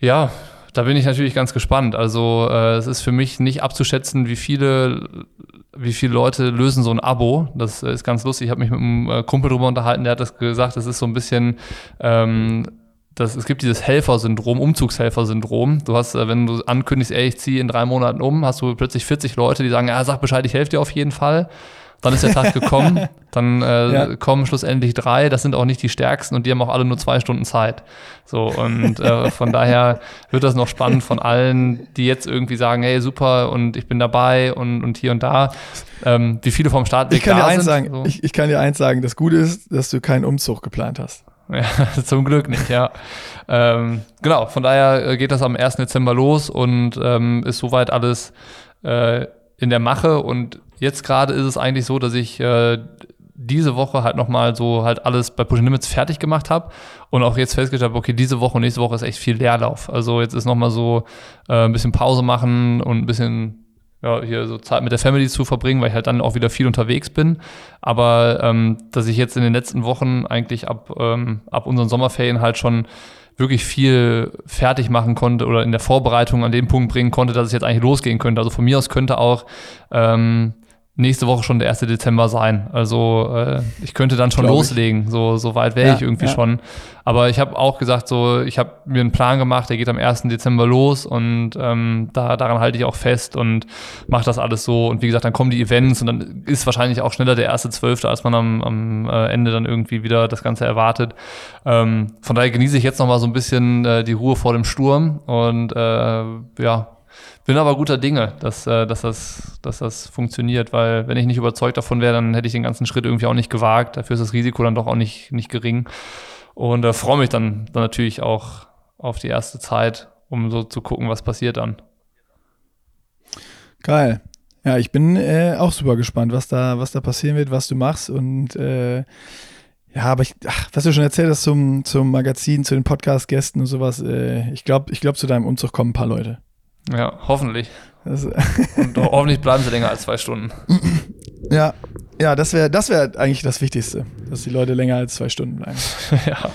ja, da bin ich natürlich ganz gespannt. Also äh, es ist für mich nicht abzuschätzen, wie viele, wie viele Leute lösen so ein Abo. Das ist ganz lustig. Ich habe mich mit einem äh, Kumpel drüber unterhalten, der hat das gesagt, das ist so ein bisschen ähm, das, es gibt dieses Helfersyndrom, Umzugshelfersyndrom. Du hast, äh, wenn du ankündigst, ey, ich ziehe in drei Monaten um, hast du plötzlich 40 Leute, die sagen, ja, sag Bescheid, ich helfe dir auf jeden Fall. Dann ist der Tag gekommen, [LAUGHS] dann äh, ja. kommen schlussendlich drei, das sind auch nicht die stärksten und die haben auch alle nur zwei Stunden Zeit. So, und äh, von daher wird das noch spannend von allen, die jetzt irgendwie sagen, hey, super und ich bin dabei und, und hier und da. Ähm, wie viele vom Start ich kann dir eins sagen, so. ich, ich kann dir eins sagen, das Gute ist, dass du keinen Umzug geplant hast. Ja, [LAUGHS] zum Glück nicht, ja. ähm, genau, von daher äh, geht das am 1. Dezember los und ähm, ist soweit alles äh, in der Mache und Jetzt gerade ist es eigentlich so, dass ich äh, diese Woche halt nochmal so halt alles bei Pushing Limits fertig gemacht habe und auch jetzt festgestellt habe, okay, diese Woche und nächste Woche ist echt viel Leerlauf. Also jetzt ist nochmal so äh, ein bisschen Pause machen und ein bisschen ja, hier so Zeit mit der Family zu verbringen, weil ich halt dann auch wieder viel unterwegs bin. Aber ähm, dass ich jetzt in den letzten Wochen eigentlich ab, ähm, ab unseren Sommerferien halt schon wirklich viel fertig machen konnte oder in der Vorbereitung an den Punkt bringen konnte, dass es jetzt eigentlich losgehen könnte. Also von mir aus könnte auch ähm, nächste Woche schon der 1. Dezember sein. Also äh, ich könnte dann schon Glaube loslegen. Ich. So, so weit wäre ja, ich irgendwie ja. schon. Aber ich habe auch gesagt, so, ich habe mir einen Plan gemacht, der geht am 1. Dezember los und ähm, da, daran halte ich auch fest und mache das alles so. Und wie gesagt, dann kommen die Events und dann ist wahrscheinlich auch schneller der 1.12., als man am, am äh, Ende dann irgendwie wieder das Ganze erwartet. Ähm, von daher genieße ich jetzt noch mal so ein bisschen äh, die Ruhe vor dem Sturm und äh, ja, bin aber guter Dinge, dass, äh, dass, das, dass das funktioniert, weil wenn ich nicht überzeugt davon wäre, dann hätte ich den ganzen Schritt irgendwie auch nicht gewagt. Dafür ist das Risiko dann doch auch nicht, nicht gering. Und äh, freue mich dann, dann natürlich auch auf die erste Zeit, um so zu gucken, was passiert dann. Geil. Ja, ich bin äh, auch super gespannt, was da, was da passieren wird, was du machst. Und äh, ja, aber ich, ach, was du schon erzählt hast zum, zum Magazin, zu den Podcast-Gästen und sowas, äh, ich glaube, ich glaub, zu deinem Umzug kommen ein paar Leute. Ja, hoffentlich. Und hoffentlich bleiben sie länger als zwei Stunden. [CLEARS THROAT] Ja, ja, das wäre das wär eigentlich das Wichtigste, dass die Leute länger als zwei Stunden bleiben. [LAUGHS] ja.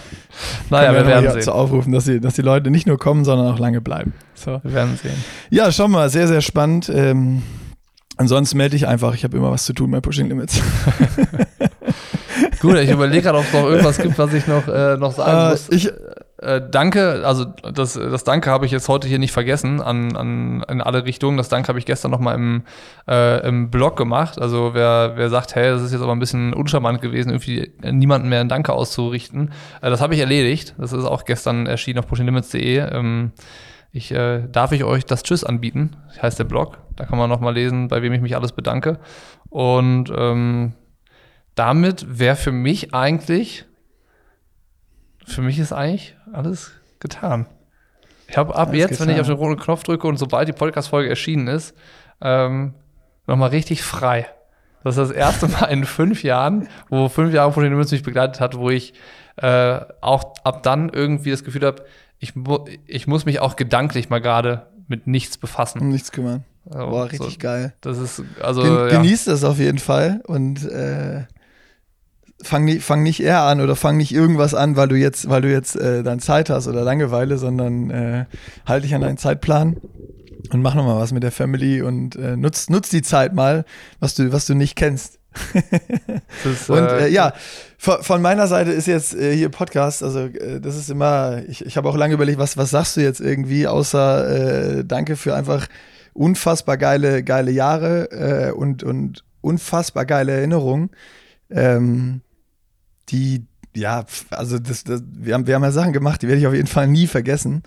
Naja, wir, wir werden sehen. Zu aufrufen, dass die, dass die Leute nicht nur kommen, sondern auch lange bleiben. So. Wir werden sehen. Ja, schau mal, sehr, sehr spannend. Ähm, ansonsten melde ich einfach, ich habe immer was zu tun bei Pushing Limits. [LAUGHS] Gut, ich überlege gerade, ob es noch irgendwas gibt, was ich noch, äh, noch sagen äh, muss. Ich, äh, danke, also das, das Danke habe ich jetzt heute hier nicht vergessen an, an in alle Richtungen. Das Danke habe ich gestern nochmal im, äh, im Blog gemacht. Also wer, wer sagt, hey, das ist jetzt aber ein bisschen uncharmant gewesen, irgendwie niemanden mehr ein Danke auszurichten, äh, das habe ich erledigt. Das ist auch gestern erschienen auf pushinglimits.de. Ähm, ich, äh, darf ich euch das Tschüss anbieten, heißt der Blog. Da kann man nochmal lesen, bei wem ich mich alles bedanke. Und ähm, damit wäre für mich eigentlich, für mich ist eigentlich alles getan. Ich habe ab Alles jetzt, wenn ich getan. auf den roten Knopf drücke und sobald die Podcast-Folge erschienen ist, ähm, nochmal richtig frei. Das ist das erste [LAUGHS] Mal in fünf Jahren, wo fünf Jahre von den Münzen mich begleitet hat, wo ich äh, auch ab dann irgendwie das Gefühl habe, ich, mu ich muss mich auch gedanklich mal gerade mit nichts befassen. Um nichts kümmern. Also, Boah, richtig so, geil. Das ist, also, Gen ja. Genießt das auf jeden Fall und äh, fang, nie, fang nicht eher an oder fang nicht irgendwas an, weil du jetzt, weil du jetzt äh, dann Zeit hast oder Langeweile, sondern äh, halt dich an deinen Zeitplan und mach nochmal was mit der Family und äh, nutz, nutz die Zeit mal, was du, was du nicht kennst. das ist, [LAUGHS] Und äh, äh, ja, von, von meiner Seite ist jetzt äh, hier Podcast, also äh, das ist immer, ich, ich habe auch lange überlegt, was, was sagst du jetzt irgendwie, außer äh, danke für einfach unfassbar geile, geile Jahre äh, und, und unfassbar geile Erinnerungen. Ähm, die, ja, also das, das, wir, haben, wir haben ja Sachen gemacht, die werde ich auf jeden Fall nie vergessen.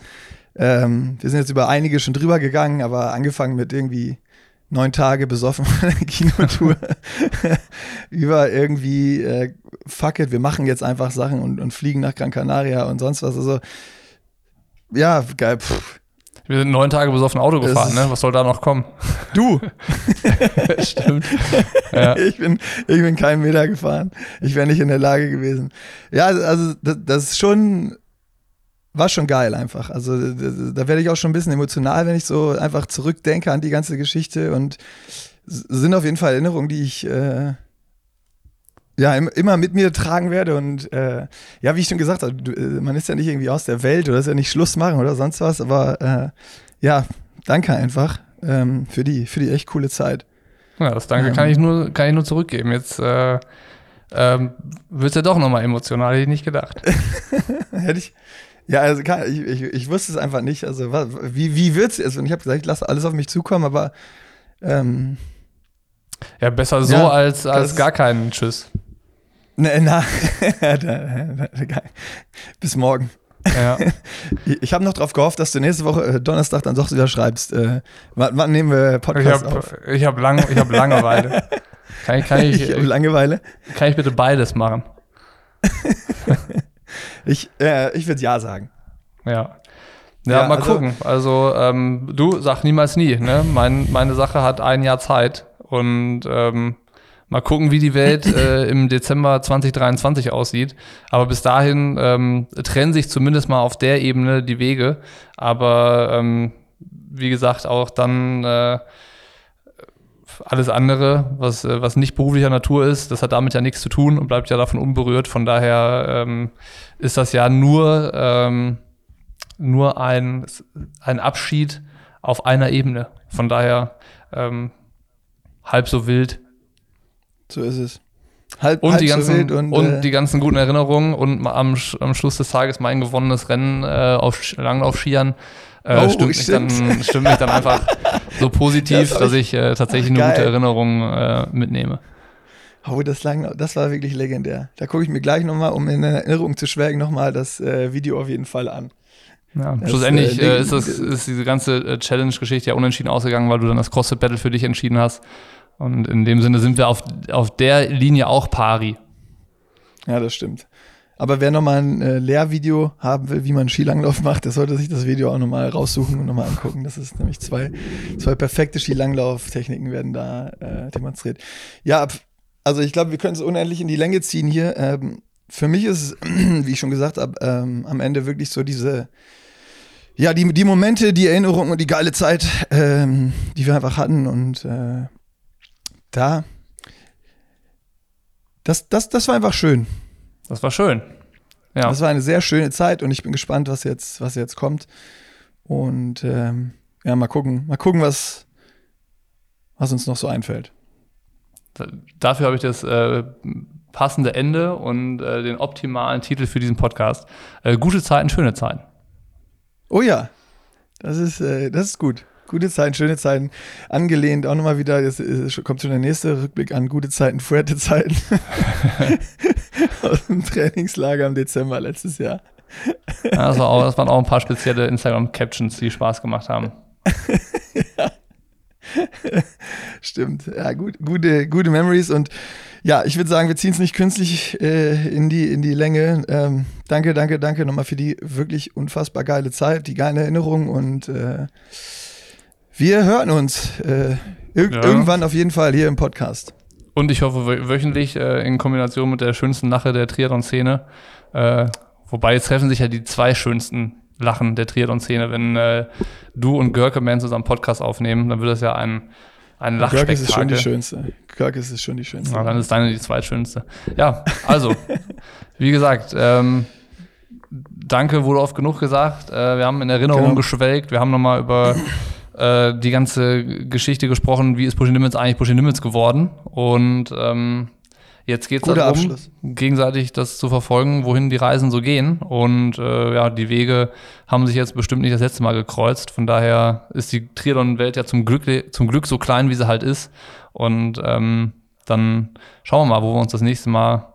Ähm, wir sind jetzt über einige schon drüber gegangen, aber angefangen mit irgendwie neun Tage besoffen von der [LAUGHS] Kinotour [LAUGHS] über irgendwie, äh, fuck it, wir machen jetzt einfach Sachen und, und fliegen nach Gran Canaria und sonst was. Also, ja, geil. Pff. Wir sind neun Tage besoffen Auto Das gefahren, ist- ne? Was soll da noch kommen? Du, [LAUGHS] Stimmt. ja. [LAUGHS] ich, bin, ich bin keinen Meter gefahren. Ich wäre nicht in der Lage gewesen. Ja, also das, das ist schon, war schon geil einfach. Also da, werde ich auch schon ein bisschen emotional, wenn ich so einfach zurückdenke an die ganze Geschichte und sind auf jeden Fall Erinnerungen, die ich äh, ja im, immer mit mir tragen werde und äh, ja, wie ich schon gesagt habe, äh, man ist ja nicht irgendwie aus der Welt oder ist ja nicht Schluss machen oder sonst was, aber äh, ja, danke einfach ähm, für die für die echt coole Zeit. Ja, das Danke Ähm. kann ich nur, kann ich nur zurückgeben. Jetzt äh, ähm, wird ja doch nochmal emotional, hätte ich nicht gedacht. [LAUGHS] Hätte ich. Ja, also kann, ich, ich, ich wusste es einfach nicht. Also wa- wie, wie wird's also, Und ich habe gesagt, ich lasse alles auf mich zukommen, aber ähm, Ja, besser so Ja, als, als gar keinen Tschüss. Ne, na, [LAUGHS] da, bis morgen. Ja. [LAUGHS] Ich, habe noch drauf gehofft, dass du nächste Woche äh, Donnerstag dann doch wieder schreibst. Äh, wann, wann nehmen wir Ich Podcast auf? habe ich hab lang, ich hab Langeweile. Kann ich, kann, [LAUGHS] ich, Ich habe Langeweile. kann ich bitte beides machen? Ich, äh, ich würde ja sagen. Ja. Ja, Ja, mal also- gucken. Also, ähm, du sag niemals nie. Ne? Mein, meine Sache hat ein Jahr Zeit und ähm, mal gucken, wie die Welt [LAUGHS] äh, im Dezember 2023 aussieht. Aber bis dahin ähm, trennen sich zumindest mal auf der Ebene die Wege. Aber ähm, wie gesagt, auch dann äh, alles andere, was, äh, was nicht beruflicher Natur ist, das hat damit ja nichts zu tun und bleibt ja davon unberührt. Von daher ähm, ist das ja nur, ähm, nur ein, ein Abschied auf einer Ebene. Von daher ähm, halb so wild. So ist es. Halb, Und, halb die, so ganzen, wild und, und, äh, die ganzen guten Erinnerungen und am, am Schluss des Tages mein gewonnenes Rennen äh, auf Langlaufskiern äh, Oh, stimmt, mich dann, stimmt. [LAUGHS] stimmt mich dann einfach so positiv, Das dass ich- äh, tatsächlich Ach, eine gute. Erinnerung äh, mitnehme. Oh, das, lang, das war wirklich legendär. Da gucke ich mir gleich nochmal, um in Erinnerung zu schwelgen, nochmal das äh, Video auf jeden Fall an. Ja, Das, schlussendlich äh, äh, ist, das, ist diese ganze äh, Challenge-Geschichte ja unentschieden ausgegangen, weil du dann das CrossFit-Battle für dich entschieden hast. Und in dem Sinne sind wir auf, auf der Linie auch pari. Ja, das stimmt. Aber wer nochmal ein äh, Lehrvideo haben will, wie man Skilanglauf macht, der sollte sich das Video auch nochmal raussuchen und nochmal angucken. Das ist nämlich zwei, zwei perfekte Skilanglauf-Techniken werden da äh, demonstriert. Ja, also ich glaube, wir können es unendlich in die Länge ziehen hier. Ähm, für mich ist [CLEARS THROAT] wie ich schon gesagt habe, ähm, am Ende wirklich so diese, ja, die, die Momente, die Erinnerungen und die geile Zeit, ähm, die wir einfach hatten und äh, da, das, das, das war einfach schön. Das war schön. Ja, Das war eine sehr schöne Zeit und ich bin gespannt, was jetzt, was jetzt kommt. Und ähm, ja, mal gucken, mal gucken, was, was uns noch so einfällt. dafür habe ich das äh, passende Ende und äh, den optimalen Titel für diesen Podcast. Äh, gute Zeiten, schöne Zeiten. Oh ja, das ist, äh, das ist gut. Gute Zeiten, schöne Zeiten. Angelehnt auch nochmal wieder, jetzt ist, kommt schon der nächste Rückblick an. Gute Zeiten, fuerte Zeiten. [LAUGHS] Aus dem Trainingslager im Dezember letztes Jahr. Ja, das, war auch, das waren auch ein paar spezielle Instagram-Captions, die Spaß gemacht haben. Stimmt. Ja, gut, gute, gute Memories und Ja, ich würde sagen, wir ziehen es nicht künstlich äh, in, die, in die Länge. Ähm, danke, danke, danke nochmal für die wirklich unfassbar geile Zeit, die geile Erinnerung und äh, wir hören uns äh, ir ja. irgendwann auf jeden Fall hier im Podcast. Und ich hoffe wöchentlich äh, in Kombination mit der schönsten Lache der Triathlon-Szene. Äh, wobei jetzt treffen sich ja die zwei schönsten Lachen der Triathlon-Szene. Wenn äh, du und Görkeman zusammen Podcast aufnehmen, dann wird das ja ein ein Lachspektakel. Görkes ist schon die schönste. Görkes ist schon die schönste. Ja, dann ist deine die zweitschönste. Ja, also, [LAUGHS] wie gesagt, ähm, danke wurde oft genug gesagt. Äh, wir haben in Erinnerung genau. geschwelgt. Wir haben nochmal über äh, die ganze Geschichte gesprochen, wie ist Pushing Limits eigentlich Pushing Limits geworden. Und ähm, Jetzt geht es darum, Abschluss. gegenseitig das zu verfolgen, wohin die Reisen so gehen. Und äh, ja, die Wege haben sich jetzt bestimmt nicht das letzte Mal gekreuzt. Von daher ist die Triathlon-Welt ja zum Glück, zum Glück so klein, wie sie halt ist. Und ähm, dann schauen wir mal, wo wir uns das nächste Mal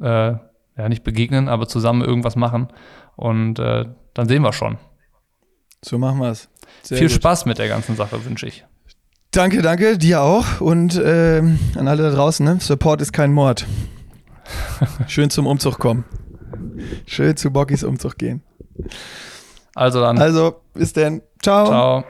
äh, ja nicht begegnen, aber zusammen irgendwas machen. Und äh, dann sehen wir schon. So machen wir es. Viel gut. Spaß mit der ganzen Sache wünsche ich. Danke, danke, dir auch. Und ähm, an alle da draußen, ne? Support ist kein Mord. [LAUGHS] Schön zum Umzug kommen. Schön zu Bockys Umzug gehen. Also dann. Also, bis denn. Ciao. Ciao.